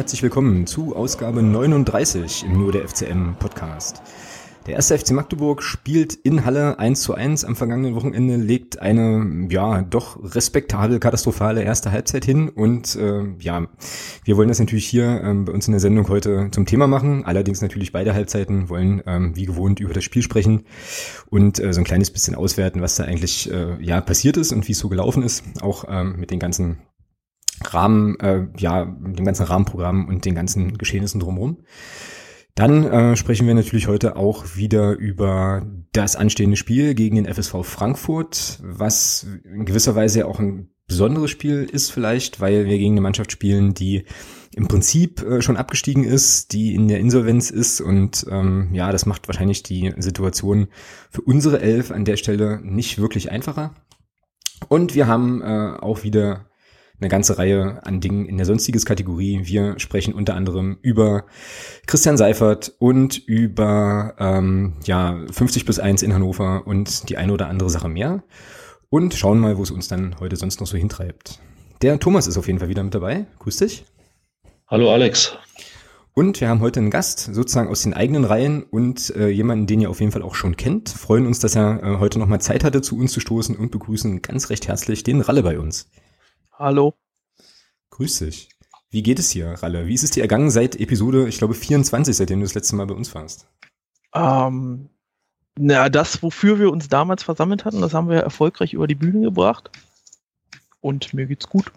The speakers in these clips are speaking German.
Herzlich willkommen zu Ausgabe 39 im Nur der FCM Podcast. Der erste FC Magdeburg spielt in Halle 1 zu 1 am vergangenen Wochenende, legt eine, ja, doch respektabel katastrophale erste Halbzeit hin. Und, äh, ja, wir wollen das natürlich hier ähm, bei uns in der Sendung heute zum Thema machen, allerdings natürlich beide Halbzeiten, wollen ähm, wie gewohnt über das Spiel sprechen und äh, so ein kleines bisschen auswerten, was da eigentlich, äh, ja, passiert ist und wie es so gelaufen ist, auch ähm, mit den ganzen Rahmen, äh, ja, dem ganzen Rahmenprogramm und den ganzen Geschehnissen drumherum. Dann äh, sprechen wir natürlich heute auch wieder über das anstehende Spiel gegen den FSV Frankfurt, was in gewisser Weise auch ein besonderes Spiel ist vielleicht, weil wir gegen eine Mannschaft spielen, die im Prinzip äh, schon abgestiegen ist, die in der Insolvenz ist und ähm, ja, das macht wahrscheinlich die Situation für unsere Elf an der Stelle nicht wirklich einfacher. Und wir haben äh, auch wieder eine ganze Reihe an Dingen in der sonstiges Kategorie. Wir sprechen unter anderem über Christian Seifert und über ähm, ja 50 plus 1 in Hannover und die eine oder andere Sache mehr. Und schauen mal, wo es uns dann heute sonst noch so hintreibt. Der Thomas ist auf jeden Fall wieder mit dabei. Grüß dich. Hallo Alex. Und wir haben heute einen Gast, sozusagen aus den eigenen Reihen und äh, jemanden, den ihr auf jeden Fall auch schon kennt. Freuen uns, dass er äh, heute nochmal Zeit hatte, zu uns zu stoßen und begrüßen ganz recht herzlich den Ralle bei uns. Hallo. Grüß dich. Wie geht es hier, Ralle? Wie ist es dir ergangen seit Episode, ich glaube, 24, seitdem du das letzte Mal bei uns warst? Ähm, na, das, wofür wir uns damals versammelt hatten, das haben wir erfolgreich über die Bühne gebracht. Und mir geht's gut.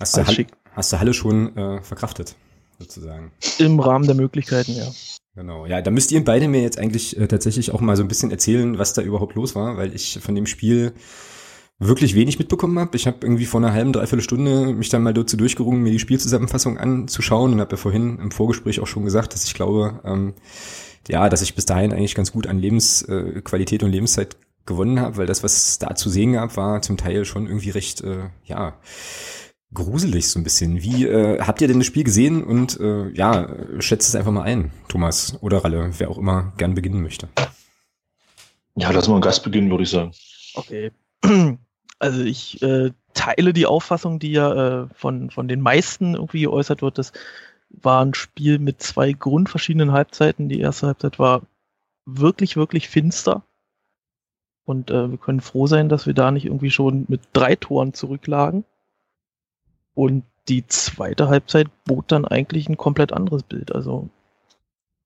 Hast du, Halle, hast du Halle schon äh, verkraftet, sozusagen? Im Rahmen der Möglichkeiten, ja. Genau, ja, da müsst ihr beide mir jetzt eigentlich äh, tatsächlich auch mal so ein bisschen erzählen, was da überhaupt los war, weil ich von dem Spiel wirklich wenig mitbekommen habe. Ich habe irgendwie vor einer halben, dreiviertel Stunde mich dann mal dazu durchgerungen, mir die Spielzusammenfassung anzuschauen und habe ja vorhin im Vorgespräch auch schon gesagt, dass ich glaube, ähm, ja, dass ich bis dahin eigentlich ganz gut an Lebensqualität äh, und Lebenszeit gewonnen habe, weil das, was es da zu sehen gab, war zum Teil schon irgendwie recht, äh, ja, gruselig so ein bisschen. Wie äh, habt ihr denn das Spiel gesehen und äh, ja, schätzt es einfach mal ein, Thomas oder Ralle, wer auch immer gern beginnen möchte. Ja, lass mal einen Gast beginnen, würde ich sagen. Okay. Also ich äh, teile die Auffassung, die ja äh, von, von den meisten irgendwie geäußert wird. Das war ein Spiel mit zwei grundverschiedenen Halbzeiten. Die erste Halbzeit war wirklich, wirklich finster. Und äh, wir können froh sein, dass wir da nicht irgendwie schon mit drei Toren zurücklagen. Und die zweite Halbzeit bot dann eigentlich ein komplett anderes Bild. Also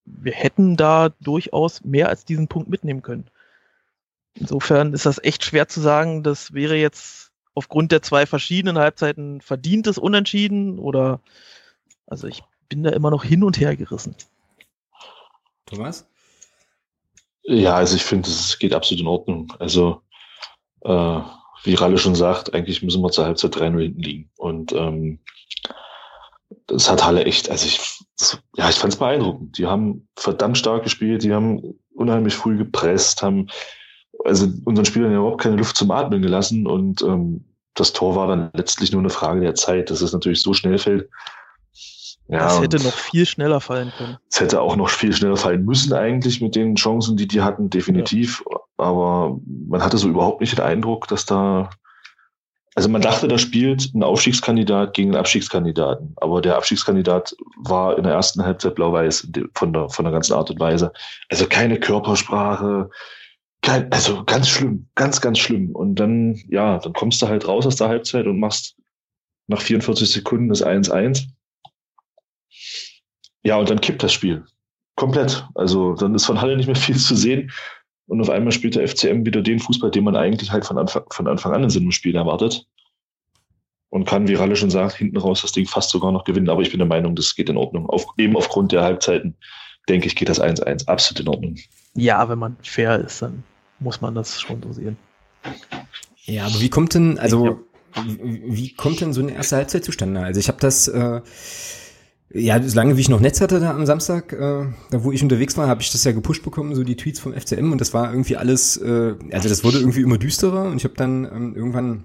wir hätten da durchaus mehr als diesen Punkt mitnehmen können. Insofern ist das echt schwer zu sagen, das wäre jetzt aufgrund der zwei verschiedenen Halbzeiten verdientes Unentschieden oder also ich bin da immer noch hin und her gerissen. Thomas? Ja, also ich finde, es geht absolut in Ordnung. Also, äh, wie Ralle schon sagt, eigentlich müssen wir zur Halbzeit 3-0 hinten liegen. Und ähm, das hat Halle echt, also ich, das, ja, ich fand es beeindruckend. Die haben verdammt stark gespielt, die haben unheimlich früh gepresst, haben also unseren Spielern ja überhaupt keine Luft zum Atmen gelassen und ähm, das Tor war dann letztlich nur eine Frage der Zeit, dass es natürlich so schnell fällt. Ja, das hätte noch viel schneller fallen können. Es hätte auch noch viel schneller fallen müssen eigentlich mit den Chancen, die die hatten, definitiv. Ja. Aber man hatte so überhaupt nicht den Eindruck, dass da, also man dachte, da spielt ein Aufstiegskandidat gegen einen Abstiegskandidaten. Aber der Abstiegskandidat war in der ersten Halbzeit blau-weiß von der, von der ganzen Art und Weise. Also keine Körpersprache, also ganz schlimm, ganz, ganz schlimm. Und dann, ja, dann kommst du halt raus aus der Halbzeit und machst nach 44 Sekunden das 1-1. Ja, und dann kippt das Spiel. Komplett. Also dann ist von Halle nicht mehr viel zu sehen. Und auf einmal spielt der FCM wieder den Fußball, den man eigentlich halt von Anfang, von Anfang an in so einem Spiel erwartet. Und kann, wie Ralle schon sagt, hinten raus das Ding fast sogar noch gewinnen. Aber ich bin der Meinung, das geht in Ordnung. Auf, eben aufgrund der Halbzeiten, denke ich, geht das 1-1 absolut in Ordnung. Ja, wenn man fair ist, dann muss man das schon so sehen. Ja, aber wie kommt denn, also wie, wie kommt denn so eine erste Halbzeit zustande? Also ich habe das, äh, ja, solange wie ich noch Netz hatte da am Samstag, äh, da wo ich unterwegs war, habe ich das ja gepusht bekommen, so die Tweets vom FCM und das war irgendwie alles, äh, also das wurde irgendwie immer düsterer und ich habe dann ähm, irgendwann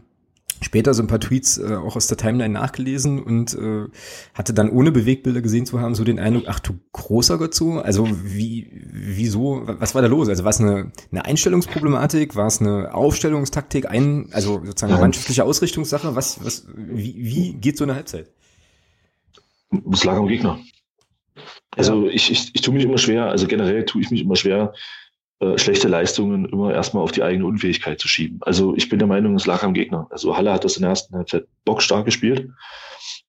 später so ein paar Tweets äh, auch aus der Timeline nachgelesen und äh, hatte dann ohne Bewegbilder gesehen zu haben so den Eindruck, ach du großer Gott so, also wie, wieso, was war da los? Also war es eine, eine Einstellungsproblematik, war es eine Aufstellungstaktik, ein, also sozusagen eine mannschaftliche Ausrichtungssache, was, was, wie, wie geht so eine Halbzeit? Es lag am Gegner. Also ich, ich, ich tue mich immer schwer, also generell tue ich mich immer schwer, äh, schlechte Leistungen immer erstmal auf die eigene Unfähigkeit zu schieben. Also ich bin der Meinung, es lag am Gegner. Also Halle hat das in der ersten Halbzeit bockstark gespielt.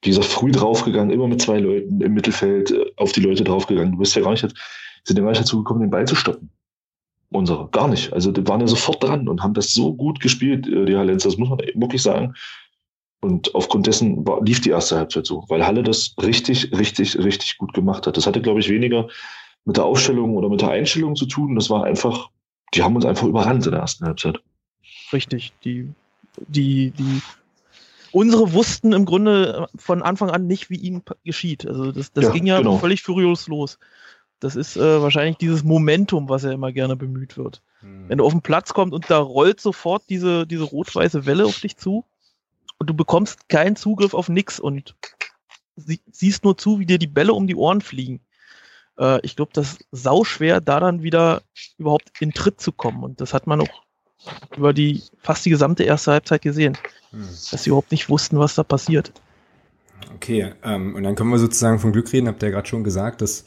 Wie gesagt, früh draufgegangen, immer mit zwei Leuten im Mittelfeld äh, auf die Leute draufgegangen. Du bist ja gar nicht, sind ja gar nicht dazu gekommen, den Ball zu stoppen. Unsere. Gar nicht. Also die waren ja sofort dran und haben das so gut gespielt, äh, die Hallenser. Das muss man wirklich sagen. Und aufgrund dessen lief die erste Halbzeit so, weil Halle das richtig, richtig, richtig gut gemacht hat. Das hatte, glaube ich, weniger mit der Aufstellung oder mit der Einstellung zu tun. Das war einfach, die haben uns einfach überrannt in der ersten Halbzeit. Richtig, die, die, die, unsere wussten im Grunde von Anfang an nicht, wie ihnen geschieht. Also das, das ja, ging ja genau. völlig furios los. Das ist äh, wahrscheinlich dieses Momentum, was ja immer gerne bemüht wird. Hm. Wenn du auf den Platz kommst und da rollt sofort diese, diese rot-weiße Welle auf dich zu, und du bekommst keinen Zugriff auf nix und sie, siehst nur zu, wie dir die Bälle um die Ohren fliegen. Äh, ich glaube, das ist sauschwer, da dann wieder überhaupt in Tritt zu kommen. Und das hat man auch über die fast die gesamte erste Halbzeit gesehen, hm. dass sie überhaupt nicht wussten, was da passiert. Okay, ähm, und dann können wir sozusagen von Glück reden, habt ihr ja gerade schon gesagt, dass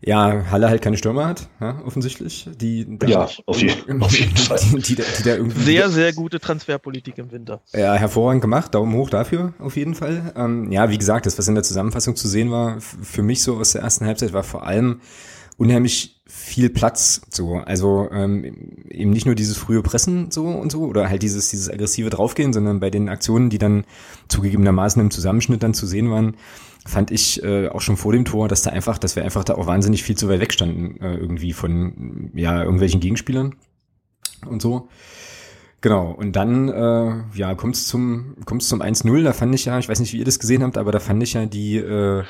ja, Halle halt keine Stürmer hat, ja, offensichtlich. Die, ja, auf, je, auf jeden Fall. Die, die, die, da irgendwie sehr, sehr gute Transferpolitik im Winter. Ja, hervorragend gemacht. Daumen hoch dafür, auf jeden Fall. Ähm, ja, wie gesagt, das, was in der Zusammenfassung zu sehen war, für mich so aus der ersten Halbzeit, war vor allem unheimlich viel Platz so also ähm, eben nicht nur dieses frühe Pressen so und so oder halt dieses dieses aggressive draufgehen sondern bei den Aktionen die dann zugegebenermaßen im Zusammenschnitt dann zu sehen waren fand ich äh, auch schon vor dem Tor, dass da einfach, dass wir einfach da auch wahnsinnig viel zu weit weg standen, äh, irgendwie von ja, irgendwelchen Gegenspielern und so. Genau, und dann äh, ja, kommt es zum, kommt's zum 1-0, da fand ich ja, ich weiß nicht, wie ihr das gesehen habt, aber da fand ich ja die äh,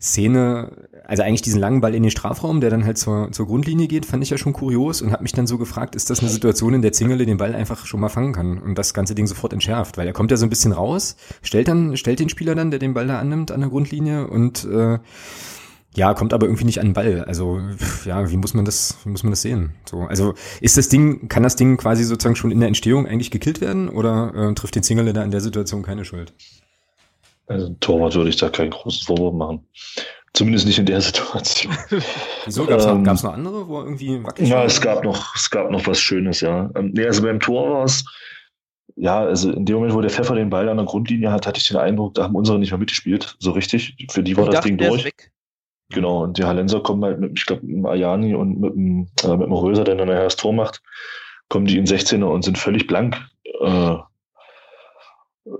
Szene, also eigentlich diesen langen Ball in den Strafraum, der dann halt zur, zur Grundlinie geht, fand ich ja schon kurios und habe mich dann so gefragt, ist das eine Situation, in der Zingele den Ball einfach schon mal fangen kann und das ganze Ding sofort entschärft, weil er kommt ja so ein bisschen raus, stellt dann, stellt den Spieler dann, der den Ball da annimmt an der Grundlinie und äh, ja, kommt aber irgendwie nicht an den Ball. Also, ja, wie muss man das, wie muss man das sehen? So, also ist das Ding, kann das Ding quasi sozusagen schon in der Entstehung eigentlich gekillt werden oder äh, trifft den Zingele da in der Situation keine Schuld? Also Torwart würde ich da keinen großen Vorwurf machen. Zumindest nicht in der Situation. Wieso? Gab es ähm, noch, noch andere, wo irgendwie wackelig Ja, war? es gab noch, es gab noch was Schönes, ja. Ähm, nee, also beim Tor war es, ja, also in dem Moment, wo der Pfeffer den Ball an der Grundlinie hat, hatte ich den Eindruck, da haben unsere nicht mehr mitgespielt, so richtig. Für die war ich das dachte, Ding durch. Genau, und die Hallenser kommen halt mit, ich glaube, mit dem Ayani und mit dem, äh, mit dem Röser, der dann nachher das Tor macht, kommen die in 16er und sind völlig blank. Äh,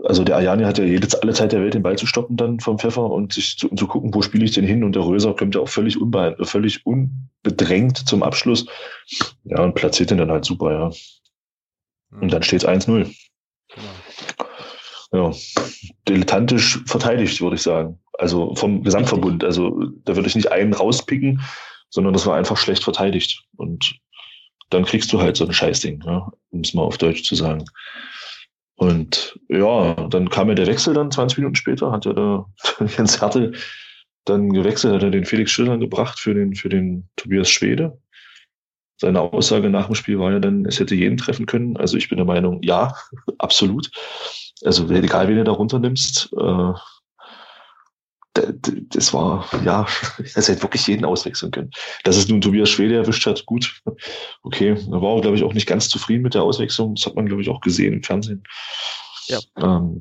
also der Ayani hat ja jede, alle Zeit der Welt den Ball zu stoppen dann vom Pfeffer und sich zu, zu gucken, wo spiele ich den hin und der Röser kommt ja auch völlig, völlig unbedrängt zum Abschluss. Ja, und platziert den dann halt super, ja. Und dann steht es 1-0. Ja, dilettantisch verteidigt, würde ich sagen. Also vom Gesamtverbund. Also da würde ich nicht einen rauspicken, sondern das war einfach schlecht verteidigt. Und dann kriegst du halt so ein Scheißding, ja, um es mal auf Deutsch zu sagen. Und ja, dann kam ja der Wechsel dann 20 Minuten später, hat ja der Jens Hertel dann gewechselt, hat er den Felix Schiller gebracht für den, für den Tobias Schwede. Seine Aussage nach dem Spiel war ja dann, es hätte jeden treffen können. Also ich bin der Meinung, ja, absolut. Also egal, wen du da runternimmst, äh, das war, ja, es hätte wirklich jeden auswechseln können. Dass es nun Tobias Schwede erwischt hat, gut. Okay, da war glaube ich, auch nicht ganz zufrieden mit der Auswechslung. Das hat man, glaube ich, auch gesehen im Fernsehen. Ja. Ähm,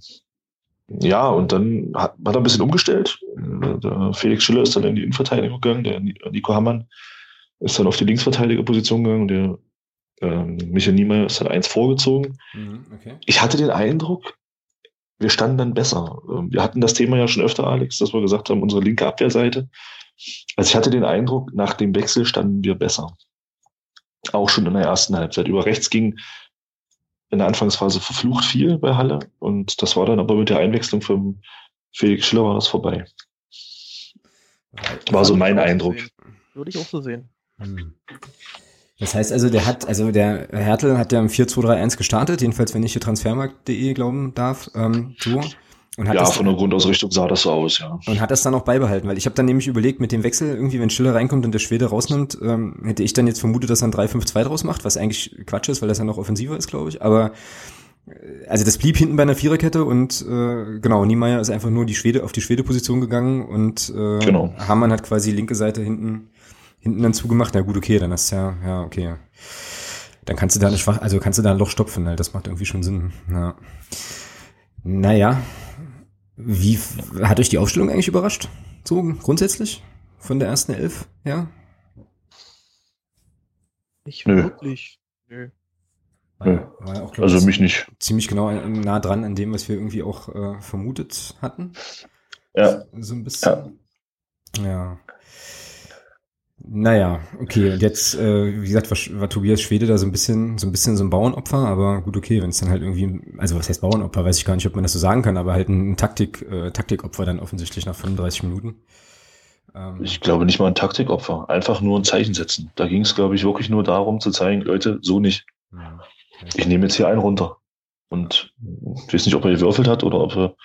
ja, und dann hat, hat er ein bisschen umgestellt. Der Felix Schiller ist dann in die Innenverteidigung gegangen, der Nico Hammann ist dann auf die Linksverteidigerposition gegangen und der ähm, Michael Niemeyer ist dann eins vorgezogen. Mhm, okay. Ich hatte den Eindruck, wir standen dann besser. Ähm, wir hatten das Thema ja schon öfter, Alex, dass wir gesagt haben, unsere linke Abwehrseite. Also ich hatte den Eindruck, nach dem Wechsel standen wir besser. Auch schon in der ersten Halbzeit. Über rechts ging in der Anfangsphase verflucht viel bei Halle und das war dann aber mit der Einwechslung von Felix Schiller war das vorbei. War so mein Eindruck. Würde ich auch so sehen. Hm. Das heißt also, der hat, also der Hertel hat ja im 4-2-3-1 gestartet, jedenfalls wenn ich hier transfermarkt.de glauben darf, ähm, so. Und hat ja, das, von der Grundausrichtung sah das so aus, ja. Und hat das dann auch beibehalten, weil ich habe dann nämlich überlegt, mit dem Wechsel, irgendwie, wenn Schiller reinkommt und der Schwede rausnimmt, ähm, hätte ich dann jetzt vermutet, dass er ein 3-5-2 draus macht, was eigentlich Quatsch ist, weil das ja noch offensiver ist, glaube ich. Aber also das blieb hinten bei einer Viererkette und äh, genau, Niemeyer ist einfach nur die Schwede auf die Schwede-Position gegangen und äh, Genau. Hamann hat quasi linke Seite hinten hinten dann zugemacht. Na gut, okay, dann hast du ja, ja, okay. Dann kannst du da eine Schwach, also kannst du da ein Loch stopfen, halt. das macht irgendwie schon Sinn. Ja. Naja, wie hat euch die Aufstellung eigentlich überrascht? So grundsätzlich von der ersten Elf, ja? Nicht Nö. wirklich. Nö. War, war ja auch, glaub Also ich, mich nicht. ziemlich genau nah dran an dem, was wir irgendwie auch äh, vermutet hatten. Ja. So ein bisschen. Ja. Naja, okay. Und jetzt, äh, wie gesagt, war, war Tobias Schwede da so ein bisschen, so ein bisschen so ein Bauernopfer, aber gut, okay, wenn es dann halt irgendwie, also was heißt Bauernopfer, weiß ich gar nicht, ob man das so sagen kann, aber halt ein Taktik, äh, Taktikopfer dann offensichtlich nach 35 Minuten. Ähm, Ich glaube nicht mal ein Taktikopfer. Einfach nur ein Zeichen setzen. Da ging es, glaube ich, wirklich nur darum zu zeigen, Leute, so nicht. ja. Ich nehme jetzt hier einen runter. Und ich weiß nicht, ob er gewürfelt hat oder ob er,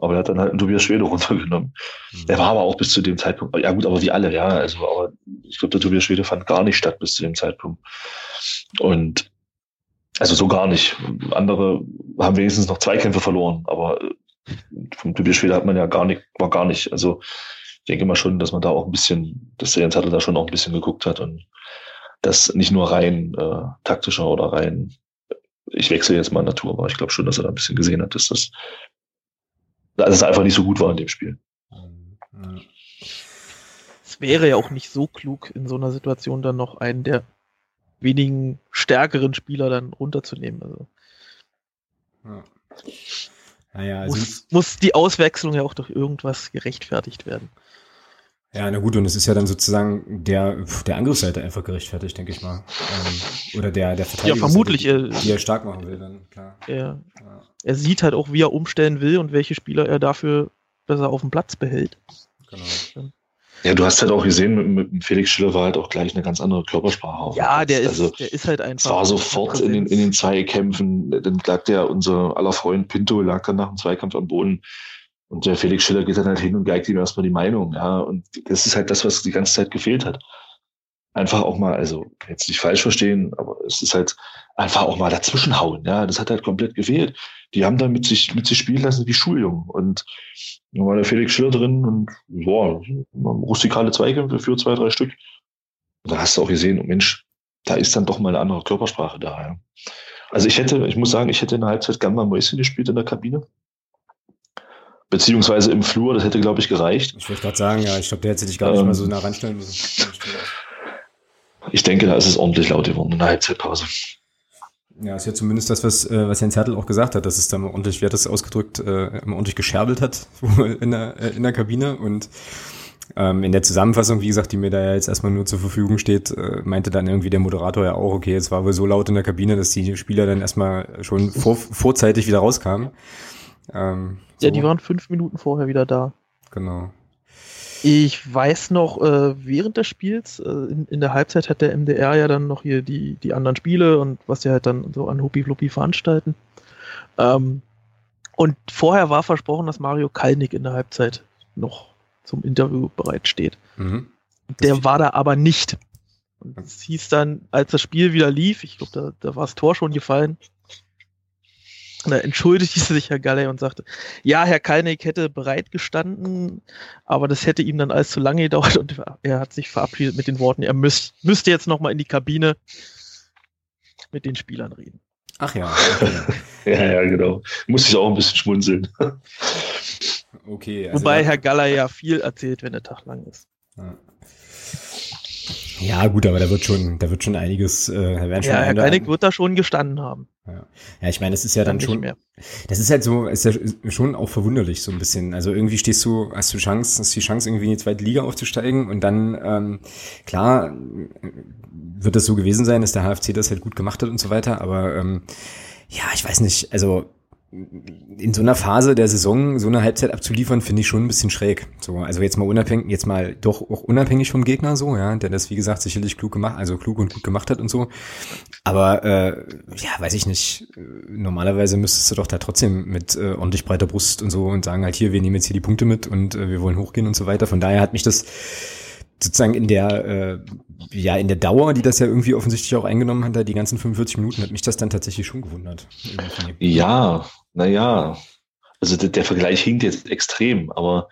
aber er hat dann halt einen Tobias Schwede runtergenommen. Hm. Er war aber auch bis zu dem Zeitpunkt, ja gut, aber wie alle, ja, also, aber ich glaube, der Tobias Schwede fand gar nicht statt bis zu dem Zeitpunkt. Und, also so gar nicht. Andere haben wenigstens noch Zweikämpfe verloren, aber äh, vom Tobias Schwede hat man ja gar nicht, war gar nicht. Also, ich denke mal schon, dass man da auch ein bisschen, dass der Jens Hattel da schon auch ein bisschen geguckt hat und das nicht nur rein äh, taktischer oder rein, ich wechsle jetzt mal Natur, aber ich glaube schon, dass er da ein bisschen gesehen hat, dass das, dass es einfach nicht so gut war in dem Spiel. Es wäre ja auch nicht so klug, in so einer Situation dann noch einen der wenigen stärkeren Spieler dann runterzunehmen. Also Ja. Naja, also muss, muss die Auswechslung ja auch durch irgendwas gerechtfertigt werden. Ja, na gut, und es ist ja dann sozusagen der, der Angriffsseite einfach gerechtfertigt, denke ich mal. Ähm, oder der, der Ja, vermutlich. die, Er, die er stark machen will, dann, klar. er, Ja, er sieht halt auch, wie er umstellen will und welche Spieler er dafür besser auf dem Platz behält. genau. Ja, du hast halt auch gesehen, mit, mit Felix Schiller war halt auch gleich eine ganz andere Körpersprache. Ja, der ist, Also, der ist halt es einfach. war sofort in den, in den Zweikämpfen. Dann lag der, unser aller Freund Pinto, lag dann nach dem Zweikampf am Boden. Und der Felix Schiller geht dann halt hin und geigt ihm erstmal die Meinung. Ja, und das ist halt das, was die ganze Zeit gefehlt hat. Einfach auch mal, also jetzt nicht falsch verstehen, aber es ist halt einfach auch mal dazwischenhauen. Ja, das hat halt komplett gefehlt. Die haben dann mit sich, mit sich spielen lassen wie Schuljungen. Und da war der Felix Schiller drin und boah, rustikale Zweikämpfe für zwei, drei Stück. Und da hast du auch gesehen, oh Mensch, da ist dann doch mal eine andere Körpersprache da. Ja. Also ich hätte, ich muss sagen, ich hätte in der Halbzeit mal Mäuschen gespielt in der Kabine. Beziehungsweise im Flur, das hätte, glaube ich, gereicht. Ich wollte gerade sagen, ja, ich glaube, der hätte sich gar nicht Ähm. mal so nah ranstellen müssen. Ich denke, da ist es ordentlich laut geworden in der Halbzeitpause. Ja, ist ja zumindest das, was, äh, was Jens Hertel auch gesagt hat, dass es da mal ordentlich, wie hat das ausgedrückt, äh, immer ordentlich gescherbelt hat in der, äh, in der Kabine und ähm, in der Zusammenfassung, wie gesagt, die mir da ja jetzt erstmal nur zur Verfügung steht, äh, meinte dann irgendwie der Moderator ja auch, okay, es war wohl so laut in der Kabine, dass die Spieler dann erstmal schon vor, vorzeitig wieder rauskamen. Ähm, so, Ja, die waren fünf Minuten vorher wieder da. Genau. Ich weiß noch, äh, während des Spiels, äh, in, in der Halbzeit hat der MDR ja dann noch hier die, die anderen Spiele und was die halt dann so an Huppi Fluppi veranstalten. Ähm, und vorher war versprochen, dass Mario Kalnick in der Halbzeit noch zum Interview bereitsteht. Mhm. Der war da aber nicht. Und es hieß dann, als das Spiel wieder lief, ich glaube, da, da war das Tor schon gefallen, da entschuldigte sich Herr Galley und sagte, ja, Herr Kalnick hätte bereit gestanden, aber das hätte ihm dann alles zu lange gedauert und er hat sich verabschiedet mit den Worten, er müsst, müsste jetzt nochmal in die Kabine mit den Spielern reden. Ach ja, okay. Ja, ja, genau. Musste ich auch ein bisschen schmunzeln. okay also Wobei Herr Galler ja viel erzählt, wenn der Tag lang ist. Ja. Ja, gut, aber da wird schon, da wird schon einiges, äh, werden schon Ja, Herr Kalnick wird da schon gestanden haben. Ja. ja, ich meine, das ist ja dann Nicht schon, mehr. das ist halt so, ist ja schon auch verwunderlich so ein bisschen. Also irgendwie stehst du, hast du Chance, hast die Chance irgendwie in die zweite Liga aufzusteigen und dann, ähm, klar, äh, wird das so gewesen sein, dass der HFC das halt gut gemacht hat und so weiter, aber ähm, ja, ich weiß nicht, also in so einer Phase der Saison so eine Halbzeit abzuliefern, finde ich schon ein bisschen schräg. So, also jetzt mal unabhängig, jetzt mal doch auch unabhängig vom Gegner so, ja, der das wie gesagt sicherlich klug gemacht, also klug und gut gemacht hat und so. Aber äh, ja, weiß ich nicht. Normalerweise müsstest du doch da trotzdem mit äh, ordentlich breiter Brust und so und sagen halt hier, wir nehmen jetzt hier die Punkte mit und äh, wir wollen hochgehen und so weiter. Von daher hat mich das sozusagen in der, äh, ja, in der Dauer, die das ja irgendwie offensichtlich auch eingenommen hat, da die ganzen 45 Minuten, hat mich das dann tatsächlich schon gewundert. Ja, naja. Also der, der, Vergleich hinkt jetzt extrem, aber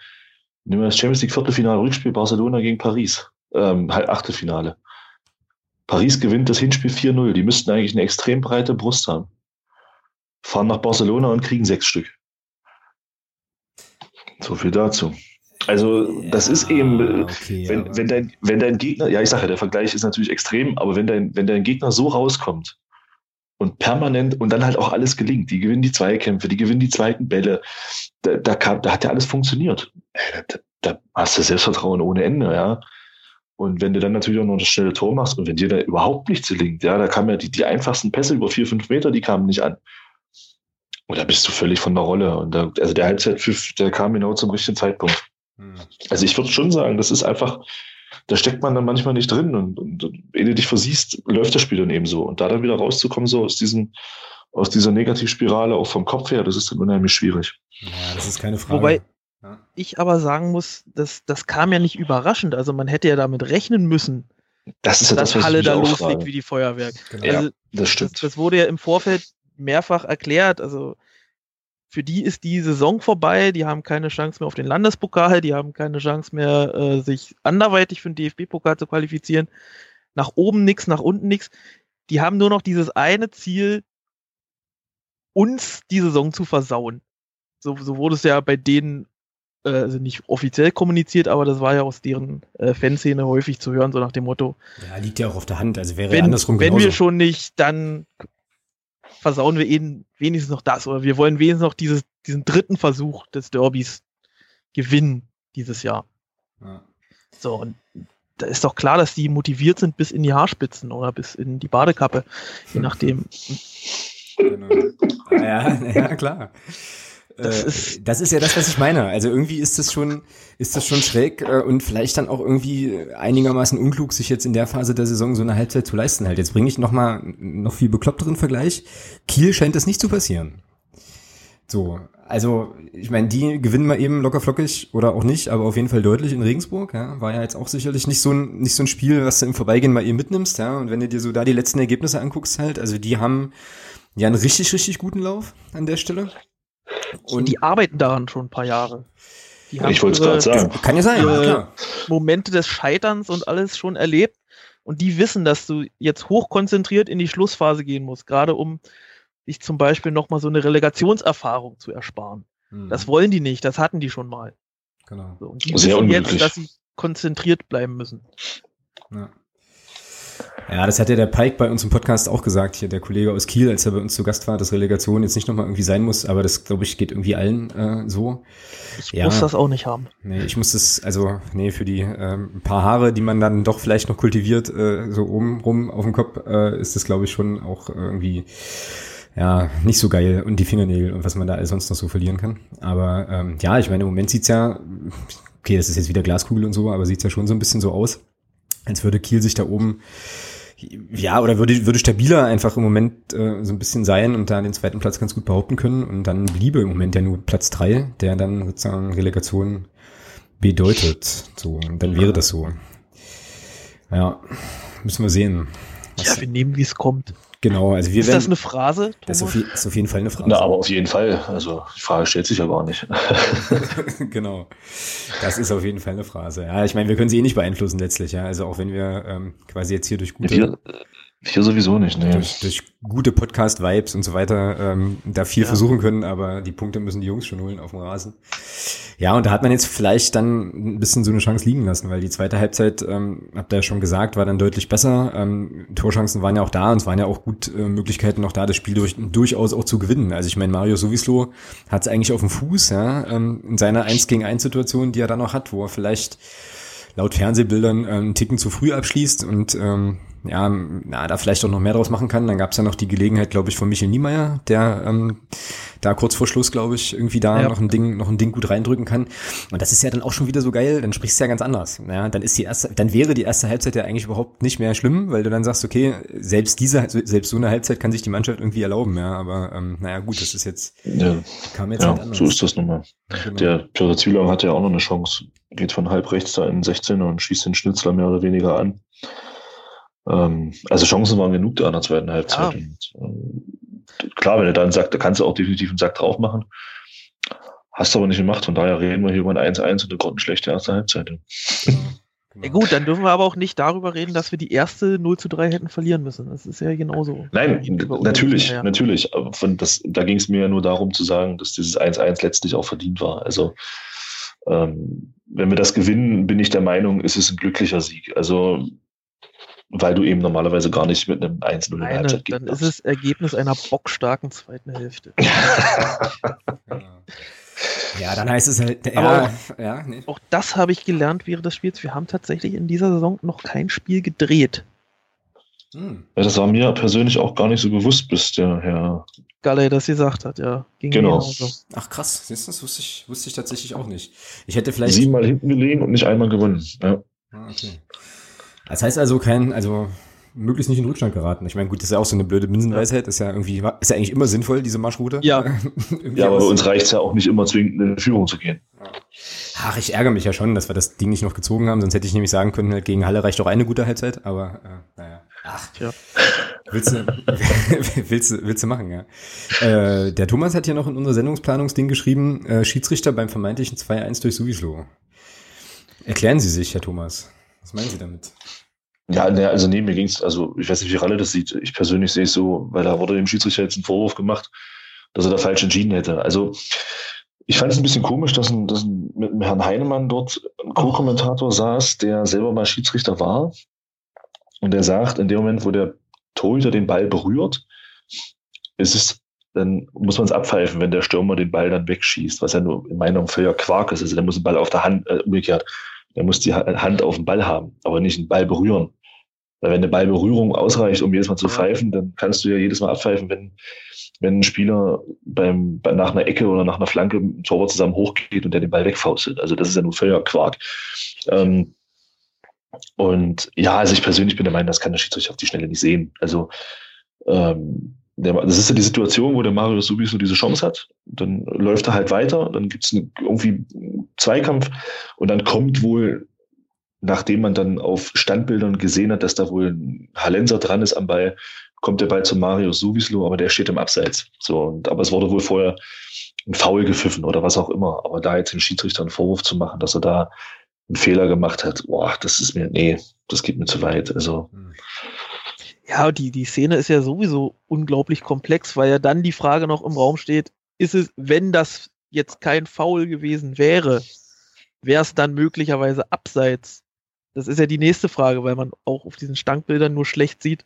nehmen wir das Champions League Viertelfinale Rückspiel Barcelona gegen Paris. Ähm, halt Achtelfinale. Paris gewinnt das Hinspiel 4-0. Die müssten eigentlich eine extrem breite Brust haben. Fahren nach Barcelona und kriegen sechs Stück. So viel dazu. Also das ja, ist eben, okay, wenn, wenn, dein, wenn dein Gegner, ja ich sage ja, der Vergleich ist natürlich extrem, aber wenn dein, wenn dein Gegner so rauskommt und permanent und dann halt auch alles gelingt, die gewinnen die Zweikämpfe, die gewinnen die zweiten Bälle, da, da, kam, da hat ja alles funktioniert. Da, da hast du Selbstvertrauen ohne Ende, ja. Und wenn du dann natürlich auch noch das schnelle Tor machst und wenn dir da überhaupt nichts gelingt, ja, da kamen ja die, die einfachsten Pässe über vier, fünf Meter, die kamen nicht an. Und da bist du völlig von der Rolle. Und da, also der Halbzeitpfiff, der kam genau zum richtigen Zeitpunkt. Hm. Also ich würde schon sagen, das ist einfach, da steckt man dann manchmal nicht drin und, und, und wenn du dich versiehst, läuft das Spiel dann eben so. Und da dann wieder rauszukommen, so aus diesem, aus dieser Negativspirale, auch vom Kopf her, das ist dann unheimlich schwierig. Ja, das ist keine Frage. Wobei ja. ich aber sagen muss, das, das kam ja nicht überraschend. Also man hätte ja damit rechnen müssen, das ist ja dass das, Halle da loslegt wie die Feuerwerk. Genau. Also, ja, das stimmt. Das, das wurde ja im Vorfeld mehrfach erklärt. Also für die ist die Saison vorbei, die haben keine Chance mehr auf den Landespokal, die haben keine Chance mehr, äh, sich anderweitig für den DFB-Pokal zu qualifizieren. Nach oben nichts, nach unten nichts. Die haben nur noch dieses eine Ziel, uns die Saison zu versauen. So, so wurde es ja bei denen, äh, also nicht offiziell kommuniziert, aber das war ja aus deren äh, Fanszene häufig zu hören, so nach dem Motto. Ja, liegt ja auch auf der Hand, also wäre wenn, ja andersrum Wenn genauso. wir schon nicht, dann versauen wir eben wenigstens noch das oder wir wollen wenigstens noch dieses, diesen dritten Versuch des Derbys gewinnen dieses Jahr. Ja. So, und da ist doch klar, dass die motiviert sind bis in die Haarspitzen oder bis in die Badekappe, je nachdem. Genau. Ja, ja, klar. Das, äh, ist, das ist ja das, was ich meine. Also irgendwie ist das schon, ist das schon schräg äh, und vielleicht dann auch irgendwie einigermaßen unklug, sich jetzt in der Phase der Saison so eine Halbzeit zu leisten. Halt, jetzt bringe ich noch mal noch viel bekloppteren Vergleich. Kiel scheint das nicht zu passieren. So, also ich meine, die gewinnen mal eben locker flockig oder auch nicht, aber auf jeden Fall deutlich in Regensburg. Ja, war ja jetzt auch sicherlich nicht so ein nicht so ein Spiel, was du im Vorbeigehen mal eben mitnimmst. Ja, und wenn du dir so da die letzten Ergebnisse anguckst, halt, also die haben ja einen richtig richtig guten Lauf an der Stelle. Und die arbeiten daran schon ein paar Jahre. ich wollte es gerade sagen. Kann ja sein, ja, klar. Momente des Scheiterns und alles schon erlebt. Und die wissen, dass du jetzt hochkonzentriert in die Schlussphase gehen musst, gerade um sich zum Beispiel nochmal so eine Relegationserfahrung zu ersparen. Hm. Das wollen die nicht, das hatten die schon mal. Genau. So, und die Sehr wissen unglücklich. jetzt, dass sie konzentriert bleiben müssen. Ja. Ja, das hat ja der Pike bei uns im Podcast auch gesagt, hier der Kollege aus Kiel, als er bei uns zu Gast war, dass Relegation jetzt nicht nochmal irgendwie sein muss, aber das, glaube ich, geht irgendwie allen äh, so. Ich ja, muss das auch nicht haben. Nee, ich muss das, also, nee, für die ähm, paar Haare, die man dann doch vielleicht noch kultiviert, äh, so oben rum auf dem Kopf, äh, ist das, glaube ich, schon auch irgendwie ja, nicht so geil und die Fingernägel und was man da sonst noch so verlieren kann. Aber ähm, ja, ich meine, im Moment sieht's ja, okay, das ist jetzt wieder Glaskugel und so, aber sieht's ja schon so ein bisschen so aus, als würde Kiel sich da oben ja, oder würde, würde stabiler einfach im Moment äh, so ein bisschen sein und da den zweiten Platz ganz gut behaupten können. Und dann bliebe im Moment ja nur Platz drei, der dann sozusagen Relegation bedeutet. So, und dann wäre das so. Ja, müssen wir sehen. Was, ja, wir nehmen, wie es kommt. Genau, also wir Ist werden, das eine Phrase? Thomas? Das ist auf, ist auf, jeden Fall eine Phrase. Na, aber auf jeden Fall. Also die Frage stellt sich ja gar nicht. genau. Das ist auf jeden Fall eine Phrase. Ja, ich meine, wir können sie eh nicht beeinflussen letztlich, ja. Also auch wenn wir ähm, quasi jetzt hier durch gute. Wir, hier sowieso nicht, ne? Durch, durch gute Podcast-Vibes und so weiter ähm, da viel ja. versuchen können, aber die Punkte müssen die Jungs schon holen auf dem Rasen. Ja, und da hat man jetzt vielleicht dann ein bisschen so eine Chance liegen lassen, weil die zweite Halbzeit, ähm, habt ihr ja schon gesagt, war dann deutlich besser. Ähm, Torchancen waren ja auch da und es waren ja auch gut äh, Möglichkeiten noch da, das Spiel durch, durchaus auch zu gewinnen. Also ich meine, Mario Sowislo hat es eigentlich auf dem Fuß, ja, ähm, in seiner 1 gegen 1 Situation, die er dann noch hat, wo er vielleicht laut Fernsehbildern äh, einen Ticken zu früh abschließt und ähm, ja, na, da vielleicht auch noch mehr draus machen kann. Dann gab es ja noch die Gelegenheit, glaube ich, von Michel Niemeyer, der ähm, da kurz vor Schluss, glaube ich, irgendwie da ja. noch ein Ding, noch ein Ding gut reindrücken kann. Und das ist ja dann auch schon wieder so geil, dann sprichst du ja ganz anders. Ja, dann ist die erste, dann wäre die erste Halbzeit ja eigentlich überhaupt nicht mehr schlimm, weil du dann sagst, okay, selbst diese, selbst so eine Halbzeit kann sich die Mannschaft irgendwie erlauben, ja. Aber ähm, naja, gut, das ist jetzt ja. kam jetzt ja, halt anders. So ist das nun mal. Genau. Der Piotr Zwielong hatte ja auch noch eine Chance geht von halb rechts da in 16 und schießt den Schnitzler mehr oder weniger an. Ähm, also Chancen waren genug da in der zweiten Halbzeit. Ja. Und, äh, klar, wenn er dann sagt, da kannst du auch definitiv einen Sack drauf machen. Hast du aber nicht gemacht, von daher reden wir hier über ein 1-1 und eine grottenschlechte erste Halbzeit. Genau. Genau. Ja gut, dann dürfen wir aber auch nicht darüber reden, dass wir die erste 0 zu 3 hätten verlieren müssen. Das ist ja genauso. Nein, natürlich, ja. natürlich. Aber von das, da ging es mir ja nur darum zu sagen, dass dieses 1-1 letztlich auch verdient war. Also ähm, wenn wir das gewinnen, bin ich der Meinung, ist es ein glücklicher Sieg. Also weil du eben normalerweise gar nicht mit einem 1-0 in der Halbzeit Dann ist es Ergebnis einer bockstarken zweiten Hälfte. Ja, dann heißt es halt, ja, ja, nee. auch das habe ich gelernt während des Spiels. Wir haben tatsächlich in dieser Saison noch kein Spiel gedreht. Hm. Das war mir persönlich auch gar nicht so bewusst, bis der Herr Galle das gesagt hat, ja. Ging genau. Ach krass, siehst du, das wusste ich, wusste ich tatsächlich auch nicht. Ich hätte vielleicht. Siebenmal hinten gelegen und nicht einmal gewonnen. Ja. Ah, okay. Das heißt also kein, also möglichst nicht in Rückstand geraten. Ich meine, gut, das ist ja auch so eine blöde Binsenweisheit, ist ja irgendwie, ist ja eigentlich immer sinnvoll, diese Marschroute. Ja. ja, aber bei uns reicht es ja auch nicht immer zwingend in Führung zu gehen. Ach, ich ärgere mich ja schon, dass wir das Ding nicht noch gezogen haben, sonst hätte ich nämlich sagen können, halt gegen Halle reicht auch eine gute Halbzeit, aber äh, naja. Ach, ja. Willst du, willst, du, willst du machen, ja. Äh, der Thomas hat hier noch in unser Sendungsplanungsding geschrieben, äh, Schiedsrichter beim vermeintlichen 2-1 durch Suvislo. Erklären Sie sich, Herr Thomas. Was meinen Sie damit? Ja, ne, also nee, mir ging's, also ich weiß nicht, wie Ralle das sieht. Ich persönlich sehe es so, weil da wurde dem Schiedsrichter jetzt ein Vorwurf gemacht, dass er da falsch entschieden hätte. Also ich fand es ein bisschen komisch, dass, ein, dass ein, mit dem Herrn Heinemann dort ein Co-Kommentator saß, der selber mal Schiedsrichter war. Und der sagt, in dem Moment, wo der Torhüter den Ball berührt, ist es, dann muss man es abpfeifen, wenn der Stürmer den Ball dann wegschießt, was ja nur in meiner Meinung völliger Quark ist. Also der muss den Ball auf der Hand, äh, umgekehrt, der muss die Hand auf den Ball haben, aber nicht den Ball berühren. Weil wenn eine Ballberührung ausreicht, um jedes Mal zu pfeifen, dann kannst du ja jedes Mal abpfeifen, wenn, wenn ein Spieler beim, bei, nach einer Ecke oder nach einer Flanke mit dem Torwart zusammen hochgeht und der den Ball wegfaustet. Also das ist ja nur völliger Quark. Ähm, und ja, also ich persönlich bin der Meinung, das kann der Schiedsrichter auf die Schnelle nicht sehen. Also ähm, der, das ist ja die Situation, wo der Mario Subis so diese Chance hat. Dann läuft er halt weiter, dann gibt es irgendwie einen Zweikampf und dann kommt wohl nachdem man dann auf Standbildern gesehen hat, dass da wohl ein Hallenser dran ist am Ball, kommt der Ball zu Mario Suvislo, aber der steht im Abseits. So, und, aber es wurde wohl vorher ein Foul gepfiffen oder was auch immer. Aber da jetzt dem Schiedsrichter einen Vorwurf zu machen, dass er da einen Fehler gemacht hat, boah, das ist mir, nee, das geht mir zu weit. Also. Ja, die, die Szene ist ja sowieso unglaublich komplex, weil ja dann die Frage noch im Raum steht, ist es, wenn das jetzt kein Foul gewesen wäre, wäre es dann möglicherweise abseits das ist ja die nächste Frage, weil man auch auf diesen Stankbildern nur schlecht sieht,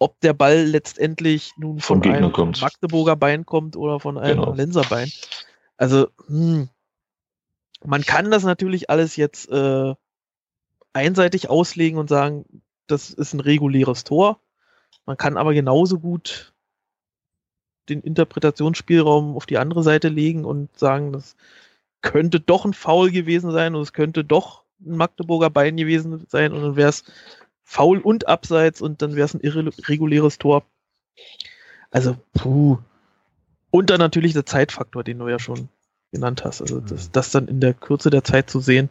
ob der Ball letztendlich nun von einem kommt. Magdeburger Bein kommt oder von einem genau. Lenserbein. Also, hm, man kann das natürlich alles jetzt äh, einseitig auslegen und sagen, das ist ein reguläres Tor. Man kann aber genauso gut den Interpretationsspielraum auf die andere Seite legen und sagen, das könnte doch ein Foul gewesen sein und es könnte doch ein Magdeburger Bein gewesen sein und dann wäre es faul und abseits und dann wäre es ein irreguläres Tor. Also, puh. Und dann natürlich der Zeitfaktor, den du ja schon genannt hast. Also, das, mhm. das dann in der Kürze der Zeit zu sehen,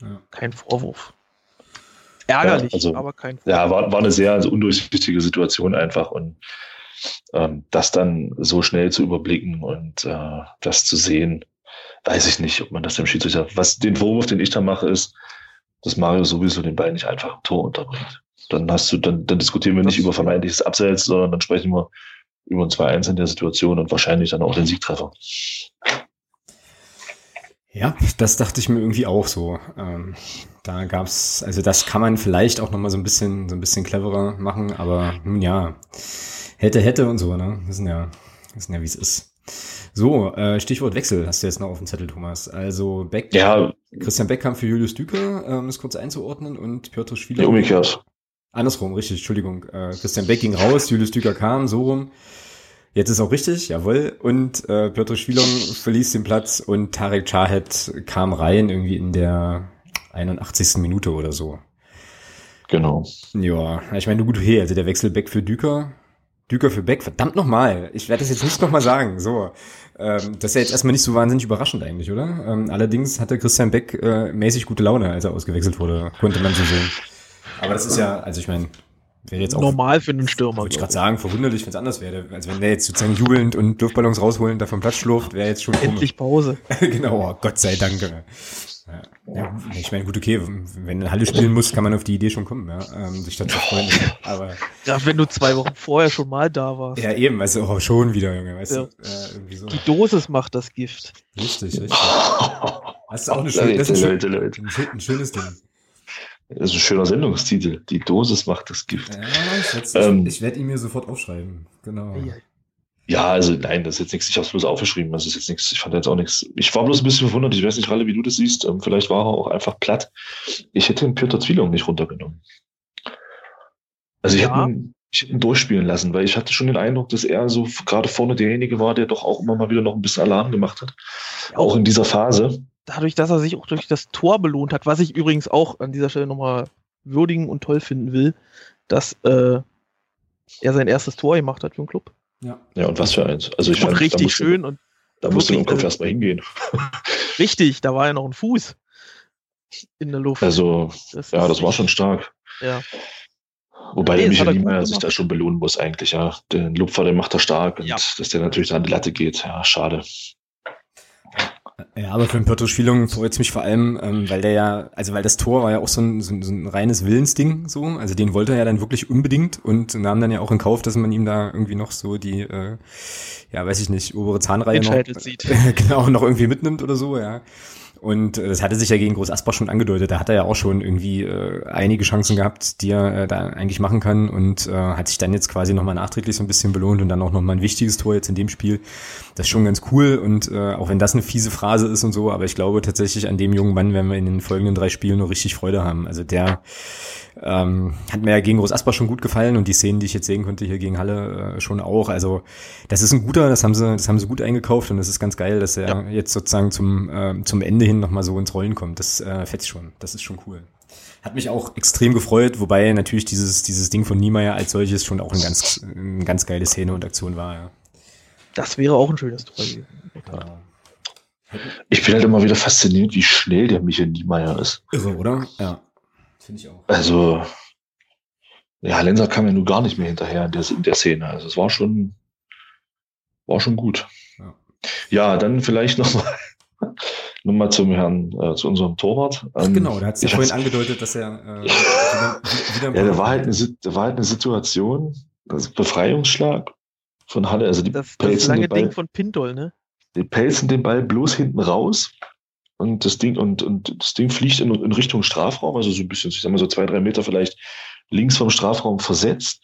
ja. kein Vorwurf. Ärgerlich, ja, also, aber kein Vorwurf. Ja, war, war eine sehr also undurchsichtige Situation einfach und ähm, das dann so schnell zu überblicken und äh, das zu sehen, weiß ich nicht, ob man das dem Schiedsrichter, was den Vorwurf, den ich da mache, ist, dass Mario sowieso den Ball nicht einfach im Tor unterbringt. Dann hast du, dann, dann diskutieren wir nicht über vermeintliches Abseits, sondern dann sprechen wir über ein 2-1 in der Situation und wahrscheinlich dann auch den Siegtreffer. Ja, das dachte ich mir irgendwie auch so. Ähm, da gab's, also das kann man vielleicht auch nochmal so ein bisschen, so ein bisschen cleverer machen, aber nun ja, hätte, hätte und so, ne? Wissen ja, wissen ja, wie es ist. So, äh, Stichwort Wechsel hast du jetzt noch auf dem Zettel, Thomas. Also Beck, ja. Christian Beck kam für Julius Düker, ähm, ist kurz einzuordnen, und Piotr Schwieler. Ja, umgekehrt. Andersrum, richtig, Entschuldigung. Äh, Christian Beck ging raus, Julius Düker kam, so rum. Jetzt ist auch richtig, jawohl. Und äh, Piotr Schwielong verließ den Platz und Tarek Chahed kam rein, irgendwie in der 81. Minute oder so. Genau. Ja, ich meine, gut, hey, also der Wechsel Beck für Düker Düker für Beck, verdammt nochmal. Ich werde das jetzt nicht nochmal sagen. So. Ähm, das ist ja jetzt erstmal nicht so wahnsinnig überraschend eigentlich, oder? Ähm, allerdings hatte Christian Beck äh, mäßig gute Laune, als er ausgewechselt wurde, konnte man so sehen. Aber das ist ja, also ich meine, wäre jetzt auch. Normal für einen Stürmer. Würde ich gerade sagen, verwunderlich, wenn es anders wäre. Also wenn der jetzt sozusagen jubelnd und Luftballons rausholen, da vom Platz schlurft, wäre jetzt schon Endlich Pause. genau, oh, Gott sei Dank. Ja, ja, ich meine, gut, okay, wenn du Halle spielen muss, kann man auf die Idee schon kommen, ja, ähm, sich dann zu freuen. Aber ja, wenn du zwei Wochen vorher schon mal da warst. Ja, eben, weißt du, oh, schon wieder, Junge, weißt ja. du, äh, irgendwie so. Die Dosis macht das Gift. Richtig, richtig. Hast du auch eine schöne, das ist ein, Leute, Leute. Ein, ein schönes Ding. Das ist ein schöner Sendungstitel. Die Dosis macht das Gift. Ja, ich werde ähm, werd ihn mir sofort aufschreiben. Genau. Ja. Ja, also nein, das ist jetzt nichts, ich habe es bloß aufgeschrieben, das ist jetzt nichts, ich fand jetzt auch nichts. Ich war bloß ein bisschen verwundert, ich weiß nicht, Ralle, wie du das siehst, ähm, vielleicht war er auch einfach platt. Ich hätte den Piotr Zwielung nicht runtergenommen. Also ich, Ja. hätte ihn, ich hätte ihn durchspielen lassen, weil ich hatte schon den Eindruck, dass er so gerade vorne derjenige war, der doch auch immer mal wieder noch ein bisschen Alarm gemacht hat. Auch in dieser Phase. Dadurch, dass er sich auch durch das Tor belohnt hat, was ich übrigens auch an dieser Stelle nochmal würdigen und toll finden will, dass äh, er sein erstes Tor gemacht hat für den Club. Ja. Ja, und was für eins. Also ich und fand, richtig musste- schön und Da musste wirklich, im Kopf also- erstmal hingehen. richtig, da war ja noch ein Fuß in der Luft. Also, das ja, das war schon stark. Ja. Wobei Nee, der Michael er Niemeyer sich da schon belohnen muss eigentlich, ja. Den Lupfer, den macht er stark und Ja. dass der natürlich da an die Latte geht, ja, schade. Ja, aber für den Piotr Spielung freut es mich vor allem, ähm, weil der ja, also weil das Tor war ja auch so ein, so, ein, so ein reines Willensding, so, also den wollte er ja dann wirklich unbedingt und nahm dann ja auch in Kauf, dass man ihm da irgendwie noch so die, äh, ja, weiß ich nicht, obere Zahnreihe noch, zieht. genau, noch irgendwie mitnimmt oder so, ja. Und äh, das hatte sich ja gegen Groß Asbach schon angedeutet. Da hat er ja auch schon irgendwie äh, einige Chancen gehabt, die er äh, da eigentlich machen kann und äh, hat sich dann jetzt quasi nochmal nachträglich so ein bisschen belohnt und dann auch nochmal ein wichtiges Tor jetzt in dem Spiel. Das ist schon ganz cool und äh, auch wenn das eine fiese Phrase ist und so, aber ich glaube tatsächlich an dem jungen Mann werden wir in den folgenden drei Spielen noch richtig Freude haben. Also der ähm, hat mir ja gegen Groß Asbach schon gut gefallen und die Szenen, die ich jetzt sehen konnte hier gegen Halle äh, schon auch. Also das ist ein guter, das haben sie, das haben sie gut eingekauft und das ist ganz geil, dass er Ja. jetzt sozusagen zum äh, zum Ende hin nochmal so ins Rollen kommt. Das äh, fetzt schon. Das ist schon cool. Hat mich auch extrem gefreut, wobei natürlich dieses dieses Ding von Niemeyer als solches schon auch ein ganz eine ganz geile Szene und Aktion war. Ja. Das wäre auch ein schönes Tor gewesen. Genau. Ich bin halt immer wieder fasziniert, wie schnell der Michael Niemeyer ist. Irre, oder? Ja. Finde ich auch. Also, ja, Lenser kam ja nun gar nicht mehr hinterher in der, in der Szene. Also es war schon, war schon gut. Ja. Ja, dann vielleicht nochmal noch mal zum Herrn, äh, zu unserem Torwart. Ach, Ähm, genau, da hat es ja vorhin angedeutet, dass er äh, wieder, wieder Ja, da war halt eine, Sit- da war halt eine Situation, also Befreiungsschlag von Halle, also die Das, das pelzen, lange den Ball, Ding von Pintol, ne? die pelzen den Ball bloß hinten raus und das Ding und, und das Ding fliegt in, in Richtung Strafraum, also so ein bisschen, ich sag mal so zwei, drei Meter vielleicht links vom Strafraum versetzt.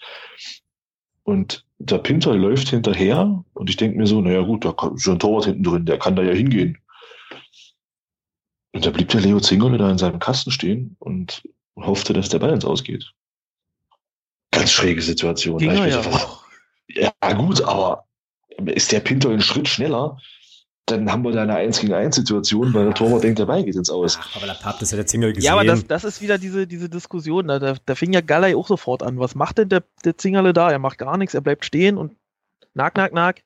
Und der Pinter läuft hinterher und ich denke mir so, naja gut, da ist schon ein Torwart hinten drin, der kann da ja hingehen. Und da blieb der Leo Zingerle da in seinem Kasten stehen und hoffte, dass der Ball ins Ausgeht. Ganz schräge Situation. Ging ja auch. ja, gut, aber ist der Pinter einen Schritt schneller, dann haben wir da eine 1 gegen 1 Situation, weil der Torwart denkt, der Ball geht ins Aus. Ach, aber der Pap, das hat der Zingel gesehen. Ja, aber das, das ist wieder diese, diese Diskussion. Da, da, da fing ja Galley auch sofort an. Was macht denn der, der Zingerle da? Er macht gar nichts, er bleibt stehen und nack, nack, nack.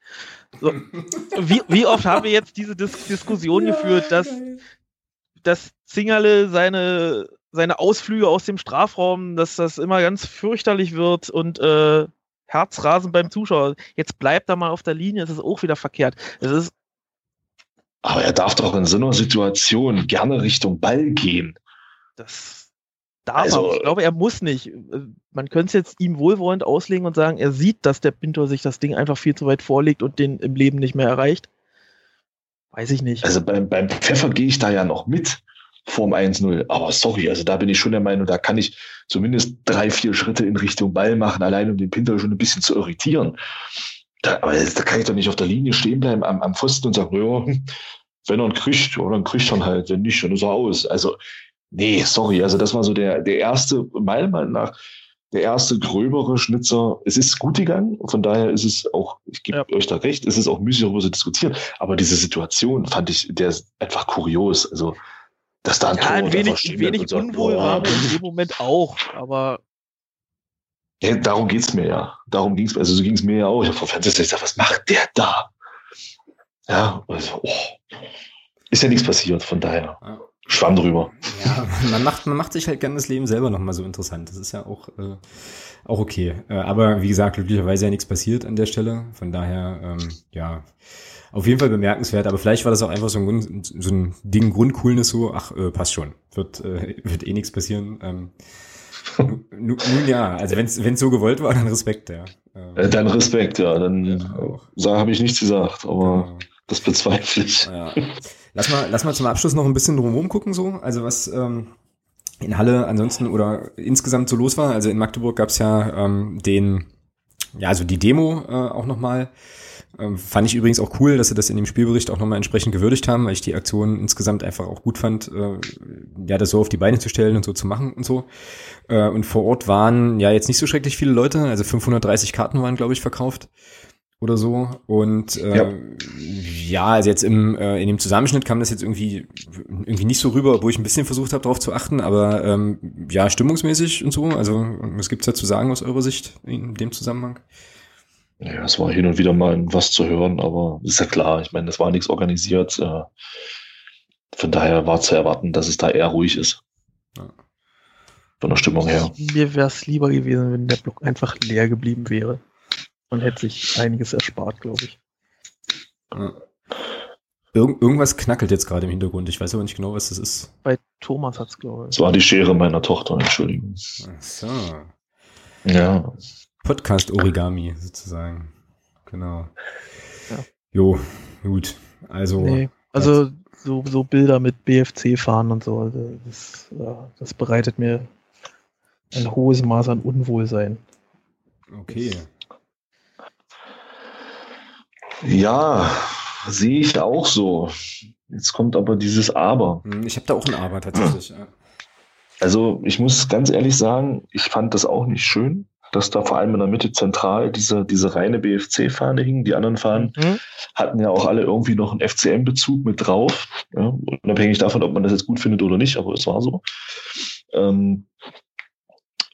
So. Wie, wie oft haben wir jetzt diese Dis Diskussion geführt, dass, dass Zingerle seine, seine Ausflüge aus dem Strafraum, dass das immer ganz fürchterlich wird und äh, Herzrasen beim Zuschauer. Jetzt bleibt er mal auf der Linie, es ist auch wieder verkehrt. Es ist Aber er darf doch in so einer Situation gerne Richtung Ball gehen. Das darf Also- er. Ich glaube, er muss nicht. Man könnte es jetzt ihm wohlwollend auslegen und sagen, er sieht, dass der Pintor sich das Ding einfach viel zu weit vorlegt und den im Leben nicht mehr erreicht. Weiß ich nicht. Also beim, beim Pfeffer gehe ich da ja noch mit vorm 1-0. Aber sorry, also da bin ich schon der Meinung, da kann ich zumindest drei, vier Schritte in Richtung Ball machen, allein um den Pinter schon ein bisschen zu irritieren. Da, aber da kann ich doch nicht auf der Linie stehen bleiben am, am Pfosten und sagen, ja, wenn er ihn kriegt, ja, dann kriegt er halt, wenn nicht, dann ist er aus. Also, nee, sorry, also das war so der, der erste, meiner Meinung nach, der erste gröbere Schnitzer. Es ist gut gegangen, von daher ist es auch, ich gebe Ja. euch da recht, es ist auch müßig darüber zu diskutieren, aber diese Situation fand ich, der ist einfach kurios. Also, dass da ein ja, ein Torwart einfach wenig, ein wenig unwohl "Boah, war in dem Moment auch, aber Ja, darum geht's mir ja. Darum ging's mir. Also so ging's mir ja auch. Ich habe vor Fernseher gesagt, was macht der da? Ja, also, oh. ist ja nichts passiert, von daher. Ja. Schwamm drüber. Ja, man macht, man macht sich halt gerne das Leben selber nochmal so interessant. Das ist ja auch, äh, auch okay. Äh, aber wie gesagt, glücklicherweise ja nichts passiert an der Stelle. Von daher, ähm, ja, auf jeden Fall bemerkenswert. Aber vielleicht war das auch einfach so ein, so ein Ding Grundcoolness so, ach, äh, passt schon. Wird, äh, wird eh nichts passieren. Ähm, nun, ja, also wenn es so gewollt war, dann Respekt, ja. Äh, dann Respekt, ja. Dann ja, habe ich nichts gesagt, aber genau. das bezweifle ich. Ja. Lass mal, lass mal zum Abschluss noch ein bisschen drumherum gucken, so. Also was ähm, in Halle ansonsten oder insgesamt so los war. Also in Magdeburg gab es ja ähm, den, ja, also die Demo äh, auch nochmal. Ähm, fand ich übrigens auch cool, dass sie das in dem Spielbericht auch nochmal entsprechend gewürdigt haben, weil ich die Aktion insgesamt einfach auch gut fand, äh, ja, das so auf die Beine zu stellen und so zu machen und so. Äh, und vor Ort waren ja jetzt nicht so schrecklich viele Leute, also 530 Karten waren, glaube ich, verkauft oder so. Und äh, ja. ja, also jetzt im, äh, in dem Zusammenschnitt kam das jetzt irgendwie irgendwie nicht so rüber, wo ich ein bisschen versucht habe, darauf zu achten, aber ähm, ja, stimmungsmäßig und so. Also was gibt's da zu sagen aus eurer Sicht in dem Zusammenhang? Ja, es war hin und wieder mal was zu hören, aber ist ja klar, ich meine, es war nichts organisiert. Äh, von daher war zu erwarten, dass es da eher ruhig ist. Ja. Von der Stimmung her. Mir wäre es lieber gewesen, wenn der Block einfach leer geblieben wäre. Man hätte sich einiges erspart, glaube ich. Ja. Irg irgendwas knackelt jetzt gerade im Hintergrund. Ich weiß aber nicht genau, was das ist. Bei Thomas hat es, glaube ich. Das war die Schere meiner Tochter, Entschuldigung. Ach so. Ja. Podcast-Origami sozusagen. Genau. Ja. Jo, gut. Also. Nee, also so, so Bilder mit BFC fahren und so, also das, das bereitet mir ein hohes Maß an Unwohlsein. Okay. Ja, sehe ich auch so. Jetzt kommt aber dieses Aber. Hm, ich habe da auch ein Aber tatsächlich. Also ich muss ganz ehrlich sagen, ich fand das auch nicht schön dass da vor allem in der Mitte zentral diese, diese reine BFC-Fahne hing. Die anderen Fahnen mhm. hatten ja auch alle irgendwie noch einen FCM-Bezug mit drauf. Ja, unabhängig davon, ob man das jetzt gut findet oder nicht, aber es war so. Ähm,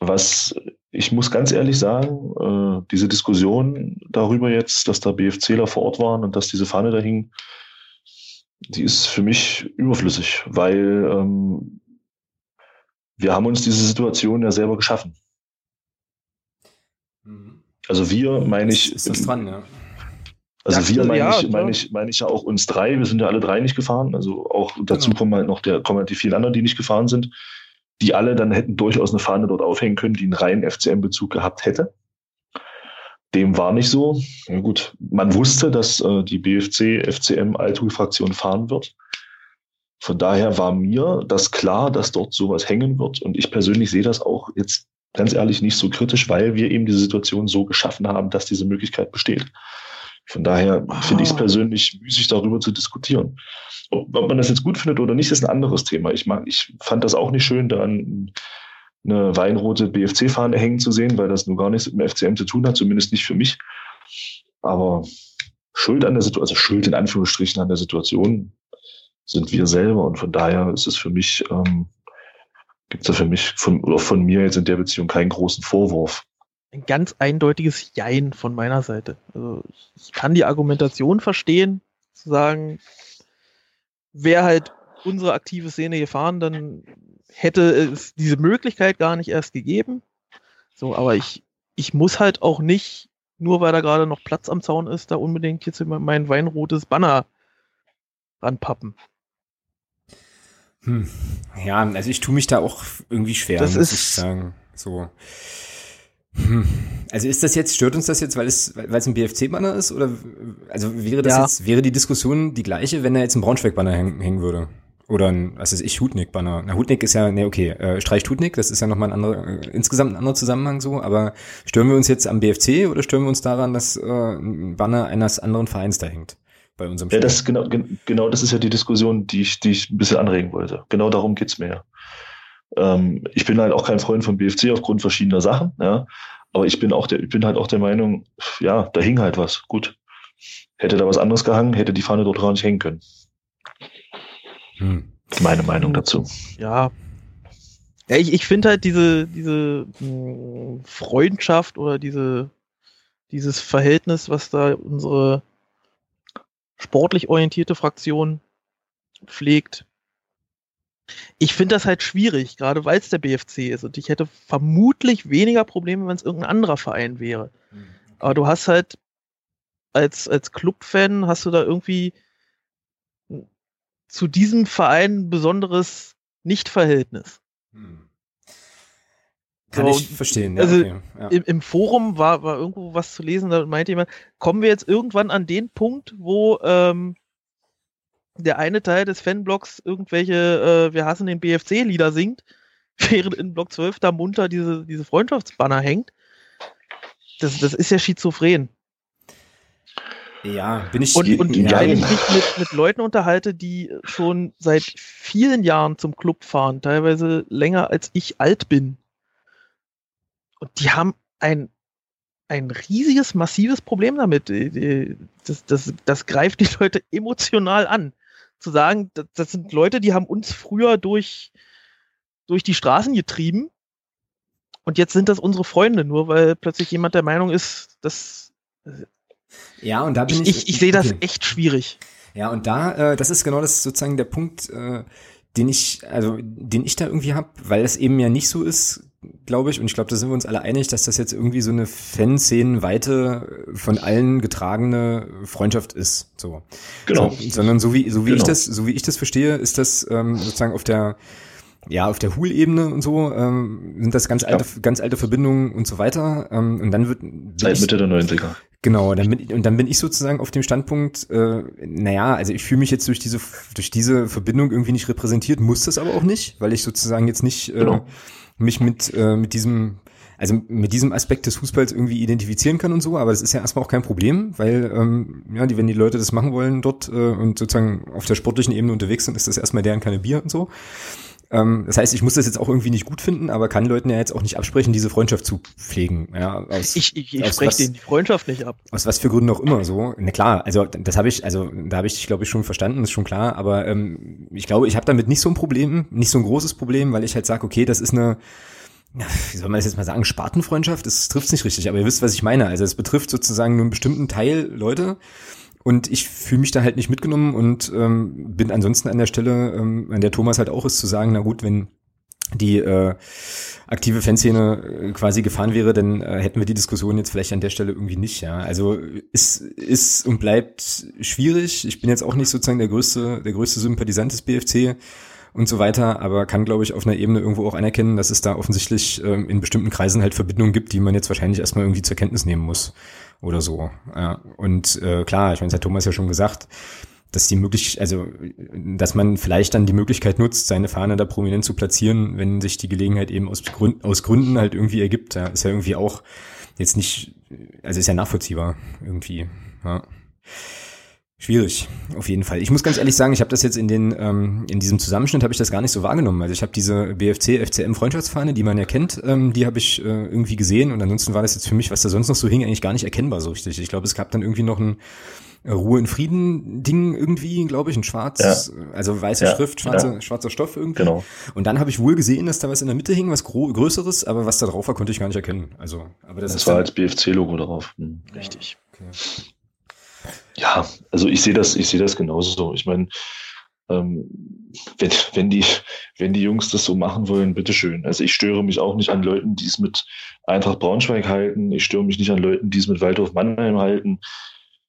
was ich muss ganz ehrlich sagen, äh, diese Diskussion darüber jetzt, dass da BFCler vor Ort waren und dass diese Fahne da hing, die ist für mich überflüssig, weil ähm, wir haben uns diese Situation ja selber geschaffen. Also wir meine ich. Ist das dran, ja. Also wir meine ja, ich, meine ich, meine ich ja auch uns drei. Wir sind ja alle drei nicht gefahren. Also auch dazu genau. kommen halt noch der, kommen halt die vielen anderen, die nicht gefahren sind, die alle dann hätten durchaus eine Fahne dort aufhängen können, die einen reinen FCM-Bezug gehabt hätte. Dem war nicht so. Ja, gut, man wusste, dass äh, die BFC FCM Altool-Fraktion fahren wird. Von daher war mir das klar, dass dort sowas hängen wird. Und ich persönlich sehe das auch jetzt ganz ehrlich nicht so kritisch, weil wir eben diese Situation so geschaffen haben, dass diese Möglichkeit besteht. Von daher ah. finde ich es persönlich müßig, darüber zu diskutieren. Ob, ob, man das jetzt gut findet oder nicht, ist ein anderes Thema. Ich, mag, ich fand das auch nicht schön, da eine weinrote BFC-Fahne hängen zu sehen, weil das nun gar nichts mit dem FCM zu tun hat, zumindest nicht für mich. Aber Schuld an der Situation, also Schuld in Anführungsstrichen an der Situation sind wir selber. Und von daher ist es für mich ähm, gibt es da für mich von, oder von mir jetzt in der Beziehung keinen großen Vorwurf. Ein ganz eindeutiges Jein von meiner Seite. Also ich kann die Argumentation verstehen, zu sagen, wäre halt unsere aktive Szene gefahren, dann hätte es diese Möglichkeit gar nicht erst gegeben. So, aber ich, ich muss halt auch nicht, nur weil da gerade noch Platz am Zaun ist, da unbedingt jetzt mein weinrotes Banner ranpappen. Hm. Ja, also ich tue mich da auch irgendwie schwer, das muss ich sagen. So. Hm. Also ist das jetzt, stört uns das jetzt, weil es, weil es ein BFC-Banner ist? Oder also wäre das ja. jetzt, wäre die Diskussion die gleiche, wenn da jetzt ein Braunschweig-Banner hängen, hängen würde? Oder ein, was ist ich, Hutnik-Banner. Na, Hutnik ist ja, ne, okay, äh, streicht Hutnik, das ist ja nochmal ein anderer, äh, insgesamt ein anderer Zusammenhang so, aber stören wir uns jetzt am BFC oder stören wir uns daran, dass äh, ein Banner eines anderen Vereins da hängt? Bei unserem Spiel. Ja, das genau, genau das ist ja die Diskussion, die ich, die ich ein bisschen anregen wollte. Genau darum geht's mir ja. Ähm, ich bin halt auch kein Freund von BFC aufgrund verschiedener Sachen, ja. Aber ich bin auch der, ich bin halt auch der Meinung, ja, da hing halt was. Gut. Hätte da was anderes gehangen, hätte die Fahne dort gar nicht hängen können. Hm. Meine Meinung dazu. Ja. Ja, ich, ich finde halt diese, diese mh, hm, Freundschaft oder diese, dieses Verhältnis, was da unsere sportlich orientierte Fraktion pflegt. Ich finde das halt schwierig, gerade weil es der BFC ist. Und ich hätte vermutlich weniger Probleme, wenn es irgendein anderer Verein wäre. Mhm. Aber du hast halt als, als Clubfan hast du da irgendwie zu diesem Verein ein besonderes Nichtverhältnis. Hm. Kann so, ich verstehen. Ja, also okay, ja. im, im, Forum war, war irgendwo was zu lesen, da meinte jemand, kommen wir jetzt irgendwann an den Punkt, wo ähm, der eine Teil des Fanblocks irgendwelche äh, Wir hassen den BFC-Lieder singt, während in Block 12 da munter diese, diese Freundschaftsbanner hängt. Das, das ist ja schizophren. Ja, bin ich Und, und ja, wenn ich mich mit, mit Leuten unterhalte, die schon seit vielen Jahren zum Club fahren, teilweise länger als ich alt bin. Und die haben ein, ein riesiges, massives Problem damit. Das, das, das greift die Leute emotional an. Zu sagen, das, das sind Leute, die haben uns früher durch, durch die Straßen getrieben. Und jetzt sind das unsere Freunde, nur weil plötzlich jemand der Meinung ist, dass ja, und da bin ich. Ich, ich, ich sehe das echt schwierig. Ja, und da, äh, das ist genau das sozusagen der Punkt, äh, den ich, also den ich da irgendwie habe, weil das eben ja nicht so ist, glaube ich, und ich glaube, da sind wir uns alle einig, dass das jetzt irgendwie so eine Fanszenenweite von allen getragene Freundschaft ist. So. Genau. So, sondern so wie, so wie genau. ich das, so wie ich das verstehe, ist das ähm, sozusagen auf der ja, auf der Hul-Ebene und so ähm, sind das ganz alte, ja. ganz alte Verbindungen und so weiter. Ähm, und dann wird seit Mitte der 90er. Genau, dann bin, und dann bin ich sozusagen auf dem Standpunkt, äh, naja, also ich fühle mich jetzt durch diese, durch diese Verbindung irgendwie nicht repräsentiert, muss das aber auch nicht, weil ich sozusagen jetzt nicht äh, genau. Mich mit, äh, mit diesem, also mit diesem Aspekt des Fußballs irgendwie identifizieren kann und so, aber das ist ja erstmal auch kein Problem, weil ähm, ja, die, wenn die Leute das machen wollen dort äh, und sozusagen auf der sportlichen Ebene unterwegs sind, ist das erstmal deren keine Bier und so. Ähm, das heißt, ich muss das jetzt auch irgendwie nicht gut finden, aber kann Leuten ja jetzt auch nicht absprechen, diese Freundschaft zu pflegen. Ja, aus, ich ich, ich spreche denen die Freundschaft nicht ab. Aus was für Gründen auch immer so. Na klar, also das habe ich, also da habe ich dich, glaube ich, schon verstanden, ist schon klar, aber ähm, ich glaube, ich habe damit nicht so ein Problem, nicht so ein großes Problem, weil ich halt sage, okay, das ist eine wie soll man das jetzt mal sagen, Spartenfreundschaft, das trifft nicht richtig, aber ihr wisst, was ich meine. Also es betrifft sozusagen nur einen bestimmten Teil Leute und ich fühle mich da halt nicht mitgenommen und ähm, bin ansonsten an der Stelle, ähm, an der Thomas halt auch ist, zu sagen, na gut, wenn die äh, aktive Fanszene äh, quasi gefahren wäre, dann äh, hätten wir die Diskussion jetzt vielleicht an der Stelle irgendwie nicht, ja. Also ist, ist und bleibt schwierig. Ich bin jetzt auch nicht sozusagen der größte, der größte Sympathisant des BFC und so weiter, aber kann, glaube ich, auf einer Ebene irgendwo auch anerkennen, dass es da offensichtlich ähm, in bestimmten Kreisen halt Verbindungen gibt, die man jetzt wahrscheinlich erstmal irgendwie zur Kenntnis nehmen muss oder so. Ja. Und äh, klar, ich meine, das hat Thomas ja schon gesagt, dass die möglich, also dass man vielleicht dann die Möglichkeit nutzt, seine Fahne da prominent zu platzieren, wenn sich die Gelegenheit eben aus, Gründen, aus Gründen halt irgendwie ergibt. Ja, ist ja irgendwie auch jetzt nicht, also ist ja nachvollziehbar irgendwie. Ja. Schwierig, auf jeden Fall. Ich muss ganz ehrlich sagen, ich habe das jetzt in den ähm, in diesem Zusammenschnitt habe ich das gar nicht so wahrgenommen. Also ich habe diese BFC FCM Freundschaftsfahne, die man ja kennt, ähm, die habe ich äh, irgendwie gesehen und ansonsten war das jetzt für mich, was da sonst noch so hing, eigentlich gar nicht erkennbar so richtig. Ich glaube, es gab dann irgendwie noch ein äh, Ruhe in Frieden Ding irgendwie, glaube ich, ein schwarz, ja. also weiße ja. Schrift, schwarze, ja. schwarzer Stoff irgendwie. Genau. Und dann habe ich wohl gesehen, dass da was in der Mitte hing, was größeres, aber was da drauf war, konnte ich gar nicht erkennen. Also, aber das, das war als BFC-Logo drauf. Hm. Richtig. Okay. Ja, also ich sehe das, ich sehe das genauso. Ich meine, ähm, wenn, wenn, die, wenn die Jungs das so machen wollen, bitteschön. Also ich störe mich auch nicht an Leuten, die es mit Eintracht Braunschweig halten. Ich störe mich nicht an Leuten, die es mit Waldhof Mannheim halten.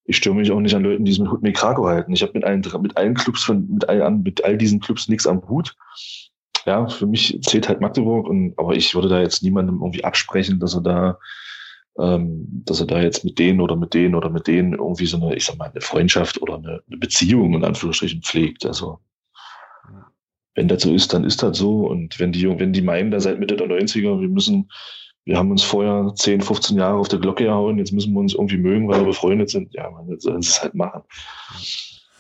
Ich störe mich auch nicht an Leuten, die es mit Hutme Krakow halten. Ich habe mit allen, mit allen Clubs von, mit all, mit all diesen Clubs nichts am Hut. Ja, für mich zählt halt Magdeburg und, aber ich würde da jetzt niemandem irgendwie absprechen, dass er da ähm, dass er da jetzt mit denen oder mit denen oder mit denen irgendwie so eine, ich sag mal, eine Freundschaft oder eine, eine Beziehung in Anführungsstrichen pflegt. Also wenn das so ist, dann ist das so. Und wenn die, wenn die meinen, da seit Mitte der 90er, wir müssen, wir haben uns vorher 10, 15 Jahre auf der Glocke gehauen, jetzt müssen wir uns irgendwie mögen, weil wir befreundet sind, ja, man, sollen sie es halt machen.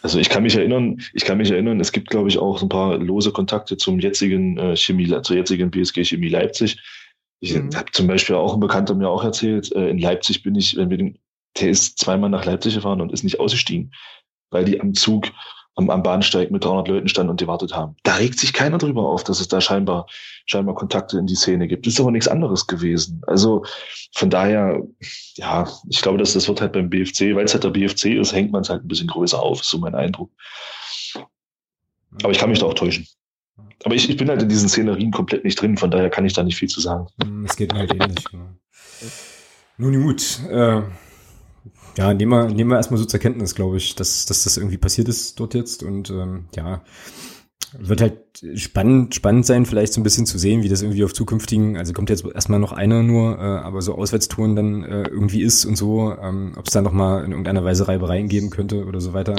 Also ich kann mich erinnern, ich kann mich erinnern, es gibt, glaube ich, auch ein paar lose Kontakte zum jetzigen äh, Chemie, zur jetzigen BSG Chemie Leipzig. Ich mhm. habe zum Beispiel auch ein Bekannter mir auch erzählt, äh, in Leipzig bin ich, wenn wir den, der ist zweimal nach Leipzig gefahren und ist nicht ausgestiegen, weil die am Zug am, am Bahnsteig mit 300 Leuten standen und gewartet haben. Da regt sich keiner drüber auf, dass es da scheinbar, scheinbar Kontakte in die Szene gibt. Das ist aber nichts anderes gewesen. Also von daher, ja, ich glaube, dass das wird halt beim BFC, weil es halt der BFC ist, hängt man es halt ein bisschen größer auf, ist so mein Eindruck. Aber ich kann mich da auch täuschen. Aber ich, ich bin halt in diesen Szenerien komplett nicht drin, von daher kann ich da nicht viel zu sagen. Hm, es geht mir halt ähnlich. Genau. Nun gut, äh, ja, nehmen wir, nehmen wir erstmal so zur Kenntnis, glaube ich, dass, dass das irgendwie passiert ist dort jetzt und ähm, ja, wird halt spannend, spannend sein, vielleicht so ein bisschen zu sehen, wie das irgendwie auf zukünftigen, also kommt jetzt erstmal noch einer nur, äh, aber so Auswärtstouren dann äh, irgendwie ist und so, ähm, ob es da nochmal in irgendeiner Weise Reibereien geben könnte oder so weiter.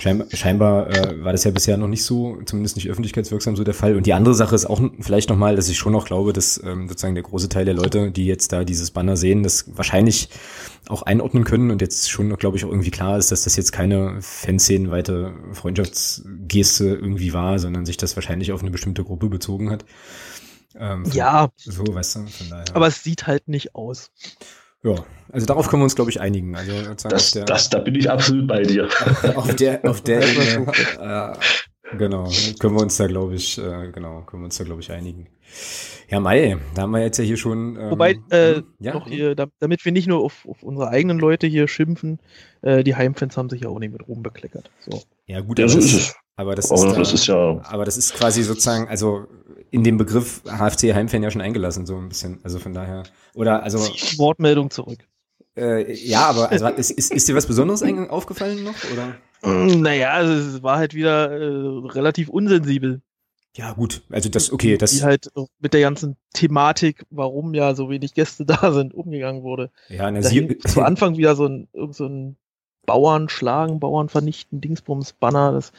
Scheinbar, scheinbar äh, war das ja bisher noch nicht so, zumindest nicht öffentlichkeitswirksam so der Fall. Und die andere Sache ist auch vielleicht nochmal, dass ich schon noch glaube, dass ähm, sozusagen der große Teil der Leute, die jetzt da dieses Banner sehen, das wahrscheinlich auch einordnen können und jetzt schon, glaube ich, auch irgendwie klar ist, dass das jetzt keine Fanszenenweite Freundschaftsgeste irgendwie war, sondern sich das wahrscheinlich auf eine bestimmte Gruppe bezogen hat. Ähm, ja. So, weißt du, von daher. Aber es sieht halt nicht aus. Ja, also darauf können wir uns, glaube ich, einigen. Also das, der, das, da bin ich absolut bei dir. auf der, auf der Ebene, äh, genau, können wir uns da, glaube ich, äh, genau, können wir uns da, glaube ich, einigen. Ja, Mai, da haben wir jetzt ja hier schon. Ähm, Wobei, äh, hm, ja? noch hier, damit wir nicht nur auf, auf unsere eigenen Leute hier schimpfen, äh, die Heimfans haben sich ja auch nicht mit Ruhm bekleckert. So. Ja, gut, ja, so ist es. Aber das, ist, das ist ja. Aber das ist quasi sozusagen, also in dem Begriff HFC Heimfan ja schon eingelassen, so ein bisschen. Also von daher. Oder also. Wortmeldung zurück. Äh, ja, aber also, ist, ist, ist dir was Besonderes aufgefallen noch? Oder? Mm, naja, also es war halt wieder äh, relativ unsensibel. Ja, gut. Also das, okay, das. Wie halt mit der ganzen Thematik, warum ja so wenig Gäste da sind, umgegangen wurde. Ja, na, sie. Zu Anfang wieder so ein, so ein Bauern schlagen, Bauern vernichten, Dingsbums, Banner, das,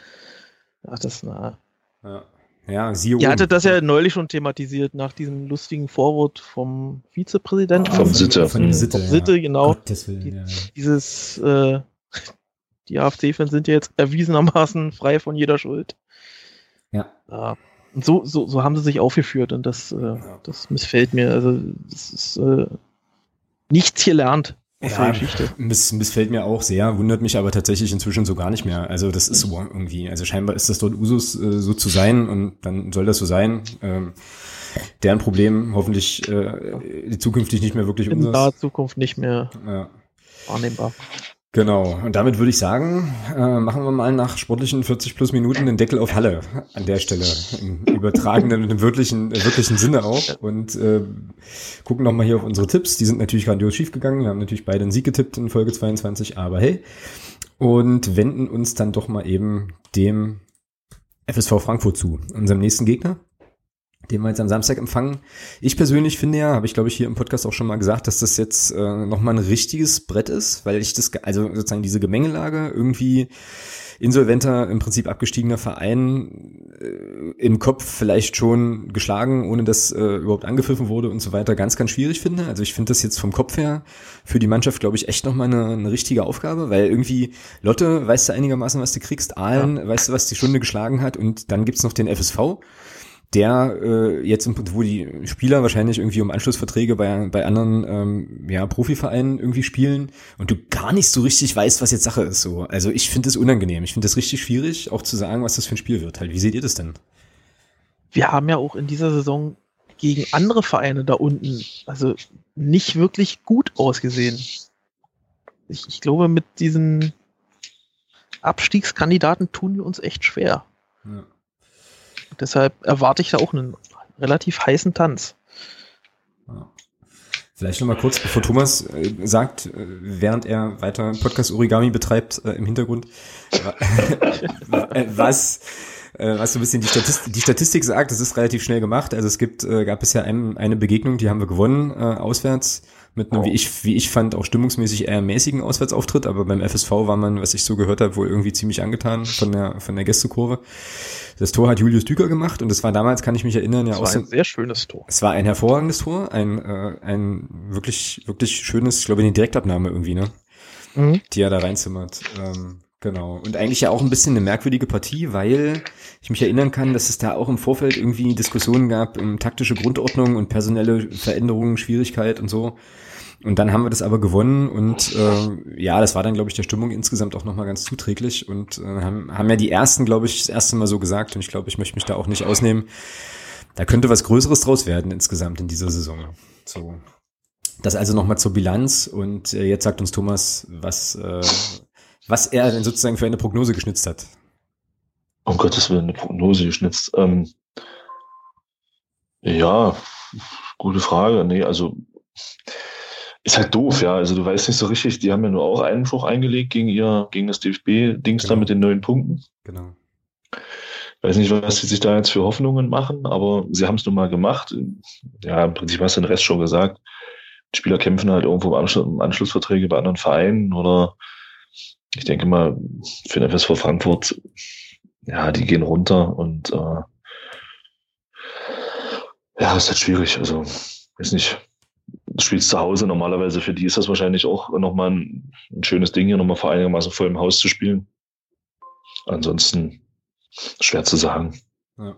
ach, das, na. Ja. Ja, sie Ihr hattet das ja neulich schon thematisiert nach diesem lustigen Vorwort vom Vizepräsidenten. Vom Sitte. Von, von Sitte, Sitte ja. genau. Willen, die, ja. Dieses, äh, die AfD-Fans sind ja jetzt erwiesenermaßen frei von jeder Schuld. Ja. ja. Und so, so, so haben sie sich aufgeführt und das, äh, das missfällt mir. Also, das ist äh, nichts gelernt ja, miss, missfällt mir auch sehr, wundert mich aber tatsächlich inzwischen so gar nicht mehr. Also das ist so irgendwie, also scheinbar ist das dort Usus äh, so zu sein und dann soll das so sein. Ähm, deren Problem hoffentlich äh, zukünftig nicht mehr wirklich In unseres. naher Zukunft nicht mehr ja. wahrnehmbar. Genau, und damit würde ich sagen, äh, machen wir mal nach sportlichen 40 plus Minuten den Deckel auf Halle an der Stelle, im übertragenen und im wirklichen, äh, wirklichen Sinne auch und äh, gucken nochmal hier auf unsere Tipps. Die sind natürlich grandios schief gegangen. Wir haben natürlich beide einen Sieg getippt in Folge 22, aber hey. Und wenden uns dann doch mal eben dem FSV Frankfurt zu, unserem nächsten Gegner den wir jetzt am Samstag empfangen. Ich persönlich finde ja, habe ich glaube ich hier im Podcast auch schon mal gesagt, dass das jetzt äh, nochmal ein richtiges Brett ist, weil ich das, also sozusagen diese Gemengelage irgendwie insolventer, im Prinzip abgestiegener Verein äh, im Kopf vielleicht schon geschlagen, ohne dass äh, überhaupt angepfiffen wurde und so weiter, ganz, ganz schwierig finde. Also ich finde das jetzt vom Kopf her für die Mannschaft, glaube ich, echt nochmal eine, eine richtige Aufgabe, weil irgendwie Lotte weißt du einigermaßen, was du kriegst, Aalen ja. weißt du, was die Stunde geschlagen hat und dann gibt's noch den FSV der äh, jetzt, wo die Spieler wahrscheinlich irgendwie um Anschlussverträge bei, bei anderen ähm, ja, Profivereinen irgendwie spielen und du gar nicht so richtig weißt, was jetzt Sache ist. So. Also ich finde es unangenehm. Ich finde es richtig schwierig, auch zu sagen, was das für ein Spiel wird. Halt. Wie seht ihr das denn? Wir haben ja auch in dieser Saison gegen andere Vereine da unten, also nicht wirklich gut ausgesehen. Ich, ich glaube, mit diesen Abstiegskandidaten tun wir uns echt schwer. Ja. Deshalb erwarte ich da auch einen relativ heißen Tanz. Vielleicht nochmal kurz, bevor Thomas äh, sagt, äh, während er weiter Podcast Origami betreibt äh, im Hintergrund, was, äh, was so ein bisschen die Statistik, die Statistik sagt, das ist relativ schnell gemacht. Also es gibt, gab bisher ein, eine Begegnung, die haben wir gewonnen, auswärts mit einem, wie ich, wie ich fand, auch stimmungsmäßig eher mäßigen Auswärtsauftritt, aber beim FSV war man, was ich so gehört habe, wohl irgendwie ziemlich angetan von der, von der Gästekurve. Das Tor hat Julius Düker gemacht und es war damals, kann ich mich erinnern, ja auch. Es war ein sehr schönes Tor. Es war ein hervorragendes Tor, ein, äh, ein wirklich, wirklich schönes, ich glaube, eine Direktabnahme irgendwie, ne? Mhm. Die er da reinzimmert. Ähm, Genau. Und eigentlich ja auch ein bisschen eine merkwürdige Partie, weil ich mich erinnern kann, dass es da auch im Vorfeld irgendwie Diskussionen gab um taktische Grundordnung und personelle Veränderungen, Schwierigkeit und so. Und dann haben wir das aber gewonnen und äh, ja, das war dann, glaube ich, der Stimmung insgesamt auch nochmal ganz zuträglich und äh, haben, haben ja die ersten, glaube ich, das erste Mal so gesagt und ich glaube, ich möchte mich da auch nicht ausnehmen. Da könnte was Größeres draus werden insgesamt in dieser Saison. So. Das also nochmal zur Bilanz und äh, jetzt sagt uns Thomas, was, äh, was er denn sozusagen für eine Prognose geschnitzt hat. Um Gottes Willen, eine Prognose geschnitzt. Ähm, ja, gute Frage. Nee, also ist halt doof, ja. Also du weißt nicht so richtig, die haben ja nur auch Einspruch eingelegt gegen ihr, gegen das DFB-Dings genau. da mit den neuen Punkten. Genau. Ich weiß nicht, was sie sich da jetzt für Hoffnungen machen, aber sie haben es nun mal gemacht. Ja, im Prinzip hast du den Rest schon gesagt. Die Spieler kämpfen halt irgendwo im, Anschluss, Anschlussverträge bei anderen Vereinen oder ich denke mal, für den FSV Frankfurt, ja, die gehen runter und äh, ja, ist halt schwierig. Also, weiß nicht, du spielst zu Hause. Normalerweise für die ist das wahrscheinlich auch nochmal ein, ein schönes Ding, hier nochmal vor einigermaßen voll im Haus zu spielen. Ansonsten schwer zu sagen. Ja.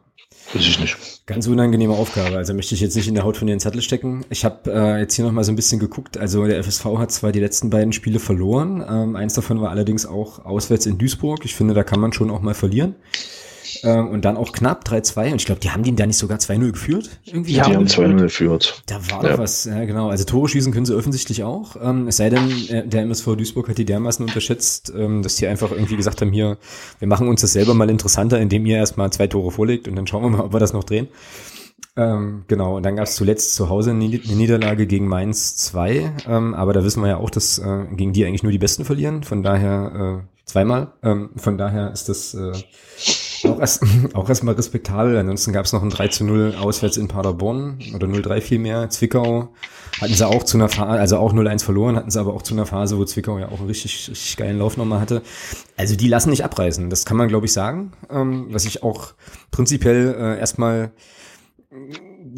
Weiß ich nicht. Ganz unangenehme Aufgabe. Also möchte ich jetzt nicht in der Haut von den Zettel stecken. Ich habe äh, jetzt hier nochmal so ein bisschen geguckt. Also der FSV hat zwar die letzten beiden Spiele verloren. Ähm, eins davon war allerdings auch auswärts in Duisburg. Ich finde, da kann man schon auch mal verlieren. Ähm, und dann auch knapp 3-2. Und ich glaube, die haben den da nicht sogar 2-0 geführt. Irgendwie ja, die haben 2-0 geführt. Da war ja. doch was, ja genau. Also Tore schießen können sie offensichtlich auch. Ähm, es sei denn, äh, der MSV Duisburg hat die dermaßen unterschätzt, ähm, dass die einfach irgendwie gesagt haben, hier, wir machen uns das selber mal interessanter, indem ihr erstmal zwei Tore vorlegt und dann schauen wir mal, ob wir das noch drehen. Ähm, genau, und dann gab es zuletzt zu Hause eine Niederlage gegen Mainz 2, ähm, aber da wissen wir ja auch, dass äh, gegen die eigentlich nur die Besten verlieren, von daher äh, zweimal, ähm, von daher ist das äh, auch, erst, auch erstmal respektabel. Ansonsten gab es noch ein 3 zu 0 auswärts in Paderborn oder 0-3 vielmehr. Zwickau hatten sie auch zu einer Phase, also auch 0-1 verloren, hatten sie aber auch zu einer Phase, wo Zwickau ja auch einen richtig, richtig geilen Lauf nochmal hatte. Also die lassen nicht abreißen, das kann man glaube ich sagen. Ähm, was ich auch prinzipiell äh, erstmal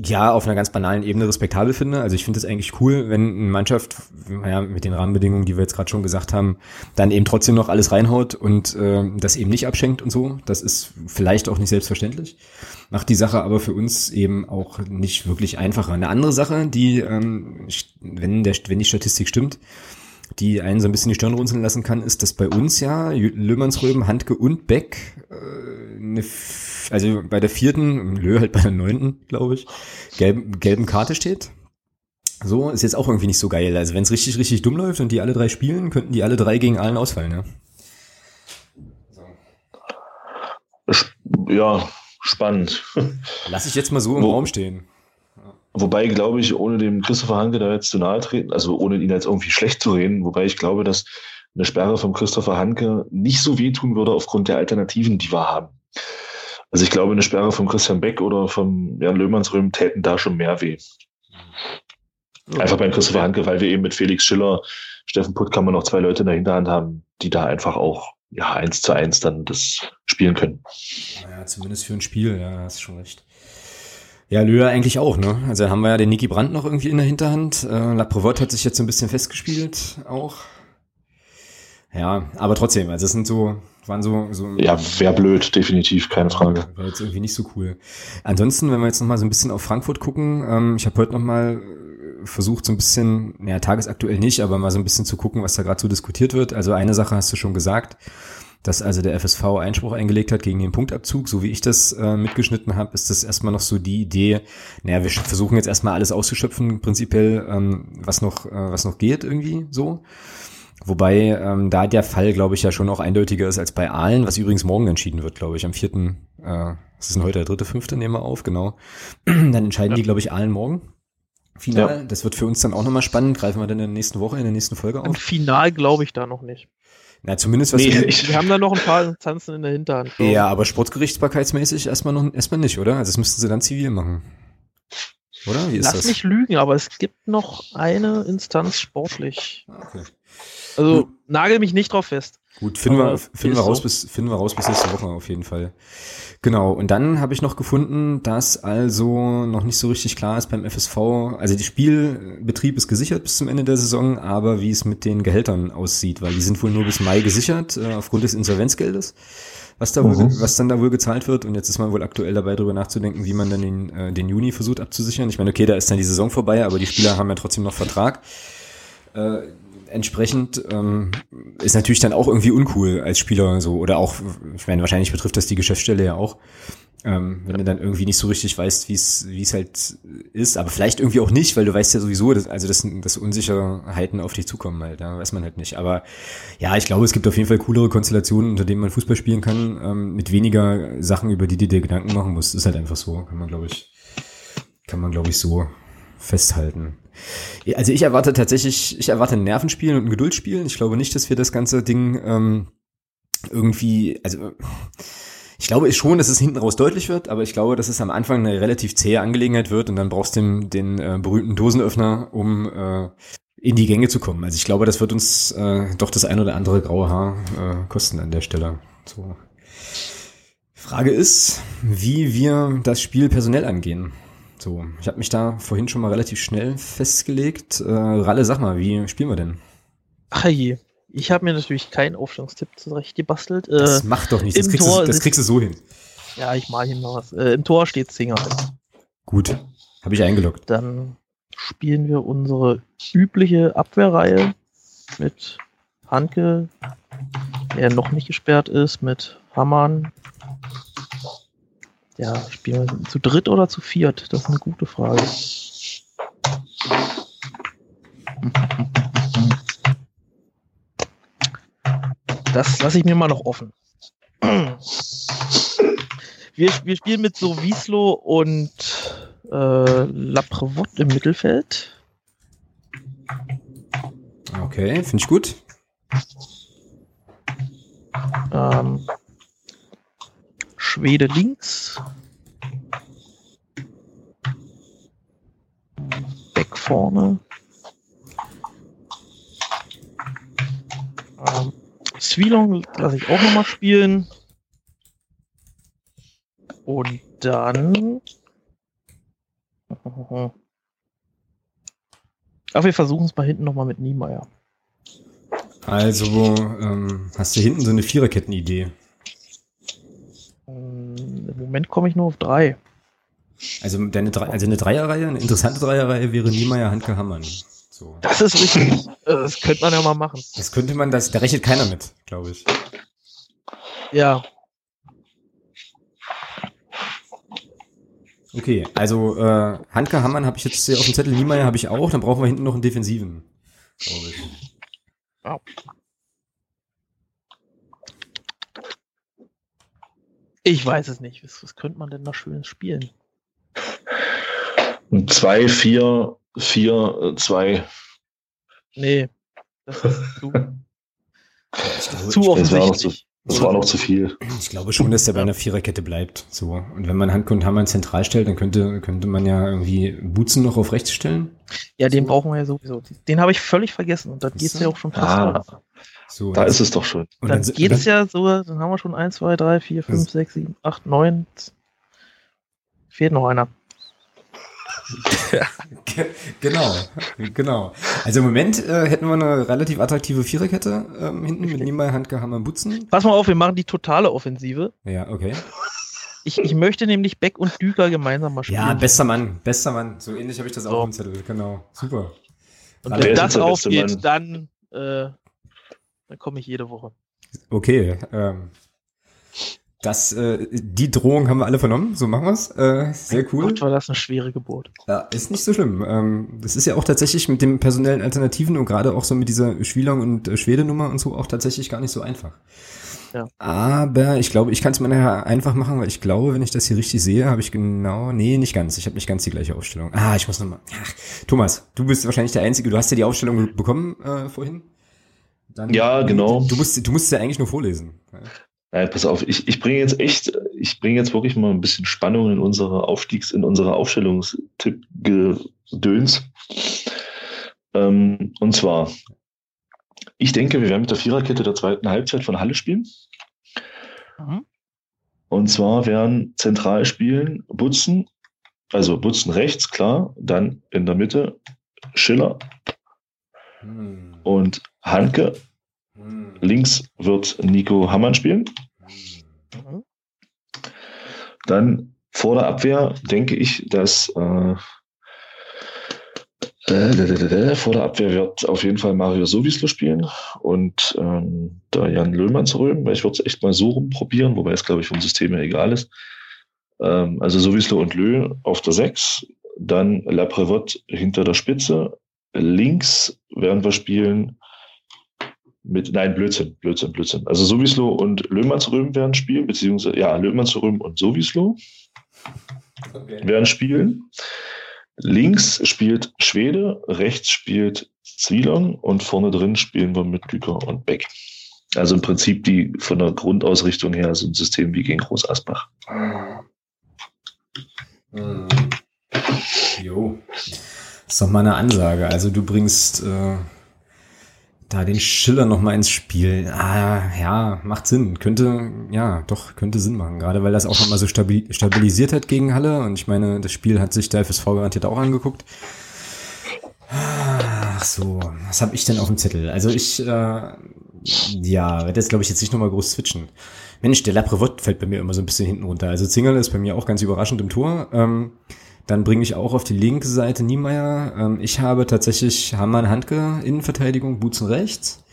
ja, auf einer ganz banalen Ebene respektabel finde. Also ich finde es eigentlich cool, wenn eine Mannschaft, ja, mit den Rahmenbedingungen, die wir jetzt gerade schon gesagt haben, dann eben trotzdem noch alles reinhaut und äh, das eben nicht abschenkt und so. Das ist vielleicht auch nicht selbstverständlich. Macht die Sache aber für uns eben auch nicht wirklich einfacher. Eine andere Sache, die, ähm, wenn, der, wenn die Statistik stimmt, die einen so ein bisschen die Stirn runzeln lassen kann, ist, dass bei uns ja Löhmannsröben, Handke und Beck äh, eine also bei der vierten, Lö halt bei der neunten, glaube ich, gelben, gelben Karte steht. So, ist jetzt auch irgendwie nicht so geil. Also wenn es richtig, richtig dumm läuft und die alle drei spielen, könnten die alle drei gegen allen ausfallen, ja. Ja, spannend. Lass ich jetzt mal so im Wo, Raum stehen. Wobei, glaube ich, ohne dem Christopher Hanke da jetzt zu nahe treten, also ohne ihn jetzt irgendwie schlecht zu reden, wobei ich glaube, dass eine Sperre von Christopher Hanke nicht so wehtun würde aufgrund der Alternativen, die wir haben. Also ich glaube, eine Sperre von Christian Beck oder von Jan Löhmannsröhm täten da schon mehr weh. Einfach beim Christopher Handke, weil wir eben mit Felix Schiller, Steffen Puttkammer noch zwei Leute in der Hinterhand haben, die da einfach auch ja eins zu eins dann das spielen können. Ja, zumindest für ein Spiel, ja, hast schon recht. Ja, Löhr eigentlich auch, ne? Also haben wir ja den Niki Brandt noch irgendwie in der Hinterhand. Äh, La Prevotte hat sich jetzt so ein bisschen festgespielt auch. Ja, aber trotzdem, also es sind so, waren so, so. Ja, wäre blöd, definitiv, keine Frage. Wäre jetzt irgendwie nicht so cool. Ansonsten, wenn wir jetzt nochmal so ein bisschen auf Frankfurt gucken, ähm, ich habe heute nochmal äh, versucht, so ein bisschen, naja, tagesaktuell nicht, aber mal so ein bisschen zu gucken, was da gerade so diskutiert wird. Also eine Sache hast du schon gesagt, dass also der FSV Einspruch eingelegt hat gegen den Punktabzug. So wie ich das äh, mitgeschnitten habe, ist das erstmal noch so die Idee, naja, wir versuchen jetzt erstmal alles auszuschöpfen, prinzipiell, ähm, was noch, äh, was noch geht irgendwie so. Wobei ähm, da der Fall, glaube ich, ja schon auch eindeutiger ist als bei Aalen, was übrigens morgen entschieden wird, glaube ich, am vierten, äh, das ist denn heute der dritte, fünfte, nehmen wir auf, genau. dann entscheiden ja. die, glaube ich, Aalen morgen. Final. Ja. Das wird für uns dann auch nochmal spannend. Greifen wir dann in der nächsten Woche, in der nächsten Folge auf. Ein Final glaube ich da noch nicht. Na, zumindest was nee, wir, wir haben da noch ein paar Instanzen in der Hinterhand. Ja, aber sportgerichtsbarkeitsmäßig erstmal noch erstmal nicht, oder? Also das müssten sie dann zivil machen. Oder? Wie ist Lass das? mich lügen, aber es gibt noch eine Instanz sportlich. Ah, okay. Also Gut. nagel mich nicht drauf fest. Gut, finden wir, finden wir raus so. bis, finden wir raus bis nächste Woche auf jeden Fall. Genau. Und dann habe ich noch gefunden, dass also noch nicht so richtig klar ist beim FSV. Also der Spielbetrieb ist gesichert bis zum Ende der Saison, aber wie es mit den Gehältern aussieht, weil die sind wohl nur bis Mai gesichert äh, aufgrund des Insolvenzgeldes was da wohl, mhm. was dann da wohl gezahlt wird. Und jetzt ist man wohl aktuell dabei, darüber nachzudenken, wie man dann den, äh, den Juni versucht abzusichern. Ich meine, okay, da ist dann die Saison vorbei, aber die Spieler haben ja trotzdem noch Vertrag. Entsprechend ähm, ist natürlich dann auch irgendwie uncool als Spieler so oder auch, ich meine, wahrscheinlich betrifft das die Geschäftsstelle ja auch, ähm, wenn du dann irgendwie nicht so richtig weißt, wie es wie es halt ist, aber vielleicht irgendwie auch nicht, weil du weißt ja sowieso, dass, also dass, dass Unsicherheiten auf dich zukommen halt, da weiß man halt nicht. Aber ja, ich glaube, es gibt auf jeden Fall coolere Konstellationen, unter denen man Fußball spielen kann, ähm, mit weniger Sachen, über die du dir Gedanken machen musst. Ist halt einfach so, kann man glaube ich, kann man glaube ich so festhalten. Also ich erwarte tatsächlich, ich erwarte ein Nervenspiel und ein Geduldsspiel. Ich glaube nicht, dass wir das ganze Ding ähm, irgendwie, also ich glaube schon, dass es hinten raus deutlich wird, aber ich glaube, dass es am Anfang eine relativ zähe Angelegenheit wird und dann brauchst du den, den äh, berühmten Dosenöffner, um äh, in die Gänge zu kommen. Also ich glaube, das wird uns äh, doch das ein oder andere graue Haar äh, kosten an der Stelle. So. Frage ist, wie wir das Spiel personell angehen. So, ich habe mich da vorhin schon mal relativ schnell festgelegt. Äh, Ralle, sag mal, wie spielen wir denn? Ach je, ich habe mir natürlich keinen Aufstellungstipp zurecht gebastelt. Das äh, macht doch nichts, das, kriegst du, das kriegst du so hin. Ja, ich mal hin noch was. Äh, Im Tor steht Singer. Gut, habe ich eingeloggt. Dann spielen wir unsere übliche Abwehrreihe mit Hanke, der noch nicht gesperrt ist, mit Hammann. Ja, spielen wir zu dritt oder zu viert? Das ist eine gute Frage. Das lasse ich mir mal noch offen. Wir, wir spielen mit so Wieslo und äh, Laprevot im Mittelfeld. Okay, finde ich gut. Ähm, Schwede links. Beck vorne. Ähm, Swilong lasse ich auch nochmal spielen. Und dann. Aber wir versuchen es mal hinten nochmal mit Niemeyer. Also, ähm, hast du hinten so eine Viererketten-Idee? Im Moment komme ich nur auf drei. Also, deine, also eine Dreierreihe, eine interessante Dreierreihe wäre Niemeyer, Handke, Hammann. So. Das ist richtig. Das könnte man ja mal machen. Das könnte man, das, da rechnet keiner mit, glaube ich. Ja. Okay, also äh, Handke Hammann habe ich jetzt hier auf dem Zettel, Niemeyer habe ich auch, dann brauchen wir hinten noch einen Defensiven, glaube ich. Oh. Ich weiß es nicht. Was, was könnte man denn da schönes spielen? 2, 4, 4, 2. Nee, das ist zu, glaube, zu offensichtlich. Das war noch zu viel. Ich glaube schon, dass der bei einer Viererkette bleibt. So. Und wenn man Handke und Hammer zentral stellt, dann könnte, könnte man ja irgendwie Butzen noch auf rechts stellen. Ja, den so. brauchen wir ja sowieso. Den habe ich völlig vergessen und dann geht es ja auch schon fast. Ah, so, da ist es doch schon. Und dann, dann geht es ja so, dann haben wir schon 1, 2, 3, 4, 5, 6, 7, 8, 9. Fehlt noch einer. genau, genau. Also im Moment äh, hätten wir eine relativ attraktive Viererkette ähm, hinten mit Niemeyer, Handke, Hammer, Butzen. Pass mal auf, wir machen die totale Offensive. Ja, okay. Ich, ich möchte nämlich Beck und Düker gemeinsam mal spielen. Ja, bester Mann, bester Mann. So ähnlich habe ich das so. auch im Zettel. Genau, super. Und wenn das aufgeht, dann, äh, dann komme ich jede Woche. Okay, ähm, das, äh, die Drohung haben wir alle vernommen, so machen wir's. Äh, sehr cool. Gott, war das eine schwere Geburt. Ja, ist nicht so schlimm. Ähm, das ist ja auch tatsächlich mit den personellen Alternativen und gerade auch so mit dieser Schwielong und äh, Schwede-Nummer und so auch tatsächlich gar nicht so einfach. Ja. Aber ich glaube, ich kann es mir nachher einfach machen, weil ich glaube, wenn ich das hier richtig sehe, habe ich genau, nee, nicht ganz. Ich habe nicht ganz die gleiche Aufstellung. Ah, ich muss nochmal. Thomas, du bist wahrscheinlich der Einzige. Du hast ja die Aufstellung bekommen äh, vorhin. Dann, ja, genau. Du musst, du musst ja eigentlich nur vorlesen. Nein, pass auf, ich, ich bringe jetzt echt, ich bringe jetzt wirklich mal ein bisschen Spannung in unsere Aufstiegs-, in unsere Aufstellungstipp-Gedöns. Ähm, und zwar, ich denke, wir werden mit der Viererkette der zweiten Halbzeit von Halle spielen. Mhm. Und zwar werden zentral spielen Butzen, also Butzen rechts, klar, dann in der Mitte Schiller mhm. Und Hanke. Mhm. Links wird Nico Hammann spielen. Mhm. Dann vor der Abwehr denke ich, dass äh, Äh, vor der Abwehr wird auf jeden Fall Mario Sowislo spielen und ähm, der Jan Löhmann zu rühmen, weil ich würde es echt mal so rumprobieren, wobei es, glaube ich, vom System her egal ist. Ähm, also Sowislo und Lö auf der 6, dann La Prévotte hinter der Spitze. Links werden wir spielen mit, nein, Blödsinn, Blödsinn, Blödsinn. Also Sowislo und Löhmannsröhm werden spielen, beziehungsweise, ja, Löhmannsröhm und Sowislo okay. werden spielen. Links spielt Schwede, rechts spielt Zwielon und vorne drin spielen wir mit Büker und Beck. Also im Prinzip die von der Grundausrichtung her so ein System wie gegen Groß Asbach. Mhm. Jo. Ist doch mal eine Ansage. Also du bringst äh, da den Schiller noch mal ins Spiel. Ah, ja, macht Sinn. Könnte, ja, doch, könnte Sinn machen. Gerade weil das auch noch mal so stabil, stabilisiert hat gegen Halle. Und ich meine, das Spiel hat sich der FSV garantiert auch angeguckt. Ach so, was habe ich denn auf dem Zettel? Also ich, äh, ja, werde jetzt glaube ich jetzt nicht nochmal groß switchen. Mensch, der Laprevot fällt bei mir immer so ein bisschen hinten runter. Also Zingerle ist bei mir auch ganz überraschend im Tor. Ähm, dann bringe ich auch auf die linke Seite Niemeyer. Ähm, ich habe tatsächlich Hammann Handke Innenverteidigung, Butzen rechts.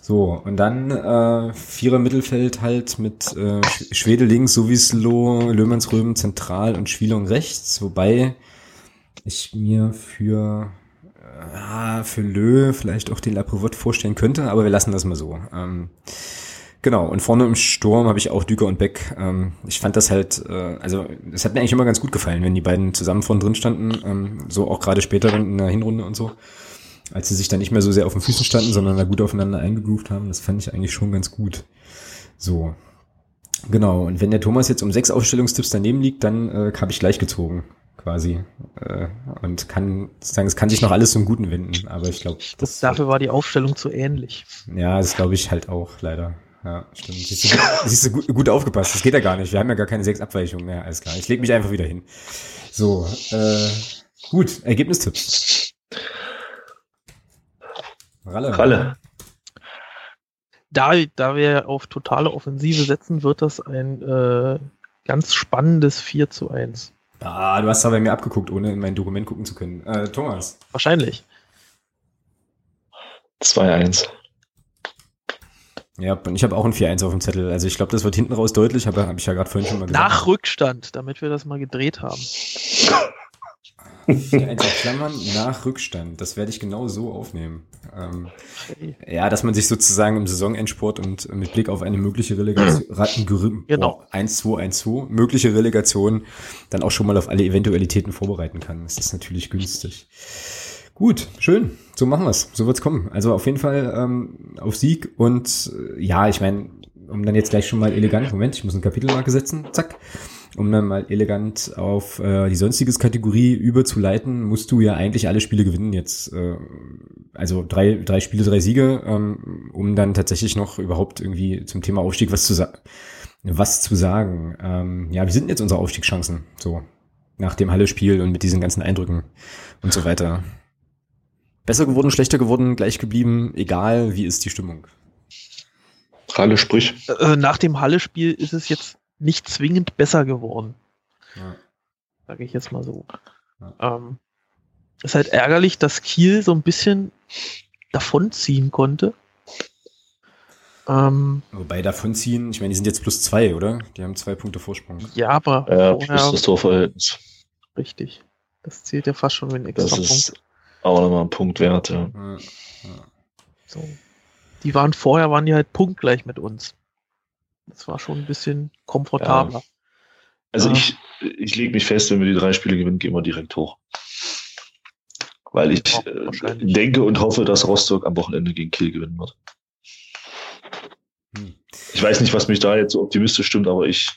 So, und dann äh, Vierer Mittelfeld halt mit äh, Schwede links, Sowieslo, Löhmannsröben zentral und Schwielung rechts. Wobei ich mir für äh, für Lö vielleicht auch den Laprovot vorstellen könnte, aber wir lassen das mal so. Ähm, Genau, und vorne im Sturm habe ich auch Düker und Beck. Ähm, ich fand das halt, äh, also es hat mir eigentlich immer ganz gut gefallen, wenn die beiden zusammen vorne drin standen, ähm, so auch gerade später in der Hinrunde und so, als sie sich dann nicht mehr so sehr auf den Füßen standen, sondern da gut aufeinander eingegroovt haben, das fand ich eigentlich schon ganz gut. So, genau, und wenn der Thomas jetzt um sechs Aufstellungstipps daneben liegt, dann äh, habe ich gleich gezogen quasi äh, und kann sagen, es kann sich noch alles zum Guten wenden, aber ich glaube, dafür war die Aufstellung zu ähnlich. Ja, das glaube ich halt auch leider ja, stimmt. Siehst du, siehst du gut, gut, aufgepasst. Das geht ja gar nicht. Wir haben ja gar keine sechs Abweichungen mehr. Alles klar. Ich lege mich einfach wieder hin. So, äh, gut. Ergebnistipps. Ralle. Ralle. Da, da wir auf totale Offensive setzen, wird das ein äh, ganz spannendes 4 zu 1. Ah, du hast da bei mir abgeguckt, ohne in mein Dokument gucken zu können. Äh, Thomas. Wahrscheinlich. 2-1. Ja, und ich habe auch ein 4-1 auf dem Zettel. Also ich glaube, das wird hinten raus deutlich, aber habe ich ja gerade vorhin schon mal gesagt. Nach Rückstand, damit wir das mal gedreht haben. 4-1 auf Klammern, nach Rückstand. Das werde ich genau so aufnehmen. Ähm, okay. Ja, dass man sich sozusagen im Saisonendsport und mit Blick auf eine mögliche Relegation, genau. 1-2-1-2, mögliche Relegation, dann auch schon mal auf alle Eventualitäten vorbereiten kann. Das ist natürlich günstig. Gut, schön. So machen wir's. So wird's kommen. Also auf jeden Fall ähm, auf Sieg und äh, ja, ich meine, um dann jetzt gleich schon mal elegant, Moment, ich muss eine Kapitelmarke setzen, zack, um dann mal elegant auf äh, die sonstiges Kategorie überzuleiten, musst du ja eigentlich alle Spiele gewinnen jetzt. Äh, also drei, drei Spiele, drei Siege, ähm, um dann tatsächlich noch überhaupt irgendwie zum Thema Aufstieg was zu sagen. Was zu sagen. Ähm, ja, wie sind jetzt unsere Aufstiegschancen? So, nach dem Halle-Spiel und mit diesen ganzen Eindrücken und so weiter besser geworden, schlechter geworden, gleich geblieben, egal, wie ist die Stimmung? Halle sprich. Äh, nach dem Halle-Spiel ist es jetzt nicht zwingend besser geworden. Ja. Sage ich jetzt mal so. Ja. Ähm, ist halt ärgerlich, dass Kiel so ein bisschen davonziehen konnte. Ähm, Wobei davonziehen, ich meine, die sind jetzt plus zwei, oder? Die haben zwei Punkte Vorsprung. Ja, aber. Ja, plus das Torverhältnis. Richtig. Das zählt ja fast schon wie ein extra das Punkt. Auch nochmal ein Punkt wert, ja. ja, ja. So. Die waren vorher, waren die halt punktgleich mit uns. Das war schon ein bisschen komfortabler. Ja. Also ja. ich, ich lege mich fest, wenn wir die drei Spiele gewinnen, gehen wir direkt hoch. Weil ich äh, denke und hoffe, dass Rostock am Wochenende gegen Kiel gewinnen wird. Hm. Ich weiß nicht, was mich da jetzt so optimistisch stimmt, aber ich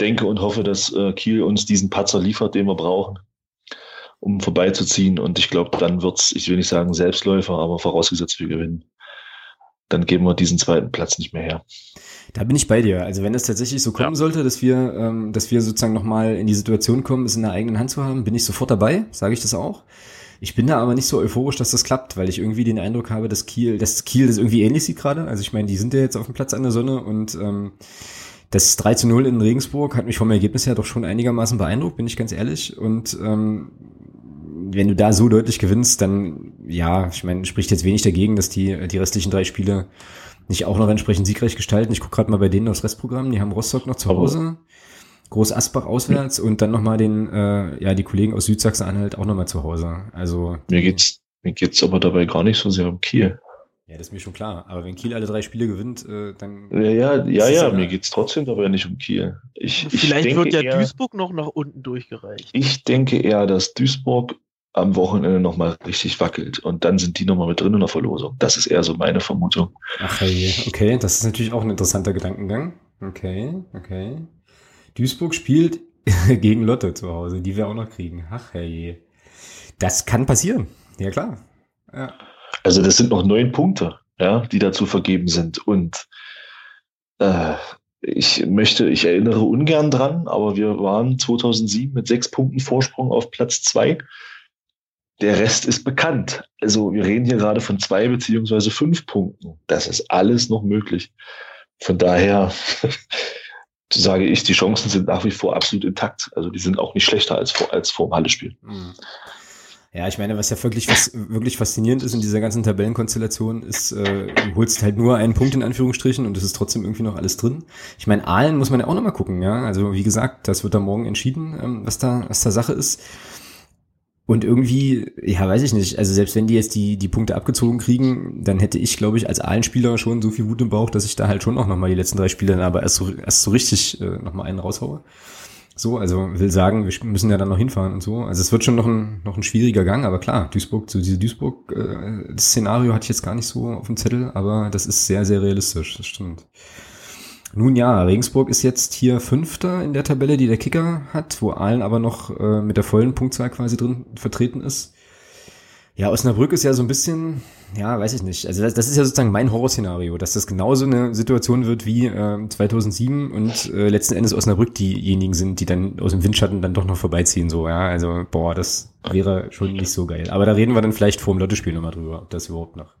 denke und hoffe, dass äh, Kiel uns diesen Patzer liefert, den wir brauchen um vorbeizuziehen. Und ich glaube, dann wird's, ich will nicht sagen Selbstläufer, aber vorausgesetzt wir gewinnen, dann geben wir diesen zweiten Platz nicht mehr her. Da bin ich bei dir. Also wenn es tatsächlich so kommen ja. sollte, dass wir, ähm, dass wir sozusagen nochmal in die Situation kommen, es in der eigenen Hand zu haben, bin ich sofort dabei, sage ich das auch. Ich bin da aber nicht so euphorisch, dass das klappt, weil ich irgendwie den Eindruck habe, dass Kiel, dass Kiel das irgendwie ähnlich sieht gerade. Also ich meine, die sind ja jetzt auf dem Platz an der Sonne und ähm, das 3 zu 0 in Regensburg hat mich vom Ergebnis her doch schon einigermaßen beeindruckt, bin ich ganz ehrlich. Und ähm, wenn du da so deutlich gewinnst, dann, ja, ich meine, spricht jetzt wenig dagegen, dass die, die restlichen drei Spiele nicht auch noch entsprechend siegreich gestalten. Ich gucke gerade mal bei denen aufs Restprogramm, die haben Rostock noch zu Hause, Groß Asbach auswärts und dann nochmal den, äh, ja, die Kollegen aus Südsachsen-Anhalt auch nochmal zu Hause. Also. Mir geht's, mir geht's aber dabei gar nicht so sehr um Kiel. Ja, das ist mir schon klar. Aber wenn Kiel alle drei Spiele gewinnt, äh, dann. Ja, ja, ja, ja mir geht's trotzdem dabei nicht um Kiel. Ich, Vielleicht ich wird ja eher, Duisburg noch nach unten durchgereicht. Ich denke eher, dass Duisburg am Wochenende nochmal richtig wackelt und dann sind die nochmal mit drin in der Verlosung. Das ist eher so meine Vermutung. Ach hey, okay, das ist natürlich auch ein interessanter Gedankengang. Okay, okay. Duisburg spielt gegen Lotte zu Hause, die wir auch noch kriegen. Ach hey. Das kann passieren. Ja, klar. Ja. Also das sind noch neun Punkte, ja, die dazu vergeben sind. Und äh, ich möchte, ich erinnere ungern dran, aber wir waren 2007 mit sechs Punkten Vorsprung auf Platz zwei. Der Rest ist bekannt. Also wir reden hier gerade von zwei beziehungsweise fünf Punkten. Das ist alles noch möglich. Von daher sage ich, die Chancen sind nach wie vor absolut intakt. Also die sind auch nicht schlechter als vor, als vor dem Halle-Spiel. Mhm. Ja, ich meine, was ja wirklich, was wirklich faszinierend ist in dieser ganzen Tabellenkonstellation, ist, äh, du holst halt nur einen Punkt in Anführungsstrichen und es ist trotzdem irgendwie noch alles drin. Ich meine, Aalen muss man ja auch nochmal gucken, ja. Also wie gesagt, das wird da morgen entschieden, ähm, was da, was da Sache ist. Und irgendwie, ja, weiß ich nicht, also selbst wenn die jetzt die, die Punkte abgezogen kriegen, dann hätte ich, glaube ich, als Ahlenspieler schon so viel Wut im Bauch, dass ich da halt schon auch nochmal die letzten drei Spiele dann aber erst so, erst so richtig äh, nochmal einen raushaue. So, also will sagen, wir müssen ja dann noch hinfahren und so. Also es wird schon noch ein, noch ein schwieriger Gang, aber klar, Duisburg, so diese Duisburg-Szenario äh, hatte ich jetzt gar nicht so auf dem Zettel, aber das ist sehr, sehr realistisch, das stimmt. Nun ja, Regensburg ist jetzt hier Fünfter in der Tabelle, die der Kicker hat, wo Aalen aber noch äh, mit der vollen Punktzahl quasi drin vertreten ist. Ja, Osnabrück ist ja so ein bisschen, ja, weiß ich nicht. Also das, das ist ja sozusagen mein Horrorszenario, dass das genauso eine Situation wird wie äh, 2007 und äh, letzten Endes Osnabrück diejenigen sind, die dann aus dem Windschatten dann doch noch vorbeiziehen. So, ja, also boah, das wäre schon nicht so geil. Aber da reden wir dann vielleicht vor dem Lottespiel nochmal drüber, ob das überhaupt noch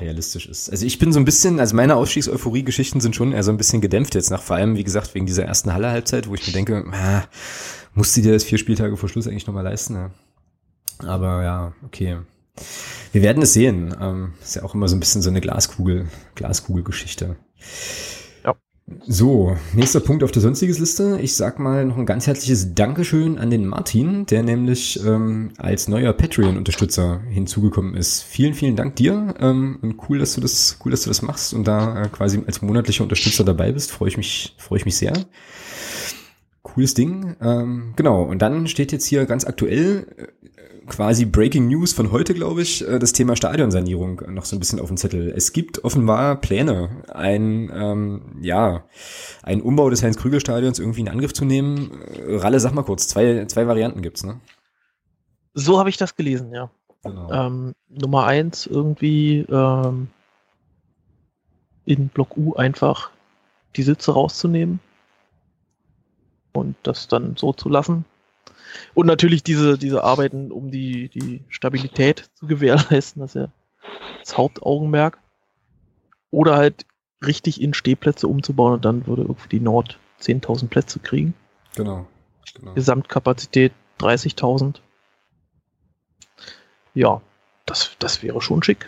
realistisch ist. Also ich bin so ein bisschen, also meine Ausstiegseuphorie-Geschichten sind schon eher so ein bisschen gedämpft jetzt nach, vor allem, wie gesagt, wegen dieser ersten Halle-Halbzeit, wo ich mir denke, ah, musste dir das vier Spieltage vor Schluss eigentlich nochmal leisten? Ja. Aber ja, okay. Wir werden es sehen. Ähm, ist ja auch immer so ein bisschen so eine Glaskugel, Glaskugelgeschichte. So, nächster Punkt auf der sonstiges Liste. Ich sag mal noch ein ganz herzliches Dankeschön an den Martin, der nämlich ähm, als neuer Patreon-Unterstützer hinzugekommen ist. Vielen, vielen Dank dir. Ähm, und cool, dass du das, cool, dass du das machst und da äh, quasi als monatlicher Unterstützer dabei bist. Freue ich mich, freue ich mich sehr. Cooles Ding. Ähm, genau. Und dann steht jetzt hier ganz aktuell äh, quasi Breaking News von heute, glaube ich, äh, das Thema Stadionsanierung noch so ein bisschen auf dem Zettel. Es gibt offenbar Pläne, ein ähm, ja ein Umbau des Heinz-Krügel-Stadions irgendwie in Angriff zu nehmen. Äh, Ralle, sag mal kurz, zwei, zwei Varianten gibt's, ne? So habe ich das gelesen, ja. Genau. Ähm, Nummer eins irgendwie ähm, in Block U einfach die Sitze rauszunehmen und das dann so zu lassen. Und natürlich diese, diese Arbeiten, um die, die Stabilität zu gewährleisten, das ist ja das Hauptaugenmerk. Oder halt richtig in Stehplätze umzubauen und dann würde irgendwie die Nord 10.000 Plätze kriegen. Genau. genau. Gesamtkapazität 30.000. Ja, das, das wäre schon schick.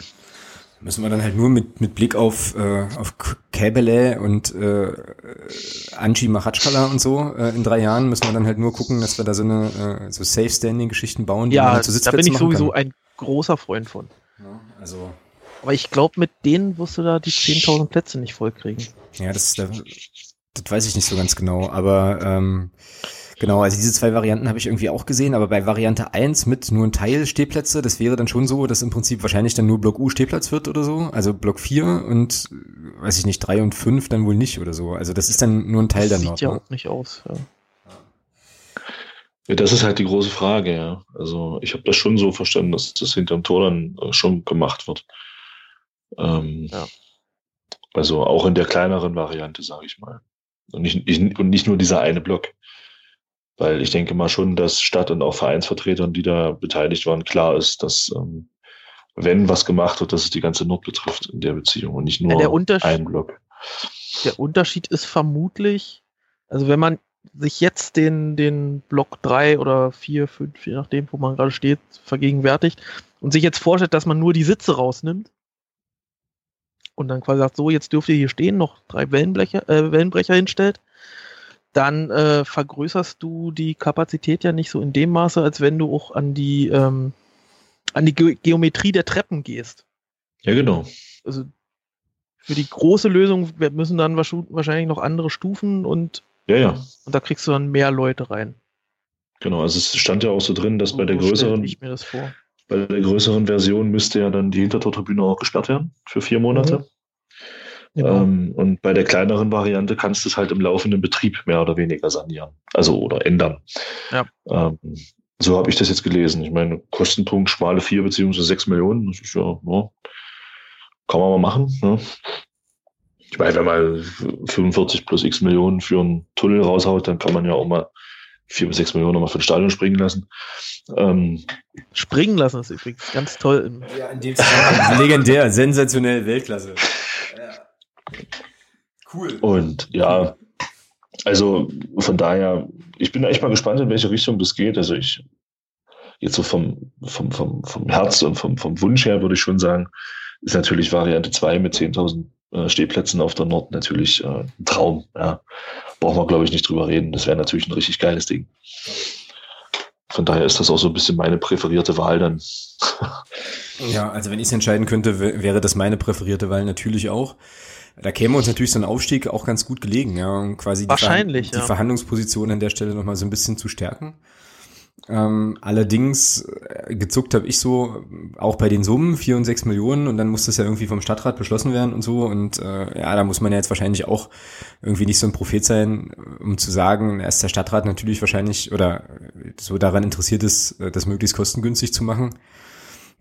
Müssen wir dann halt nur mit, mit Blick auf, äh, auf Käbele und äh, Anji Machatschkala und so äh, in drei Jahren müssen wir dann halt nur gucken, dass wir da so eine äh, so Safe-Standing-Geschichten bauen, die ja, man halt zu Sitzplätzen da bin ich sowieso kann. ein großer Freund von. Ja, also aber ich glaube, mit denen wirst du da die 10.000 Plätze nicht vollkriegen. Ja, das, das, das weiß ich nicht so ganz genau, aber ähm, Genau, also diese zwei Varianten habe ich irgendwie auch gesehen, aber bei Variante 1 mit nur ein Teil Stehplätze, das wäre dann schon so, dass im Prinzip wahrscheinlich dann nur Block U Stehplatz wird oder so, also Block 4 und weiß ich nicht, 3 und 5 dann wohl nicht oder so. Also das ist dann nur ein Teil das dann noch. Sieht ja ne? auch nicht aus, ja. Ja, das ist halt die große Frage, ja. Also ich habe das schon so verstanden, dass das hinterm Tor dann äh, schon gemacht wird. Ähm, ja. Also auch in der kleineren Variante, sage ich mal. Und nicht, und nicht nur dieser eine Block. Weil ich denke mal schon, dass Stadt- und auch Vereinsvertretern, die da beteiligt waren, klar ist, dass ähm, wenn was gemacht wird, dass es die ganze Not betrifft in der Beziehung und nicht nur ja, ein Block. Der Unterschied ist vermutlich, also wenn man sich jetzt den, den Block 3 oder 4, 5, je nachdem, wo man gerade steht, vergegenwärtigt und sich jetzt vorstellt, dass man nur die Sitze rausnimmt und dann quasi sagt, so, jetzt dürft ihr hier stehen, noch drei Wellenbrecher, äh, Wellenbrecher hinstellt, dann äh, vergrößerst du die Kapazität ja nicht so in dem Maße, als wenn du auch an die, ähm, an die Ge Geometrie der Treppen gehst. Ja, genau. Also für die große Lösung müssen dann wahrscheinlich noch andere Stufen und, ja, ja. und da kriegst du dann mehr Leute rein. Genau, also es stand ja auch so drin, dass so bei der größeren, ich mir das vor. bei der größeren Version müsste ja dann die Hintertortribüne auch gesperrt werden für vier Monate. Mhm. Genau. Ähm, und bei der kleineren Variante kannst du es halt im laufenden Betrieb mehr oder weniger sanieren. Also oder ändern. Ja. Ähm, so habe ich das jetzt gelesen. Ich meine, Kostenpunkt schmale vier beziehungsweise sechs Millionen. Das ist ja, ja kann man mal machen. Ne? Ich meine, wenn man 45 plus x Millionen für einen Tunnel raushaut, dann kann man ja auch mal vier bis sechs Millionen mal für den Stadion springen lassen. Ähm, springen lassen ist übrigens ganz toll. Ja, in dem legendär, sensationell, Weltklasse. Cool. Und ja, also von daher, ich bin echt mal gespannt, in welche Richtung das geht. Also ich, jetzt so vom, vom, vom, vom Herz und vom, vom Wunsch her würde ich schon sagen, ist natürlich Variante 2 mit 10.000 äh, Stehplätzen auf der Nord natürlich äh, ein Traum. Ja. Brauchen wir, glaube ich, nicht drüber reden. Das wäre natürlich ein richtig geiles Ding. Von daher ist das auch so ein bisschen meine präferierte Wahl dann. Ja, also wenn ich es entscheiden könnte, wäre das meine präferierte Wahl natürlich auch. Da käme uns natürlich so ein Aufstieg auch ganz gut gelegen, ja, um quasi die, Ver die ja. Verhandlungsposition an der Stelle nochmal so ein bisschen zu stärken. Ähm, allerdings äh, gezuckt habe ich so, auch bei den Summen, vier und sechs Millionen und dann muss das ja irgendwie vom Stadtrat beschlossen werden und so und äh, ja, da muss man ja jetzt wahrscheinlich auch irgendwie nicht so ein Prophet sein, um zu sagen, erst der Stadtrat natürlich wahrscheinlich oder so daran interessiert ist, äh, das möglichst kostengünstig zu machen.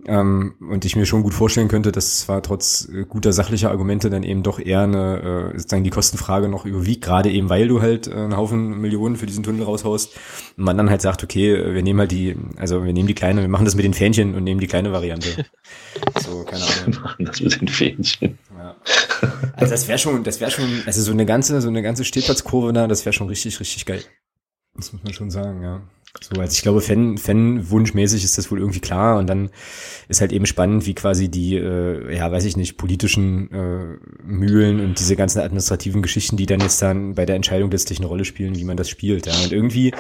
Ähm, und ich mir schon gut vorstellen könnte, dass zwar trotz äh, guter sachlicher Argumente dann eben doch eher eine, äh, sozusagen die Kostenfrage noch überwiegt, gerade eben weil du halt äh, einen Haufen Millionen für diesen Tunnel raushaust und man dann halt sagt, okay, äh, wir nehmen halt die, also wir nehmen die kleine, wir machen das mit den Fähnchen und nehmen die kleine Variante. so, keine Ahnung. Wir machen das mit den Fähnchen. Ja. Also das wäre schon, das wäre schon, also so eine ganze, so eine ganze Stehplatzkurve da, das wäre schon richtig, richtig geil. Das muss man schon sagen, ja. So, also ich glaube, Fan, Fan-wunschmäßig ist das wohl irgendwie klar und dann ist halt eben spannend, wie quasi die, äh, ja, weiß ich nicht, politischen äh, Mühlen und diese ganzen administrativen Geschichten, die dann jetzt dann bei der Entscheidung letztlich eine Rolle spielen, wie man das spielt. Ja. Und irgendwie,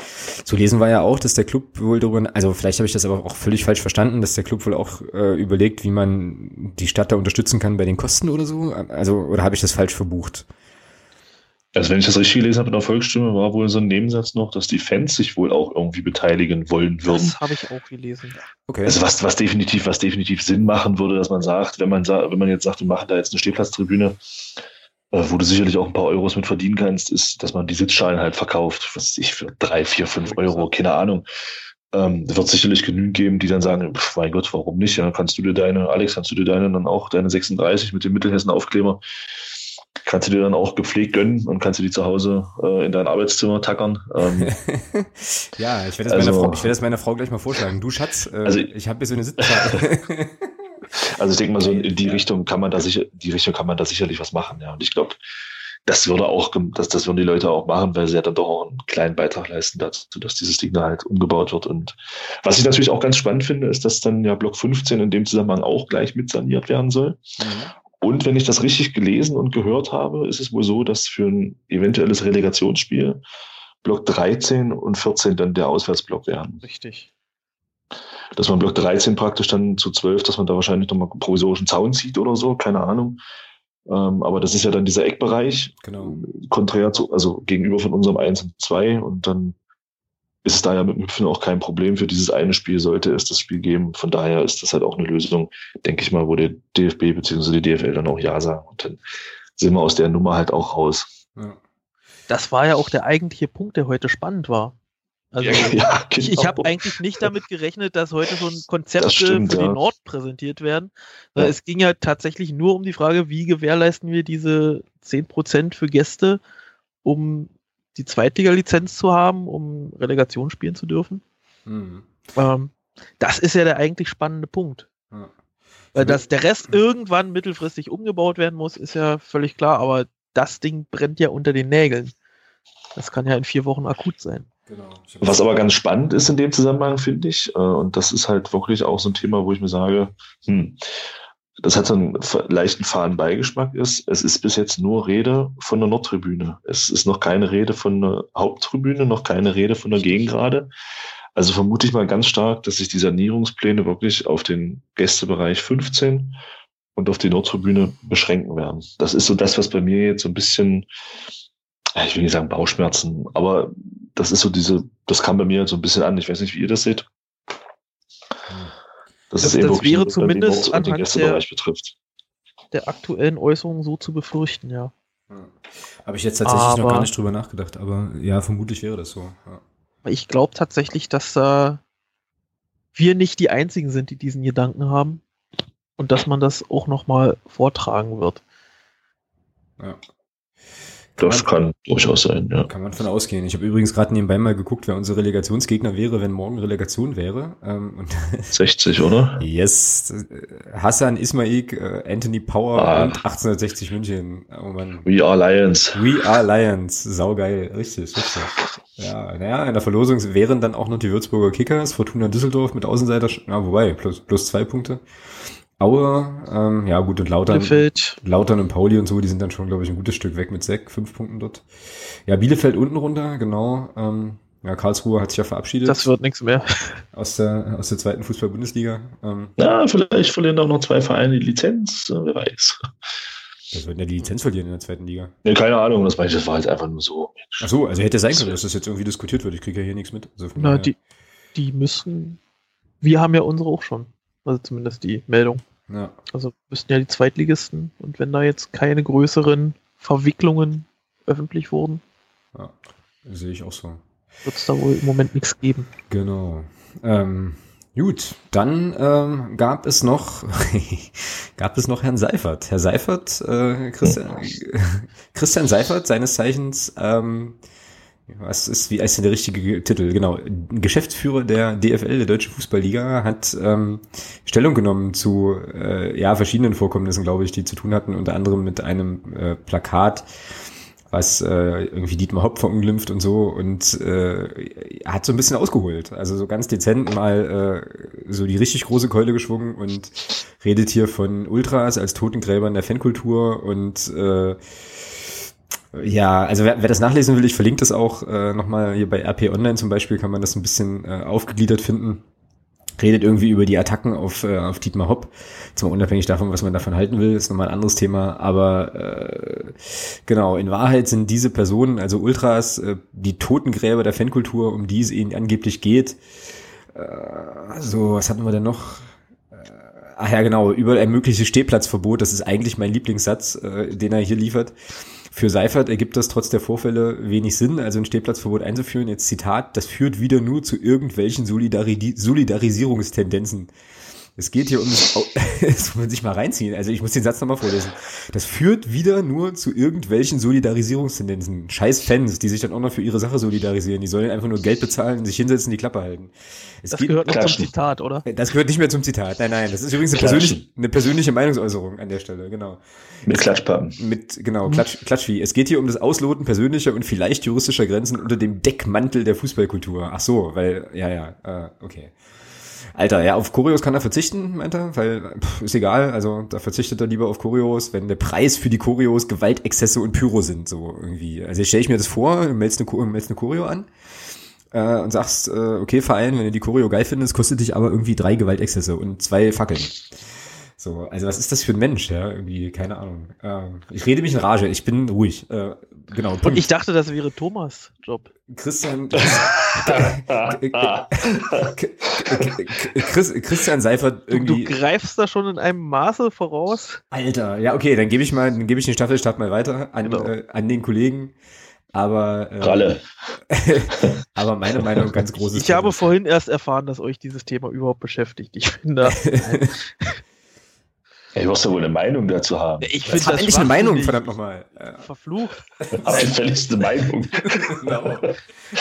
zu lesen war ja auch, dass der Club wohl darüber, also vielleicht habe ich das aber auch völlig falsch verstanden, dass der Club wohl auch äh, überlegt, wie man die Stadt da unterstützen kann bei den Kosten oder so. Also, oder habe ich das falsch verbucht? Also wenn ich das richtig gelesen habe in der Volksstimme, war wohl so ein Nebensatz noch, dass die Fans sich wohl auch irgendwie beteiligen wollen würden. Das habe ich auch gelesen. Okay. Also was, was definitiv, was definitiv Sinn machen würde, dass man sagt, wenn man wenn man jetzt sagt, wir machen da jetzt eine Stehplatztribüne, äh, wo du sicherlich auch ein paar Euros mit verdienen kannst, ist, dass man die Sitzschalen halt verkauft, was weiß ich, für drei, vier, fünf Euro, keine Ahnung. Ähm, wird sicherlich genügend geben, die dann sagen, pf, mein Gott, warum nicht? Ja, kannst du dir deine, Alex, kannst du dir deine dann auch, deine 36 mit dem Mittelhessen-Aufkleber kannst du dir dann auch gepflegt gönnen und kannst du die zu Hause äh, in dein Arbeitszimmer tackern. Ähm, ja, ich werde das, also, meiner Frau, werd das meiner Frau gleich mal vorschlagen. Du Schatz, äh, also, ich habe hier so eine Sitzkarte. also ich denke mal so in die Richtung kann man da sicher, die Richtung kann man da sicherlich was machen. Ja, und ich glaube, das würde auch, das, das würden die Leute auch machen, weil sie ja dann doch auch einen kleinen Beitrag leisten dazu, dass dieses Ding da halt umgebaut wird. Und was ich natürlich auch ganz spannend finde, ist, dass dann ja Block 15 in dem Zusammenhang auch gleich mit saniert werden soll. Mhm. Und wenn ich das richtig gelesen und gehört habe, ist es wohl so, dass für ein eventuelles Relegationsspiel Block 13 und 14 dann der Auswärtsblock wären. Richtig. Dass man Block 13 praktisch dann zu 12, dass man da wahrscheinlich nochmal provisorischen Zaun zieht oder so, keine Ahnung. Ähm, aber das ist ja dann dieser Eckbereich. Genau. Konträr zu, also gegenüber von unserem 1 und 2 und dann ist es daher mit dem Hüpfen auch kein Problem. Für dieses eine Spiel sollte es das Spiel geben. Von daher ist das halt auch eine Lösung, denke ich mal, wo der DFB bzw. die DFL dann auch Ja sagen. Und dann sind wir aus der Nummer halt auch raus. Ja. Das war ja auch der eigentliche Punkt, der heute spannend war. Also ja, ja, genau. ich, ich habe eigentlich nicht damit gerechnet, dass heute so ein Konzept stimmt, für ja. die Nord präsentiert werden. Ja. Es ging ja tatsächlich nur um die Frage, wie gewährleisten wir diese 10% für Gäste, um die Zweitliga-Lizenz zu haben, um Relegation spielen zu dürfen. Mhm. Ähm, das ist ja der eigentlich spannende Punkt. Ja. Weil dass der Rest irgendwann mittelfristig umgebaut werden muss, ist ja völlig klar, aber das Ding brennt ja unter den Nägeln. Das kann ja in vier Wochen akut sein. Genau. Was aber ganz spannend ist in dem Zusammenhang, finde ich, äh, und das ist halt wirklich auch so ein Thema, wo ich mir sage, hm, das hat so einen leichten faden Beigeschmack ist, es ist bis jetzt nur Rede von der Nordtribüne. Es ist noch keine Rede von der Haupttribüne, noch keine Rede von der Gegengrade. Also vermute ich mal ganz stark, dass sich die Sanierungspläne wirklich auf den Gästebereich 15 und auf die Nordtribüne beschränken werden. Das ist so das, was bei mir jetzt so ein bisschen, ich will nicht sagen Bauchschmerzen, aber das ist so diese, das kam bei mir so ein bisschen an. Ich weiß nicht, wie ihr das seht. Das, das, das wäre zumindest anhand der, betrifft. der aktuellen Äußerungen so zu befürchten, ja. Habe ich jetzt tatsächlich aber, noch gar nicht drüber nachgedacht, aber ja, vermutlich wäre das so. Ja. Ich glaube tatsächlich, dass äh, wir nicht die Einzigen sind, die diesen Gedanken haben und dass man das auch nochmal vortragen wird. Ja. Das kann, kann durchaus sein, ja. Kann man von ausgehen. Ich habe übrigens gerade nebenbei mal geguckt, wer unsere Relegationsgegner wäre, wenn morgen Relegation wäre. Ähm, 60, oder? Yes. Hassan Ismaik, äh, Anthony Power ah. und 1860 München. Oh Mann. We are Lions. We are Lions. Saugeil. Richtig, richtig. Ja, naja, in der Verlosung wären dann auch noch die Würzburger Kickers, Fortuna Düsseldorf mit Außenseiter, ja, wobei, plus, plus zwei Punkte. Aue, ähm, ja gut, und Lautern, Bielefeld. Lautern und Pauli und so, die sind dann schon, glaube ich, ein gutes Stück weg mit sechs, fünf Punkten dort. Ja, Bielefeld unten runter, genau. Ähm, ja, Karlsruhe hat sich ja verabschiedet. Das wird nichts mehr. Aus der, aus der zweiten Fußball-Bundesliga. Ähm, ja, vielleicht verlieren auch noch zwei Vereine die Lizenz, wer weiß. Das würden ja die Lizenz verlieren in der zweiten Liga. Ja, keine Ahnung, das, das war jetzt einfach nur so. Ach so, also hätte sein können, dass das jetzt irgendwie diskutiert wird. Ich kriege ja hier nichts mit. Also Na, die, die müssen, wir haben ja unsere auch schon. Also zumindest die Meldung. Ja. Also müssten ja die Zweitligisten und wenn da jetzt keine größeren Verwicklungen öffentlich wurden. Ja, sehe ich auch so. Wird es da wohl im Moment nichts geben. Genau. Ähm, gut, dann ähm, gab es noch gab es noch Herrn Seifert. Herr Seifert, äh, Christian, Christian Seifert, seines Zeichens ähm, was ist, wie heißt denn der richtige Titel? Genau. Geschäftsführer der DFL, der Deutschen Fußballliga, hat ähm, Stellung genommen zu äh, ja, verschiedenen Vorkommnissen, glaube ich, die zu tun hatten, unter anderem mit einem äh, Plakat, was äh, irgendwie Dietmar Hopp verunglimpft und so und äh, hat so ein bisschen ausgeholt. Also so ganz dezent mal äh, so die richtig große Keule geschwungen und redet hier von Ultras als Totengräbern der Fankultur und äh, ja, also wer, wer das nachlesen will, ich verlinke das auch äh, nochmal hier bei RP Online zum Beispiel, kann man das ein bisschen äh, aufgegliedert finden. Redet irgendwie über die Attacken auf, äh, auf Dietmar Hopp. Mal unabhängig davon, was man davon halten will, ist nochmal ein anderes Thema. Aber äh, genau, in Wahrheit sind diese Personen, also Ultras, äh, die Totengräber der Fankultur, um die es ihnen angeblich geht. Äh, so, was hatten wir denn noch? Äh, ach ja, genau, über ein mögliches Stehplatzverbot, das ist eigentlich mein Lieblingssatz, äh, den er hier liefert. Für Seifert ergibt das trotz der Vorfälle wenig Sinn, also ein Stehplatzverbot einzuführen. Jetzt Zitat, das führt wieder nur zu irgendwelchen Solidari Solidarisierungstendenzen. Es geht hier um das, das muss man sich mal reinziehen. Also ich muss den Satz nochmal vorlesen. Das führt wieder nur zu irgendwelchen Solidarisierungstendenzen. Scheiß Fans, die sich dann auch noch für ihre Sache solidarisieren. Die sollen einfach nur Geld bezahlen, sich hinsetzen, die Klappe halten. Es das gehört nicht zum Zitat, oder? Das gehört nicht mehr zum Zitat. Nein, nein. Das ist übrigens eine persönliche, eine persönliche Meinungsäußerung an der Stelle, genau. Mit Klatschpappen. Mit, genau, Klatsch, Klatschvieh. Es geht hier um das Ausloten persönlicher und vielleicht juristischer Grenzen unter dem Deckmantel der Fußballkultur. Ach so, weil, ja, ja, äh, okay. Alter, ja, auf Choreos kann er verzichten, meint er, weil pff, ist egal, also da verzichtet er lieber auf Choreos, wenn der Preis für die Choreos Gewaltexzesse und Pyro sind, so irgendwie. Also stelle ich mir das vor, meldest eine, meldest eine Choreo an äh, und sagst, äh, okay, Verein, wenn du die Choreo geil findest, kostet dich aber irgendwie drei Gewaltexzesse und zwei Fackeln. So, also was ist das für ein Mensch, ja? Irgendwie, keine Ahnung. Ähm, ich rede mich in Rage, ich bin ruhig. Äh, genau. Und ich dachte, das wäre Thomas Job. Christian. Christian Seifert irgendwie. Du, du, greifst da schon in einem Maße voraus. Alter, ja, okay, dann gebe ich mal, dann gebe ich den Staffelstab mal weiter an, genau. äh, an den Kollegen. Aber äh, Ralle. aber meine Meinung ganz großes. Ich habe vorhin erst erfahren, dass euch dieses Thema überhaupt beschäftigt. Ich finde. Ja, du wirst ja wohl eine Meinung dazu haben. Ich finde das endlich eine Meinung, verdammt nochmal. Verflucht. Aber eine Meinung. genau.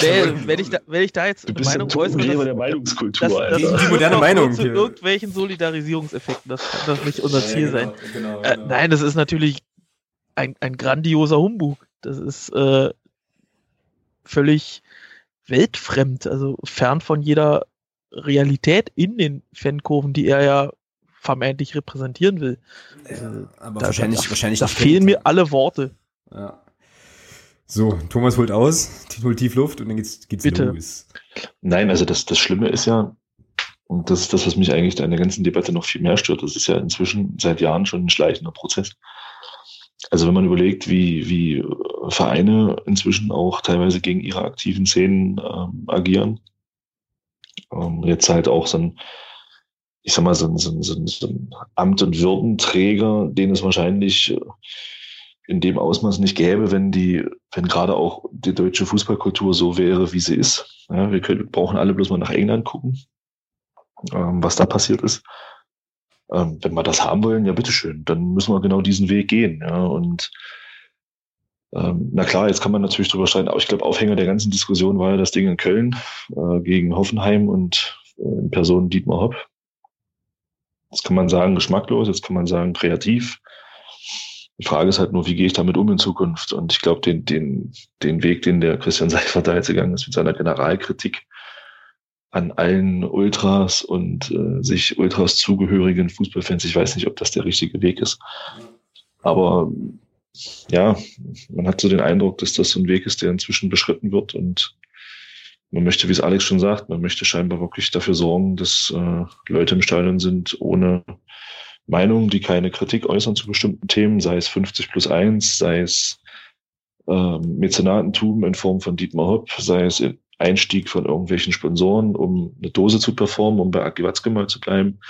Nee, wenn, ich da, wenn ich da jetzt du eine Meinung äußere, das, der Meinungskultur, das, das, die moderne Meinung zu irgendwelchen Solidarisierungseffekten, das kann das nicht unser Ziel ja, genau, sein. Genau, äh, genau. Äh, nein, das ist natürlich ein, ein grandioser Humbug. Das ist äh, völlig weltfremd, also fern von jeder Realität in den Fankurven, die er ja vermeintlich repräsentieren will. Ja, aber da, wahrscheinlich, da, wahrscheinlich. Da fehlen mir alle Worte. Ja. So, Thomas holt aus, holt tief Luft und dann geht's, geht's Bitte. los. Nein, also das, das Schlimme ist ja, und das ist das, was mich eigentlich in der ganzen Debatte noch viel mehr stört, das ist ja inzwischen seit Jahren schon ein schleichender Prozess. Also wenn man überlegt, wie, wie Vereine inzwischen auch teilweise gegen ihre aktiven Szenen ähm, agieren, ähm, jetzt halt auch so ein, ich sag mal, so ein, so ein, so ein, so ein Amt- und Würdenträger, den es wahrscheinlich in dem Ausmaß nicht gäbe, wenn die, wenn gerade auch die deutsche Fußballkultur so wäre, wie sie ist. Ja, wir können, brauchen alle bloß mal nach England gucken, ähm, was da passiert ist. Ähm, wenn wir das haben wollen, ja bitteschön, dann müssen wir genau diesen Weg gehen. Ja, und ähm, na klar, jetzt kann man natürlich drüber streiten, aber ich glaube, Aufhänger der ganzen Diskussion war ja das Ding in Köln äh, gegen Hoffenheim und äh, in Person Dietmar Hopp. Jetzt kann man sagen, geschmacklos, jetzt kann man sagen, kreativ. Die Frage ist halt nur, wie gehe ich damit um in Zukunft? Und ich glaube, den, den, den Weg, den der Christian Seifert da jetzt gegangen ist mit seiner Generalkritik an allen Ultras und äh, sich Ultras zugehörigen Fußballfans, ich weiß nicht, ob das der richtige Weg ist. Aber ja, man hat so den Eindruck, dass das so ein Weg ist, der inzwischen beschritten wird und man möchte, wie es Alex schon sagt, man möchte scheinbar wirklich dafür sorgen, dass äh, Leute im Stadion sind ohne Meinung, die keine Kritik äußern zu bestimmten Themen, sei es 50 plus 1, sei es äh, Mäzenatentum in Form von Dietmar Hopp, sei es Einstieg von irgendwelchen Sponsoren, um eine Dose zu performen, um bei Aki Watzke mal zu bleiben.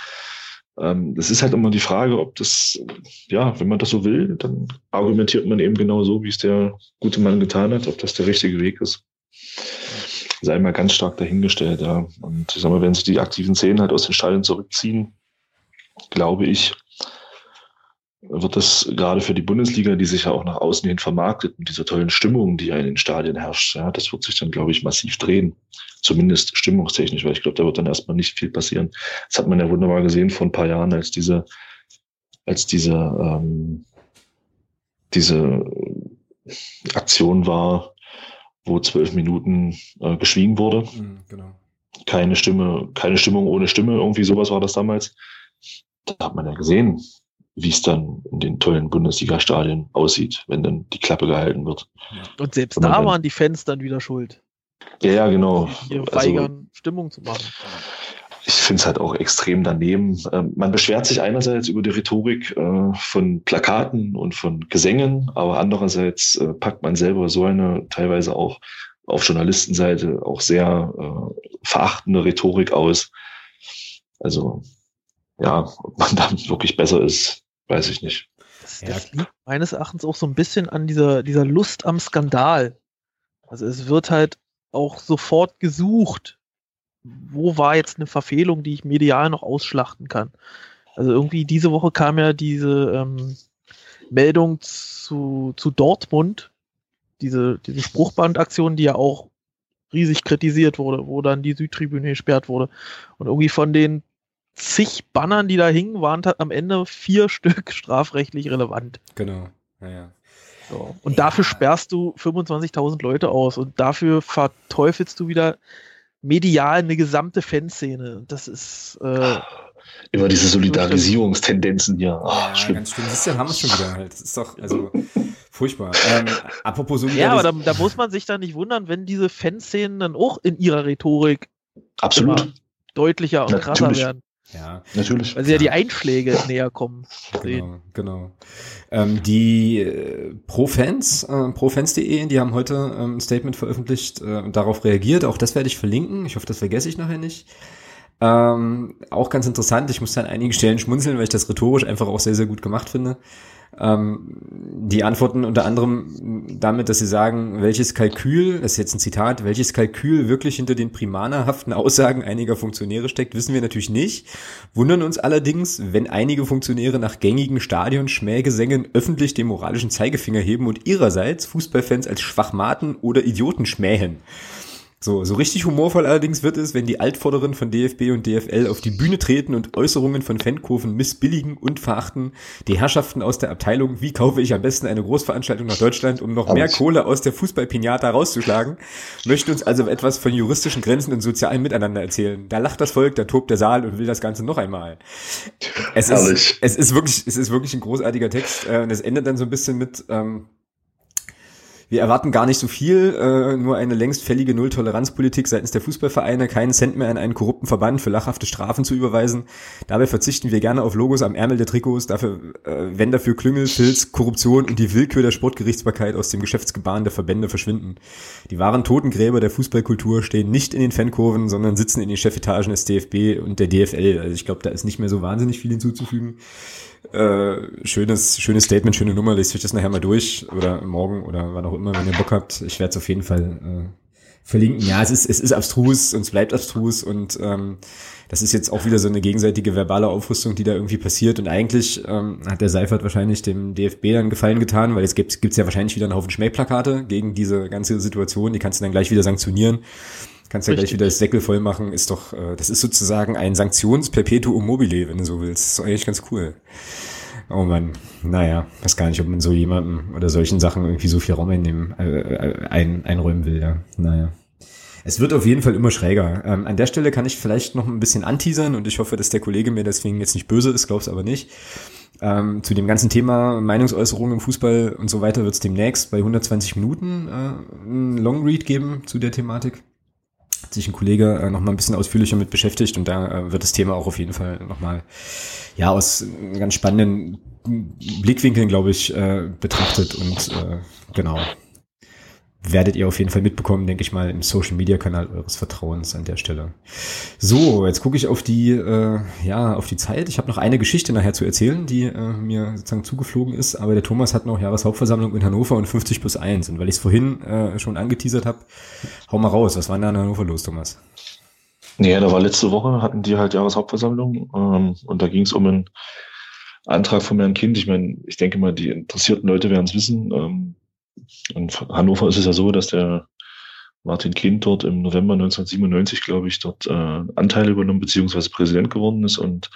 Ähm, das ist halt immer die Frage, ob das, ja, wenn man das so will, dann argumentiert man eben genau so, wie es der gute Mann getan hat, ob das der richtige Weg ist sei mal ganz stark dahingestellt. Ja. Und ich sag mal, wenn sich die aktiven Szenen halt aus den Stadien zurückziehen, glaube ich, wird das gerade für die Bundesliga, die sich ja auch nach außen hin vermarktet, mit dieser tollen Stimmung, die ja in den Stadien herrscht, ja, das wird sich dann, glaube ich, massiv drehen. Zumindest stimmungstechnisch, weil ich glaube, da wird dann erstmal nicht viel passieren. Das hat man ja wunderbar gesehen vor ein paar Jahren, als diese, als diese, ähm, diese Aktion war, wo zwölf Minuten äh, geschwiegen wurde. Mhm, genau. Keine Stimme, keine Stimmung ohne Stimme, irgendwie sowas war das damals. Da hat man ja gesehen, wie es dann in den tollen Bundesliga-Stadien aussieht, wenn dann die Klappe gehalten wird. Und selbst da dann, waren die Fans dann wieder schuld. Ja, ja, genau. Die hier weigern, also, Stimmung zu machen ich finde es halt auch extrem daneben. Ähm, man beschwert sich einerseits über die Rhetorik äh, von Plakaten und von Gesängen, aber andererseits äh, packt man selber so eine teilweise auch auf Journalistenseite auch sehr äh, verachtende Rhetorik aus. Also ja, ob man da wirklich besser ist, weiß ich nicht. Das, das liegt meines Erachtens auch so ein bisschen an dieser, dieser Lust am Skandal. Also es wird halt auch sofort gesucht, wo war jetzt eine Verfehlung, die ich medial noch ausschlachten kann. Also irgendwie diese Woche kam ja diese ähm, Meldung zu, zu Dortmund, diese, diese Spruchbandaktion, die ja auch riesig kritisiert wurde, wo dann die Südtribüne gesperrt wurde. Und irgendwie von den zig Bannern, die da hingen, waren am Ende vier Stück strafrechtlich relevant. Genau, naja. So. Und ja. dafür sperrst du 25.000 Leute aus und dafür verteufelst du wieder medial eine gesamte Fanszene. Das ist äh, immer diese Solidarisierungstendenzen hier. Oh, ja, schlimm. ganz schlimm. Siehst du, haben wir es schon wieder halt. Das ist doch, also furchtbar. Ähm, apropos Solidarisierung. Ja, aber da, da, muss man sich dann nicht wundern, wenn diese Fanszenen dann auch in ihrer Rhetorik absolut deutlicher und krasser Natürlich. werden. Ja, natürlich. Weil sie ja, ja die Einschläge näher kommen. Genau, genau. Ähm, die äh, Pro-Fans, äh, profans.de, die haben heute ähm, ein Statement veröffentlicht äh, und darauf reagiert. Auch das werde ich verlinken. Ich hoffe, das vergesse ich nachher nicht. Ähm, auch ganz interessant. Ich muss an einigen Stellen schmunzeln, weil ich das rhetorisch einfach auch sehr, sehr gut gemacht finde. Ähm, die antworten unter anderem damit, dass sie sagen, welches Kalkül, das ist jetzt ein Zitat, welches Kalkül wirklich hinter den primanerhaften Aussagen einiger Funktionäre steckt, wissen wir natürlich nicht. Wundern uns allerdings, wenn einige Funktionäre nach gängigen Stadion-Schmähgesängen öffentlich den moralischen Zeigefinger heben und ihrerseits Fußballfans als Schwachmaten oder Idioten schmähen. So, so richtig humorvoll allerdings wird es, wenn die Altvorderen von DFB und DFL auf die Bühne treten und Äußerungen von Fankurven missbilligen und verachten. Die Herrschaften aus der Abteilung, wie kaufe ich am besten eine Großveranstaltung nach Deutschland, um noch mehr Kohle aus der Fußballpinata rauszuschlagen, möchten uns also etwas von juristischen Grenzen und sozialen Miteinander erzählen. Da lacht das Volk, da tobt der Saal und will das Ganze noch einmal. Es ist, es ist wirklich, es ist wirklich ein großartiger Text. Äh, und es endet dann so ein bisschen mit, ähm, wir erwarten gar nicht so viel, äh, nur eine längst fällige Nulltoleranzpolitik seitens der Fußballvereine, keinen Cent mehr an einen korrupten Verband für lachhafte Strafen zu überweisen. Dabei verzichten wir gerne auf Logos am Ärmel der Trikots, dafür, äh, wenn dafür Klüngel, Filz, Korruption und die Willkür der Sportgerichtsbarkeit aus dem Geschäftsgebaren der Verbände verschwinden. Die wahren Totengräber der Fußballkultur stehen nicht in den Fankurven, sondern sitzen in den Chefetagen des DFB und der DFL. Also ich glaube, da ist nicht mehr so wahnsinnig viel hinzuzufügen. Äh, schönes, schönes Statement, schöne Nummer. Lest euch das nachher mal durch oder morgen oder wann auch immer, wenn ihr Bock habt. Ich werde es auf jeden Fall äh, verlinken. Ja, es ist, es ist abstrus und es bleibt abstrus und ähm, das ist jetzt auch wieder so eine gegenseitige verbale Aufrüstung, die da irgendwie passiert. Und eigentlich ähm, hat der Seifert wahrscheinlich dem DFB dann Gefallen getan, weil jetzt gibt es ja wahrscheinlich wieder einen Haufen Schmähplakate gegen diese ganze Situation. Die kannst du dann gleich wieder sanktionieren. Kannst ja gleich wieder das Säckel voll machen, ist doch, äh, das ist sozusagen ein Sanktionsperpetuum mobile, wenn du so willst. Das ist eigentlich ganz cool. Oh man, naja, weiß gar nicht, ob man so jemandem oder solchen Sachen irgendwie so viel Raum einnehmen, äh, äh, ein, einräumen will, ja. Naja. Es wird auf jeden Fall immer schräger. Ähm, an der Stelle kann ich vielleicht noch ein bisschen anteasern und ich hoffe, dass der Kollege mir deswegen jetzt nicht böse ist, glaub's aber nicht. Ähm, zu dem ganzen Thema Meinungsäußerung im Fußball und so weiter wird es demnächst bei 120 Minuten äh, einen Longread geben zu der Thematik hat sich ein Kollege äh, noch mal ein bisschen ausführlicher mit beschäftigt und da äh, wird das Thema auch auf jeden Fall noch mal ja aus ganz spannenden Blickwinkeln, glaube ich, äh, betrachtet und äh, genau werdet ihr auf jeden Fall mitbekommen, denke ich mal, im Social Media Kanal eures Vertrauens an der Stelle. So, jetzt gucke ich auf die, äh, ja, auf die Zeit. Ich habe noch eine Geschichte nachher zu erzählen, die äh, mir sozusagen zugeflogen ist, aber der Thomas hat noch Jahreshauptversammlung in Hannover und 50 plus 1. Und weil ich es vorhin äh, schon angeteasert habe, hau mal raus, was war denn da in Hannover los, Thomas? Ja, da war letzte Woche, hatten die halt Jahreshauptversammlung ähm, und da ging es um einen Antrag von meinem Kind. Ich meine, ich denke mal, die interessierten Leute werden es wissen. Ähm, in Hannover ist es ja so, dass der Martin Kind dort im November 1997, glaube ich, dort äh, Anteile übernommen beziehungsweise Präsident geworden ist und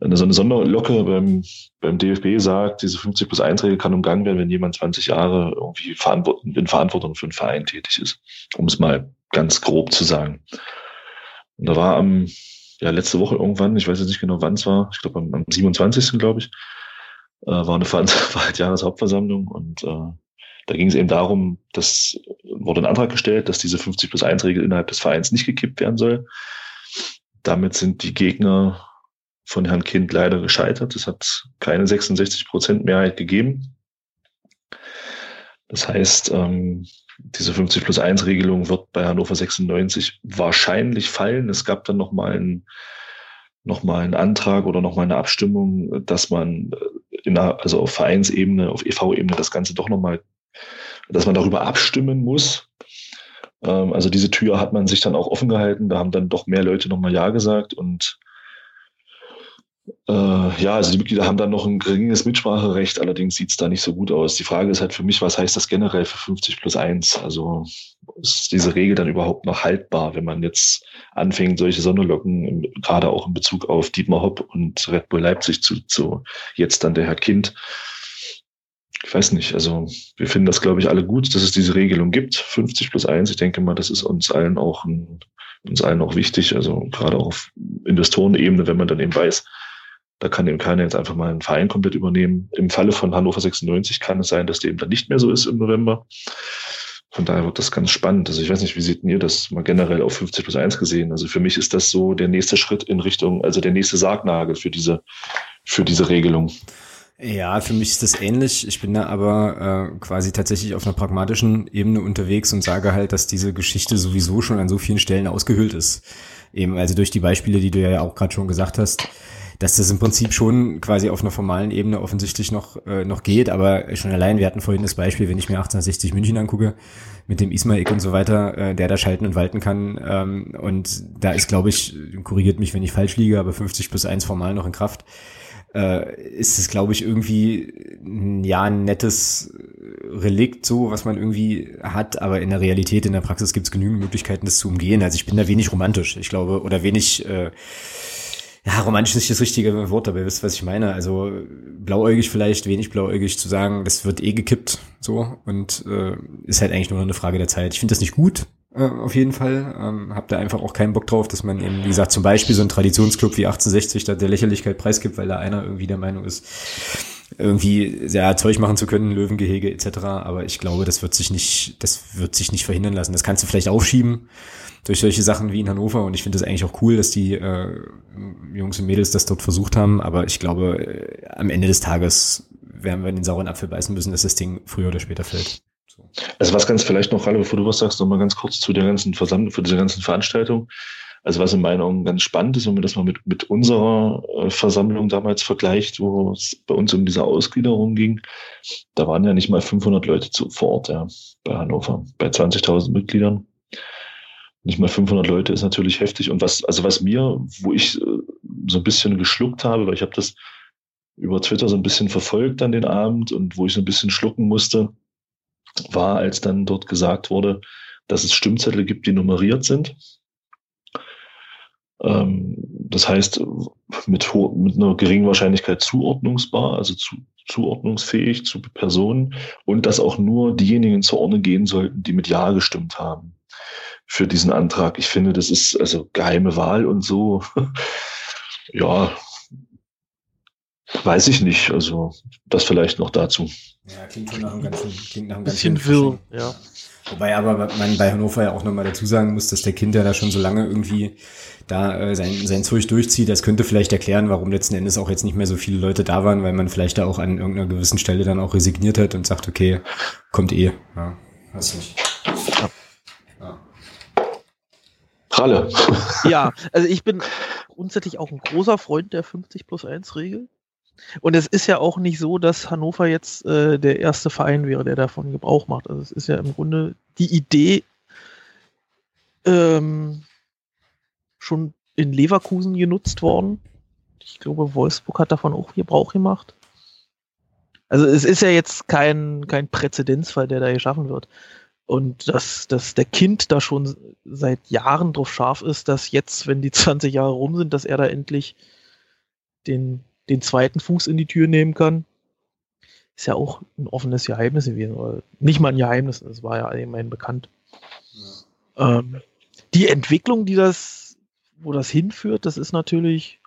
eine, so eine Sonderlocke beim, beim DFB sagt, diese 50 plus 1 Regel kann umgangen werden, wenn jemand 20 Jahre irgendwie verantwort in Verantwortung für einen Verein tätig ist, um es mal ganz grob zu sagen. Und da war am, ja, letzte Woche irgendwann, ich weiß jetzt nicht genau wann es war, ich glaube am, am 27. glaube ich, äh, war eine Ver war halt Jahreshauptversammlung und äh, da ging es eben darum, dass wurde ein Antrag gestellt, dass diese 50 plus 1 Regel innerhalb des Vereins nicht gekippt werden soll. Damit sind die Gegner von Herrn Kind leider gescheitert. Es hat keine 66 Prozent Mehrheit gegeben. Das heißt, ähm, diese 50 plus 1 Regelung wird bei Hannover 96 wahrscheinlich fallen. Es gab dann nochmal einen, noch mal einen Antrag oder nochmal eine Abstimmung, dass man in, also auf Vereinsebene, auf EV-Ebene das Ganze doch nochmal dass man darüber abstimmen muss. Ähm, also diese Tür hat man sich dann auch offen gehalten. Da haben dann doch mehr Leute nochmal Ja gesagt und äh, ja, also die Mitglieder haben dann noch ein geringes Mitspracherecht, allerdings sieht es da nicht so gut aus. Die Frage ist halt für mich, was heißt das generell für 50 plus 1? Also ist diese Regel dann überhaupt noch haltbar, wenn man jetzt anfängt, solche Sonderlocken, gerade auch in Bezug auf Dietmar Hopp und Red Bull Leipzig zu, zu jetzt dann der Herr Kind, ich weiß nicht, also wir finden das, glaube ich, alle gut, dass es diese Regelung gibt, 50 plus 1. Ich denke mal, das ist uns allen auch ein, uns allen auch wichtig, also gerade auch auf Investorenebene, wenn man dann eben weiß, da kann eben keiner jetzt einfach mal einen Verein komplett übernehmen. Im Falle von Hannover 96 kann es sein, dass der eben dann nicht mehr so ist im November. Von daher wird das ganz spannend. Also ich weiß nicht, wie seht ihr das mal generell auf 50 plus 1 gesehen? Also für mich ist das so der nächste Schritt in Richtung, also der nächste Sargnagel für diese, für diese Regelung. Ja, für mich ist das ähnlich. Ich bin da aber äh, quasi tatsächlich auf einer pragmatischen Ebene unterwegs und sage halt, dass diese Geschichte sowieso schon an so vielen Stellen ausgehöhlt ist. Eben, also durch die Beispiele, die du ja auch gerade schon gesagt hast, dass das im Prinzip schon quasi auf einer formalen Ebene offensichtlich noch, äh, noch geht, aber schon allein, wir hatten vorhin das Beispiel, wenn ich mir 1860 München angucke, mit dem Ismaik und so weiter, äh, der da schalten und walten kann. Ähm, und da ist, glaube ich, korrigiert mich, wenn ich falsch liege, aber 50 plus 1 formal noch in Kraft. Äh, ist es, glaube ich, irgendwie ja ein nettes Relikt so, was man irgendwie hat, aber in der Realität, in der Praxis gibt es genügend Möglichkeiten, das zu umgehen. Also ich bin da wenig romantisch, ich glaube, oder wenig äh, ja, romantisch ist nicht das richtige Wort, aber ihr wisst, was ich meine. Also blauäugig vielleicht, wenig blauäugig zu sagen, das wird eh gekippt, so und äh, ist halt eigentlich nur eine Frage der Zeit. Ich finde das nicht gut, auf jeden Fall. Ähm, hab da einfach auch keinen Bock drauf, dass man eben, wie gesagt, zum Beispiel so ein Traditionsclub wie 1860 da der Lächerlichkeit preisgibt, weil da einer irgendwie der Meinung ist, irgendwie sehr Zeug machen zu können, Löwengehege etc. Aber ich glaube, das wird sich nicht, das wird sich nicht verhindern lassen. Das kannst du vielleicht aufschieben durch solche Sachen wie in Hannover und ich finde das eigentlich auch cool, dass die äh, Jungs und Mädels das dort versucht haben, aber ich glaube, äh, am Ende des Tages werden wir den sauren Apfel beißen müssen, dass das Ding früher oder später fällt. So. Also was ganz vielleicht noch, Ralle, bevor du was sagst, noch mal ganz kurz zu der ganzen Versammlung, für diese ganzen Veranstaltung. Also was in meinen Augen ganz spannend ist, wenn man das mal mit, mit unserer äh, Versammlung damals vergleicht, wo es bei uns um diese Ausgliederung ging, da waren ja nicht mal 500 Leute zu, vor Ort, ja, bei Hannover, bei 20.000 Mitgliedern nicht mal 500 Leute ist natürlich heftig. Und was, also was mir, wo ich äh, so ein bisschen geschluckt habe, weil ich habe das über Twitter so ein bisschen verfolgt an den Abend und wo ich so ein bisschen schlucken musste, war, als dann dort gesagt wurde, dass es Stimmzettel gibt, die nummeriert sind. Ähm, das heißt, mit, mit einer geringen Wahrscheinlichkeit zuordnungsbar, also zu, zuordnungsfähig zu Personen und dass auch nur diejenigen zur Ordnung gehen sollten, die mit Ja gestimmt haben für diesen Antrag. Ich finde, das ist also geheime Wahl und so. ja, weiß ich nicht. Also das vielleicht noch dazu. Ja, klingt schon nach einem ganzen, klingt nach einem bisschen wirr, ja. Wobei aber man bei Hannover ja auch nochmal dazu sagen muss, dass der Kind ja da schon so lange irgendwie da äh, sein, sein Zeug durchzieht. Das könnte vielleicht erklären, warum letzten Endes auch jetzt nicht mehr so viele Leute da waren, weil man vielleicht da auch an irgendeiner gewissen Stelle dann auch resigniert hat und sagt, okay, kommt eh. Ja, weiß nicht. Ja. Kralle. ja, also ich bin grundsätzlich auch ein großer Freund der 50 plus 1 Regel. Und es ist ja auch nicht so, dass Hannover jetzt äh, der erste Verein wäre, der davon Gebrauch macht. Also es ist ja im Grunde die Idee ähm, schon in Leverkusen genutzt worden. Ich glaube, Wolfsburg hat davon auch Gebrauch gemacht. Also es ist ja jetzt kein, kein Präzedenzfall, der da geschaffen wird. Und dass, dass der Kind da schon seit Jahren drauf scharf ist, dass jetzt, wenn die 20 Jahre rum sind, dass er da endlich den, den zweiten Fuß in die Tür nehmen kann, ist ja auch ein offenes Geheimnis gewesen. Oder nicht mal ein Geheimnis, das war ja allgemein bekannt. Ja. Ähm, die Entwicklung, die das, wo das hinführt, das ist natürlich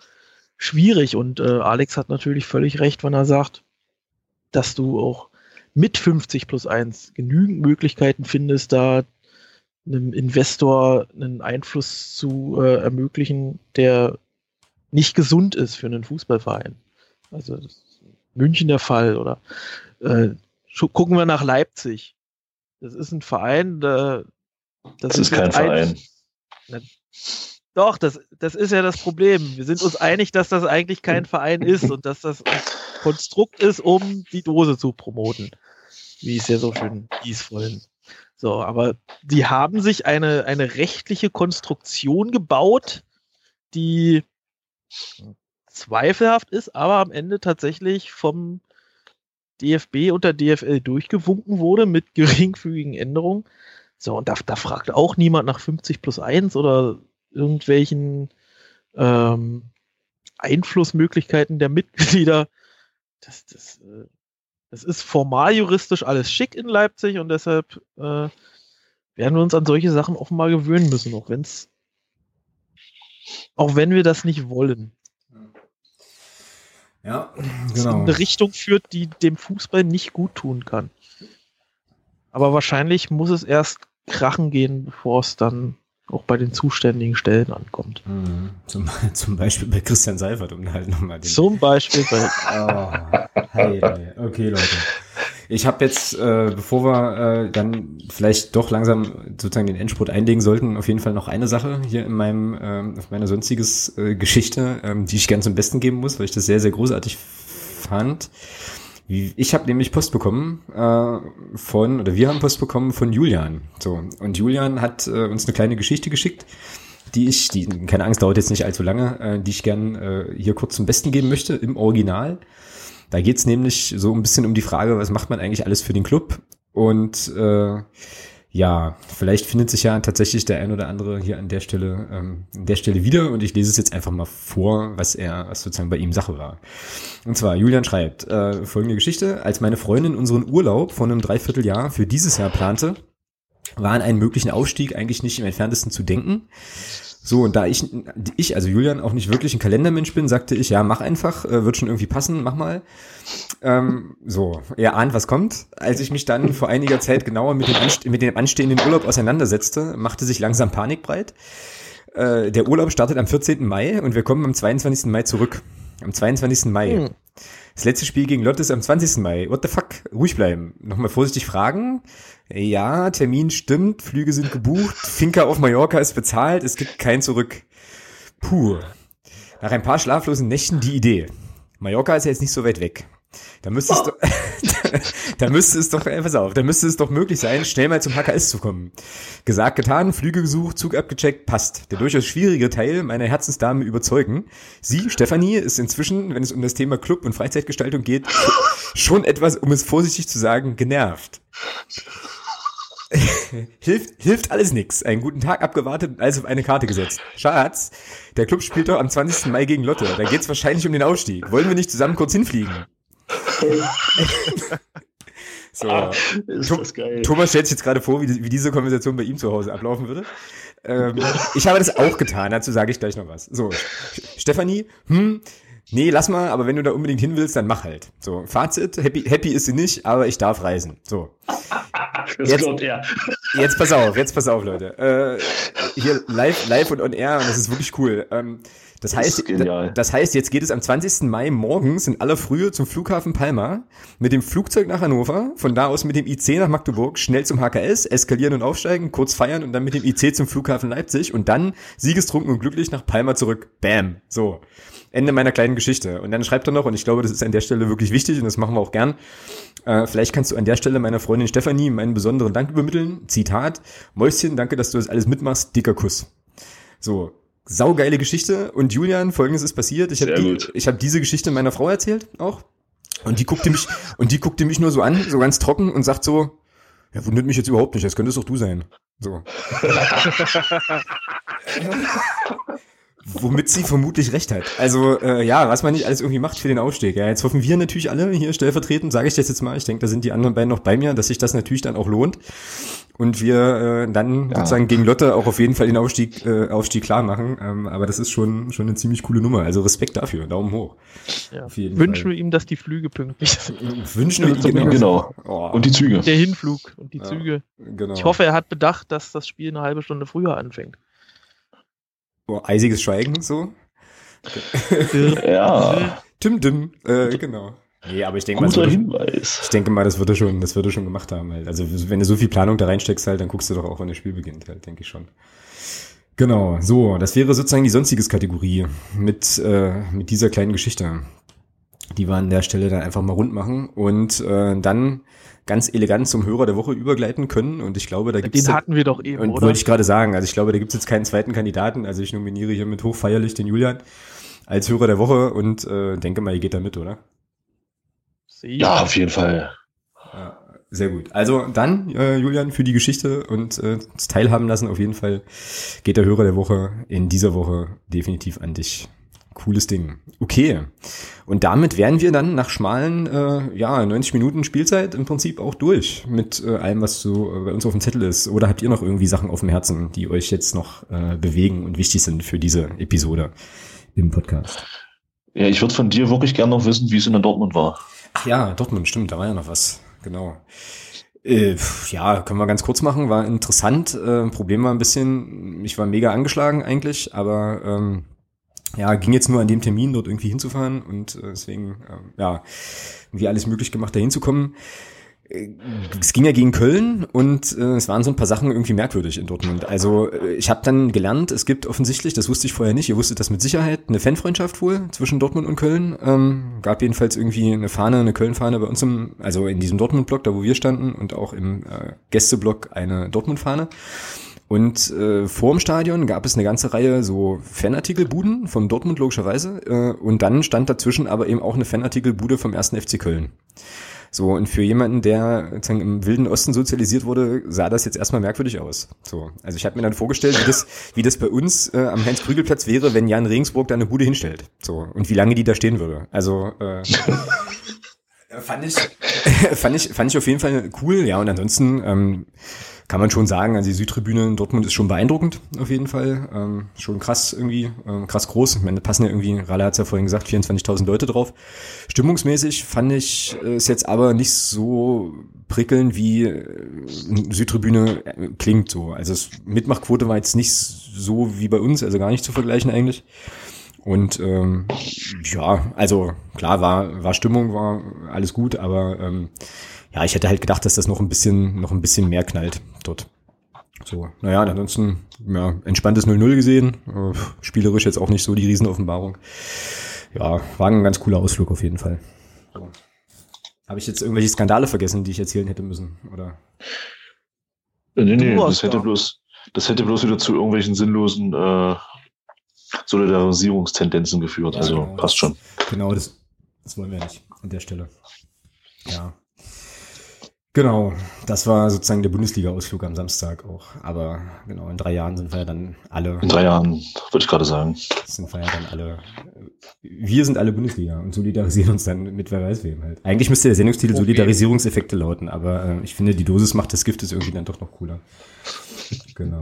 schwierig. Und äh, Alex hat natürlich völlig recht, wenn er sagt, dass du auch mit 50 plus 1 genügend Möglichkeiten findest, da einem Investor einen Einfluss zu äh, ermöglichen, der nicht gesund ist für einen Fußballverein. Also München der Fall oder äh, gucken wir nach Leipzig. Das ist ein Verein, da, das, das ist kein Verein. Ein, doch, das, das ist ja das Problem. Wir sind uns einig, dass das eigentlich kein Verein ist und dass das ein Konstrukt ist, um die Dose zu promoten wie es ja so schön hieß vorhin. So, aber die haben sich eine, eine rechtliche Konstruktion gebaut, die zweifelhaft ist, aber am Ende tatsächlich vom DFB und der DFL durchgewunken wurde mit geringfügigen Änderungen. So, und da, da fragt auch niemand nach 50 plus 1 oder irgendwelchen ähm, Einflussmöglichkeiten der Mitglieder. Das, das äh, es ist formal juristisch alles schick in Leipzig und deshalb äh, werden wir uns an solche Sachen offenbar gewöhnen müssen, auch wenn es, auch wenn wir das nicht wollen. Ja, genau. In eine Richtung führt, die dem Fußball nicht gut tun kann. Aber wahrscheinlich muss es erst krachen gehen, bevor es dann auch bei den zuständigen Stellen ankommt. Mhm. Zum, zum, Beispiel bei Christian Seifert, um halt nochmal den. Zum Beispiel bei. oh, hey, hey. Okay, Leute. Ich habe jetzt, äh, bevor wir äh, dann vielleicht doch langsam sozusagen den Endspurt einlegen sollten, auf jeden Fall noch eine Sache hier in meinem, äh, auf meiner sonstiges äh, Geschichte, ähm, die ich ganz zum Besten geben muss, weil ich das sehr, sehr großartig fand. Ich habe nämlich Post bekommen äh, von, oder wir haben Post bekommen von Julian. So, und Julian hat äh, uns eine kleine Geschichte geschickt. die ich, die, keine Angst, dauert jetzt nicht allzu lange, äh, die ich gern äh, hier kurz zum Besten geben möchte, im Original. Da geht's nämlich so ein bisschen um die Frage, was macht man eigentlich alles für den Club? Und äh, ja, vielleicht findet sich ja tatsächlich der ein oder andere hier an der Stelle, ähm, an der Stelle wieder und ich lese es jetzt einfach mal vor, was er, was sozusagen bei ihm Sache war. Und zwar, Julian schreibt, äh, folgende Geschichte, als meine Freundin unseren Urlaub von einem Dreivierteljahr für dieses Jahr plante, war an einen möglichen Aufstieg eigentlich nicht im entferntesten zu denken. So, und da ich, ich, also Julian, auch nicht wirklich ein Kalendermensch bin, sagte ich, ja, mach einfach, äh, wird schon irgendwie passen, mach mal. Ähm, so, er ahnt, was kommt. Als ich mich dann vor einiger Zeit genauer mit dem, Anste mit dem anstehenden Urlaub auseinandersetzte, machte sich langsam Panik breit. Äh, der Urlaub startet am 14. Mai und wir kommen am 22. Mai zurück. Am 22. Mai. Hm. Das letzte Spiel gegen Lotte ist am 20. Mai. What the fuck? Ruhig bleiben. Nochmal vorsichtig fragen. Ja, Termin stimmt, Flüge sind gebucht, Finca auf Mallorca ist bezahlt, es gibt kein Zurück. Puh. Nach ein paar schlaflosen Nächten die Idee. Mallorca ist ja jetzt nicht so weit weg. Da müsste es doch, da müsste es doch, ey, pass auf, da müsste es doch möglich sein, schnell mal zum HKS zu kommen. Gesagt, getan, Flüge gesucht, Zug abgecheckt, passt. Der durchaus schwierige Teil meiner Herzensdame überzeugen. Sie, Stefanie, ist inzwischen, wenn es um das Thema Club und Freizeitgestaltung geht, schon etwas, um es vorsichtig zu sagen, genervt. hilft, hilft alles nix. Einen guten Tag abgewartet und alles auf eine Karte gesetzt. Schatz, der Club spielt doch am 20. Mai gegen Lotte. Da geht's wahrscheinlich um den Aufstieg. Wollen wir nicht zusammen kurz hinfliegen? so. Ah, Thomas stellt sich jetzt gerade vor, wie, wie, diese Konversation bei ihm zu Hause ablaufen würde. Ähm, ich habe das auch getan, dazu sage ich gleich noch was. So, Stefanie, hm, nee, lass mal, aber wenn du da unbedingt hin willst, dann mach halt. So, Fazit, happy, happy ist sie nicht, aber ich darf reisen. So. Das jetzt, glaubt er. Jetzt pass auf, jetzt pass auf, Leute. Äh, hier live, live und on air, und das ist wirklich cool. Ähm, das, das heißt, das heißt, jetzt geht es am 20. Mai morgens in aller Frühe zum Flughafen Palma mit dem Flugzeug nach Hannover, von da aus mit dem IC nach Magdeburg, schnell zum HKS, eskalieren und aufsteigen, kurz feiern und dann mit dem IC zum Flughafen Leipzig und dann siegestrunken und glücklich nach Palma zurück. Bam. So. Ende meiner kleinen Geschichte. Und dann schreibt er noch, und ich glaube, das ist an der Stelle wirklich wichtig und das machen wir auch gern. Äh, vielleicht kannst du an der Stelle meiner Freundin Stefanie meinen besonderen Dank übermitteln. Zitat. Mäuschen, danke, dass du das alles mitmachst. Dicker Kuss. So. Saugeile Geschichte. Und Julian, folgendes ist passiert. Ich habe die, ich hab diese Geschichte meiner Frau erzählt, auch. Und die guckte mich, und die guckte mich nur so an, so ganz trocken und sagt so, ja, wundert mich jetzt überhaupt nicht, das könntest doch du sein. So. Womit sie vermutlich recht hat. Also äh, ja, was man nicht alles irgendwie macht für den Aufstieg. Ja, jetzt hoffen wir natürlich alle hier stellvertretend, sage ich das jetzt mal. Ich denke, da sind die anderen beiden noch bei mir, dass sich das natürlich dann auch lohnt und wir äh, dann ja. sozusagen gegen Lotte auch auf jeden Fall den Aufstieg, äh, Aufstieg klar machen. Ähm, aber das ist schon schon eine ziemlich coole Nummer. Also Respekt dafür, Daumen hoch. Ja. Wünschen Fall. wir ihm, dass die Flüge pünktlich sind. Wünschen wir ihm genau. genau. Oh. Und die Züge. Der Hinflug und die ja, Züge. Genau. Ich hoffe, er hat bedacht, dass das Spiel eine halbe Stunde früher anfängt. Oh, eisiges Schweigen, so. ja. Tim Dim, äh, genau. Nee, aber ich denke mal, Hinweis. ich denke mal, das wird er schon, das wird er schon gemacht haben. Halt. Also wenn du so viel Planung da reinsteckst, halt, dann guckst du doch auch, wann das Spiel beginnt, halt, denke ich schon. Genau, so, das wäre sozusagen die sonstiges Kategorie mit, äh, mit dieser kleinen Geschichte. Die wir an der Stelle dann einfach mal rund machen und äh, dann ganz elegant zum Hörer der Woche übergleiten können. Und ich glaube, da gibt es. Den hatten wir doch eben. Und oder? wollte ich gerade sagen. Also ich glaube, da gibt es jetzt keinen zweiten Kandidaten. Also ich nominiere hier mit hochfeierlich den Julian als Hörer der Woche und äh, denke mal, ihr geht da mit, oder? Ja, auf jeden Fall. Ja, sehr gut. Also dann, äh, Julian, für die Geschichte und äh, das Teilhaben lassen, auf jeden Fall geht der Hörer der Woche in dieser Woche definitiv an dich. Cooles Ding. Okay. Und damit wären wir dann nach schmalen, äh, ja, 90 Minuten Spielzeit im Prinzip auch durch mit äh, allem, was so äh, bei uns auf dem Zettel ist. Oder habt ihr noch irgendwie Sachen auf dem Herzen, die euch jetzt noch äh, bewegen und wichtig sind für diese Episode im Podcast? Ja, ich würde von dir wirklich gerne noch wissen, wie es in der Dortmund war. Ach ja, Dortmund, stimmt, da war ja noch was. Genau. Äh, ja, können wir ganz kurz machen. War interessant. Äh, Problem war ein bisschen, ich war mega angeschlagen eigentlich, aber ähm, ja, ging jetzt nur an dem Termin dort irgendwie hinzufahren und äh, deswegen, äh, ja, irgendwie alles möglich gemacht, da hinzukommen. Äh, es ging ja gegen Köln und äh, es waren so ein paar Sachen irgendwie merkwürdig in Dortmund. Also äh, ich habe dann gelernt, es gibt offensichtlich, das wusste ich vorher nicht, ihr wusstet das mit Sicherheit, eine Fanfreundschaft wohl zwischen Dortmund und Köln. Ähm, gab jedenfalls irgendwie eine Fahne, eine Köln-Fahne bei uns im, also in diesem Dortmund-Block, da wo wir standen und auch im äh, Gästeblock eine Dortmund-Fahne. Und äh, vor dem Stadion gab es eine ganze Reihe so Fanartikelbuden vom Dortmund logischerweise. Äh, und dann stand dazwischen aber eben auch eine Fanartikelbude vom ersten FC Köln. So, und für jemanden, der sozusagen im wilden Osten sozialisiert wurde, sah das jetzt erstmal merkwürdig aus. So, also ich habe mir dann vorgestellt, wie das, wie das bei uns äh, am Heinz-Krügel-Platz wäre, wenn Jan Regensburg da eine Bude hinstellt. So, und wie lange die da stehen würde. Also äh, fand ich, fand ich, fand ich auf jeden Fall cool, ja, und ansonsten ähm, kann man schon sagen, also die Südtribüne in Dortmund ist schon beeindruckend, auf jeden Fall. Ähm, schon krass irgendwie, ähm, krass groß. Ich meine, da passen ja irgendwie, Ralle hat es ja vorhin gesagt, 24.000 Leute drauf. Stimmungsmäßig fand ich es jetzt aber nicht so prickelnd, wie äh, Südtribüne äh, klingt so. Also das Mitmachquote war jetzt nicht so wie bei uns, also gar nicht zu vergleichen eigentlich. Und ähm, ja, also klar war, war Stimmung, war alles gut, aber ähm, ja, ich hätte halt gedacht, dass das noch ein bisschen, noch ein bisschen mehr knallt dort. So, naja, ansonsten, ja, entspanntes 0-0 gesehen. Äh, spielerisch jetzt auch nicht so die Riesenoffenbarung. Ja, war ein ganz cooler Ausflug auf jeden Fall. So. Habe ich jetzt irgendwelche Skandale vergessen, die ich erzählen hätte müssen, oder? Nee, nee, das hätte bloß, das hätte bloß wieder zu irgendwelchen sinnlosen äh, Solidarisierungstendenzen geführt. Ja, also genau, passt schon. Genau, das, das wollen wir nicht an der Stelle. Ja. Genau, das war sozusagen der Bundesliga-Ausflug am Samstag auch. Aber genau, in drei Jahren sind wir ja dann alle. In drei Jahren, würde ich gerade sagen. Sind wir ja dann alle. Wir sind alle Bundesliga und solidarisieren uns dann mit wer weiß wem halt. Eigentlich müsste der Sendungstitel okay. Solidarisierungseffekte lauten, aber äh, ich finde, die Dosis macht des Giftes irgendwie dann doch noch cooler. Genau.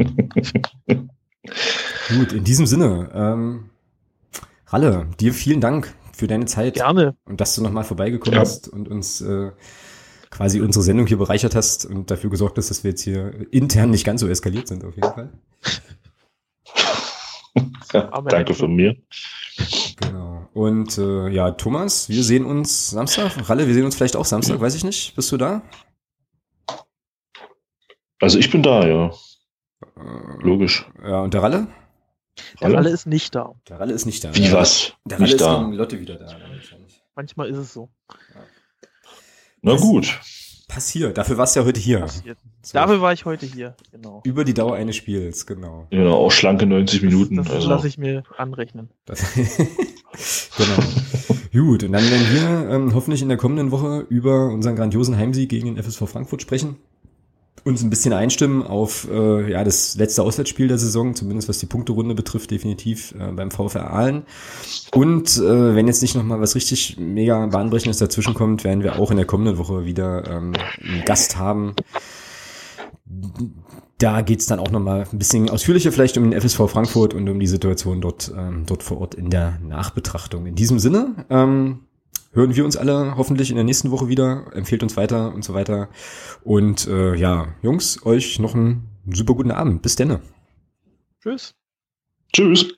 Gut, in diesem Sinne, ähm, Ralle, dir vielen Dank für deine Zeit. Gerne. Und dass du nochmal vorbeigekommen ja. bist und uns äh, quasi unsere Sendung hier bereichert hast und dafür gesorgt hast, dass wir jetzt hier intern nicht ganz so eskaliert sind, auf jeden Fall. Ja, danke von mir. Genau. Und äh, ja, Thomas, wir sehen uns Samstag. Ralle, wir sehen uns vielleicht auch Samstag, weiß ich nicht. Bist du da? Also ich bin da, ja. Äh, Logisch. Ja, und der Ralle? Der Ralle? Ralle ist nicht da. Der Ralle ist nicht da. Wie was? Der Ralle nicht ist da. gegen Lotte wieder da. Manchmal ist es so. Ja. Na gut. Passiert. Dafür warst du ja heute hier. So. Dafür war ich heute hier, genau. Über die Dauer eines Spiels, genau. Genau, auch schlanke 90 Minuten. Das, das also. lasse ich mir anrechnen. genau. Gut, und dann werden wir ähm, hoffentlich in der kommenden Woche über unseren grandiosen Heimsieg gegen den FSV Frankfurt sprechen uns ein bisschen einstimmen auf äh, ja das letzte Auswärtsspiel der Saison, zumindest was die Punkterunde betrifft, definitiv äh, beim VfR Aalen. Und äh, wenn jetzt nicht nochmal was richtig mega bahnbrechendes dazwischen kommt, werden wir auch in der kommenden Woche wieder ähm, einen Gast haben. Da geht's dann auch nochmal ein bisschen ausführlicher vielleicht um den FSV Frankfurt und um die Situation dort, ähm, dort vor Ort in der Nachbetrachtung. In diesem Sinne, ähm, hören wir uns alle hoffentlich in der nächsten Woche wieder. Empfehlt uns weiter und so weiter. Und äh, ja, Jungs, euch noch einen super guten Abend. Bis denne. Tschüss. Tschüss.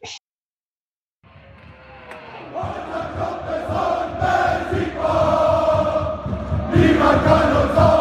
Niemand kann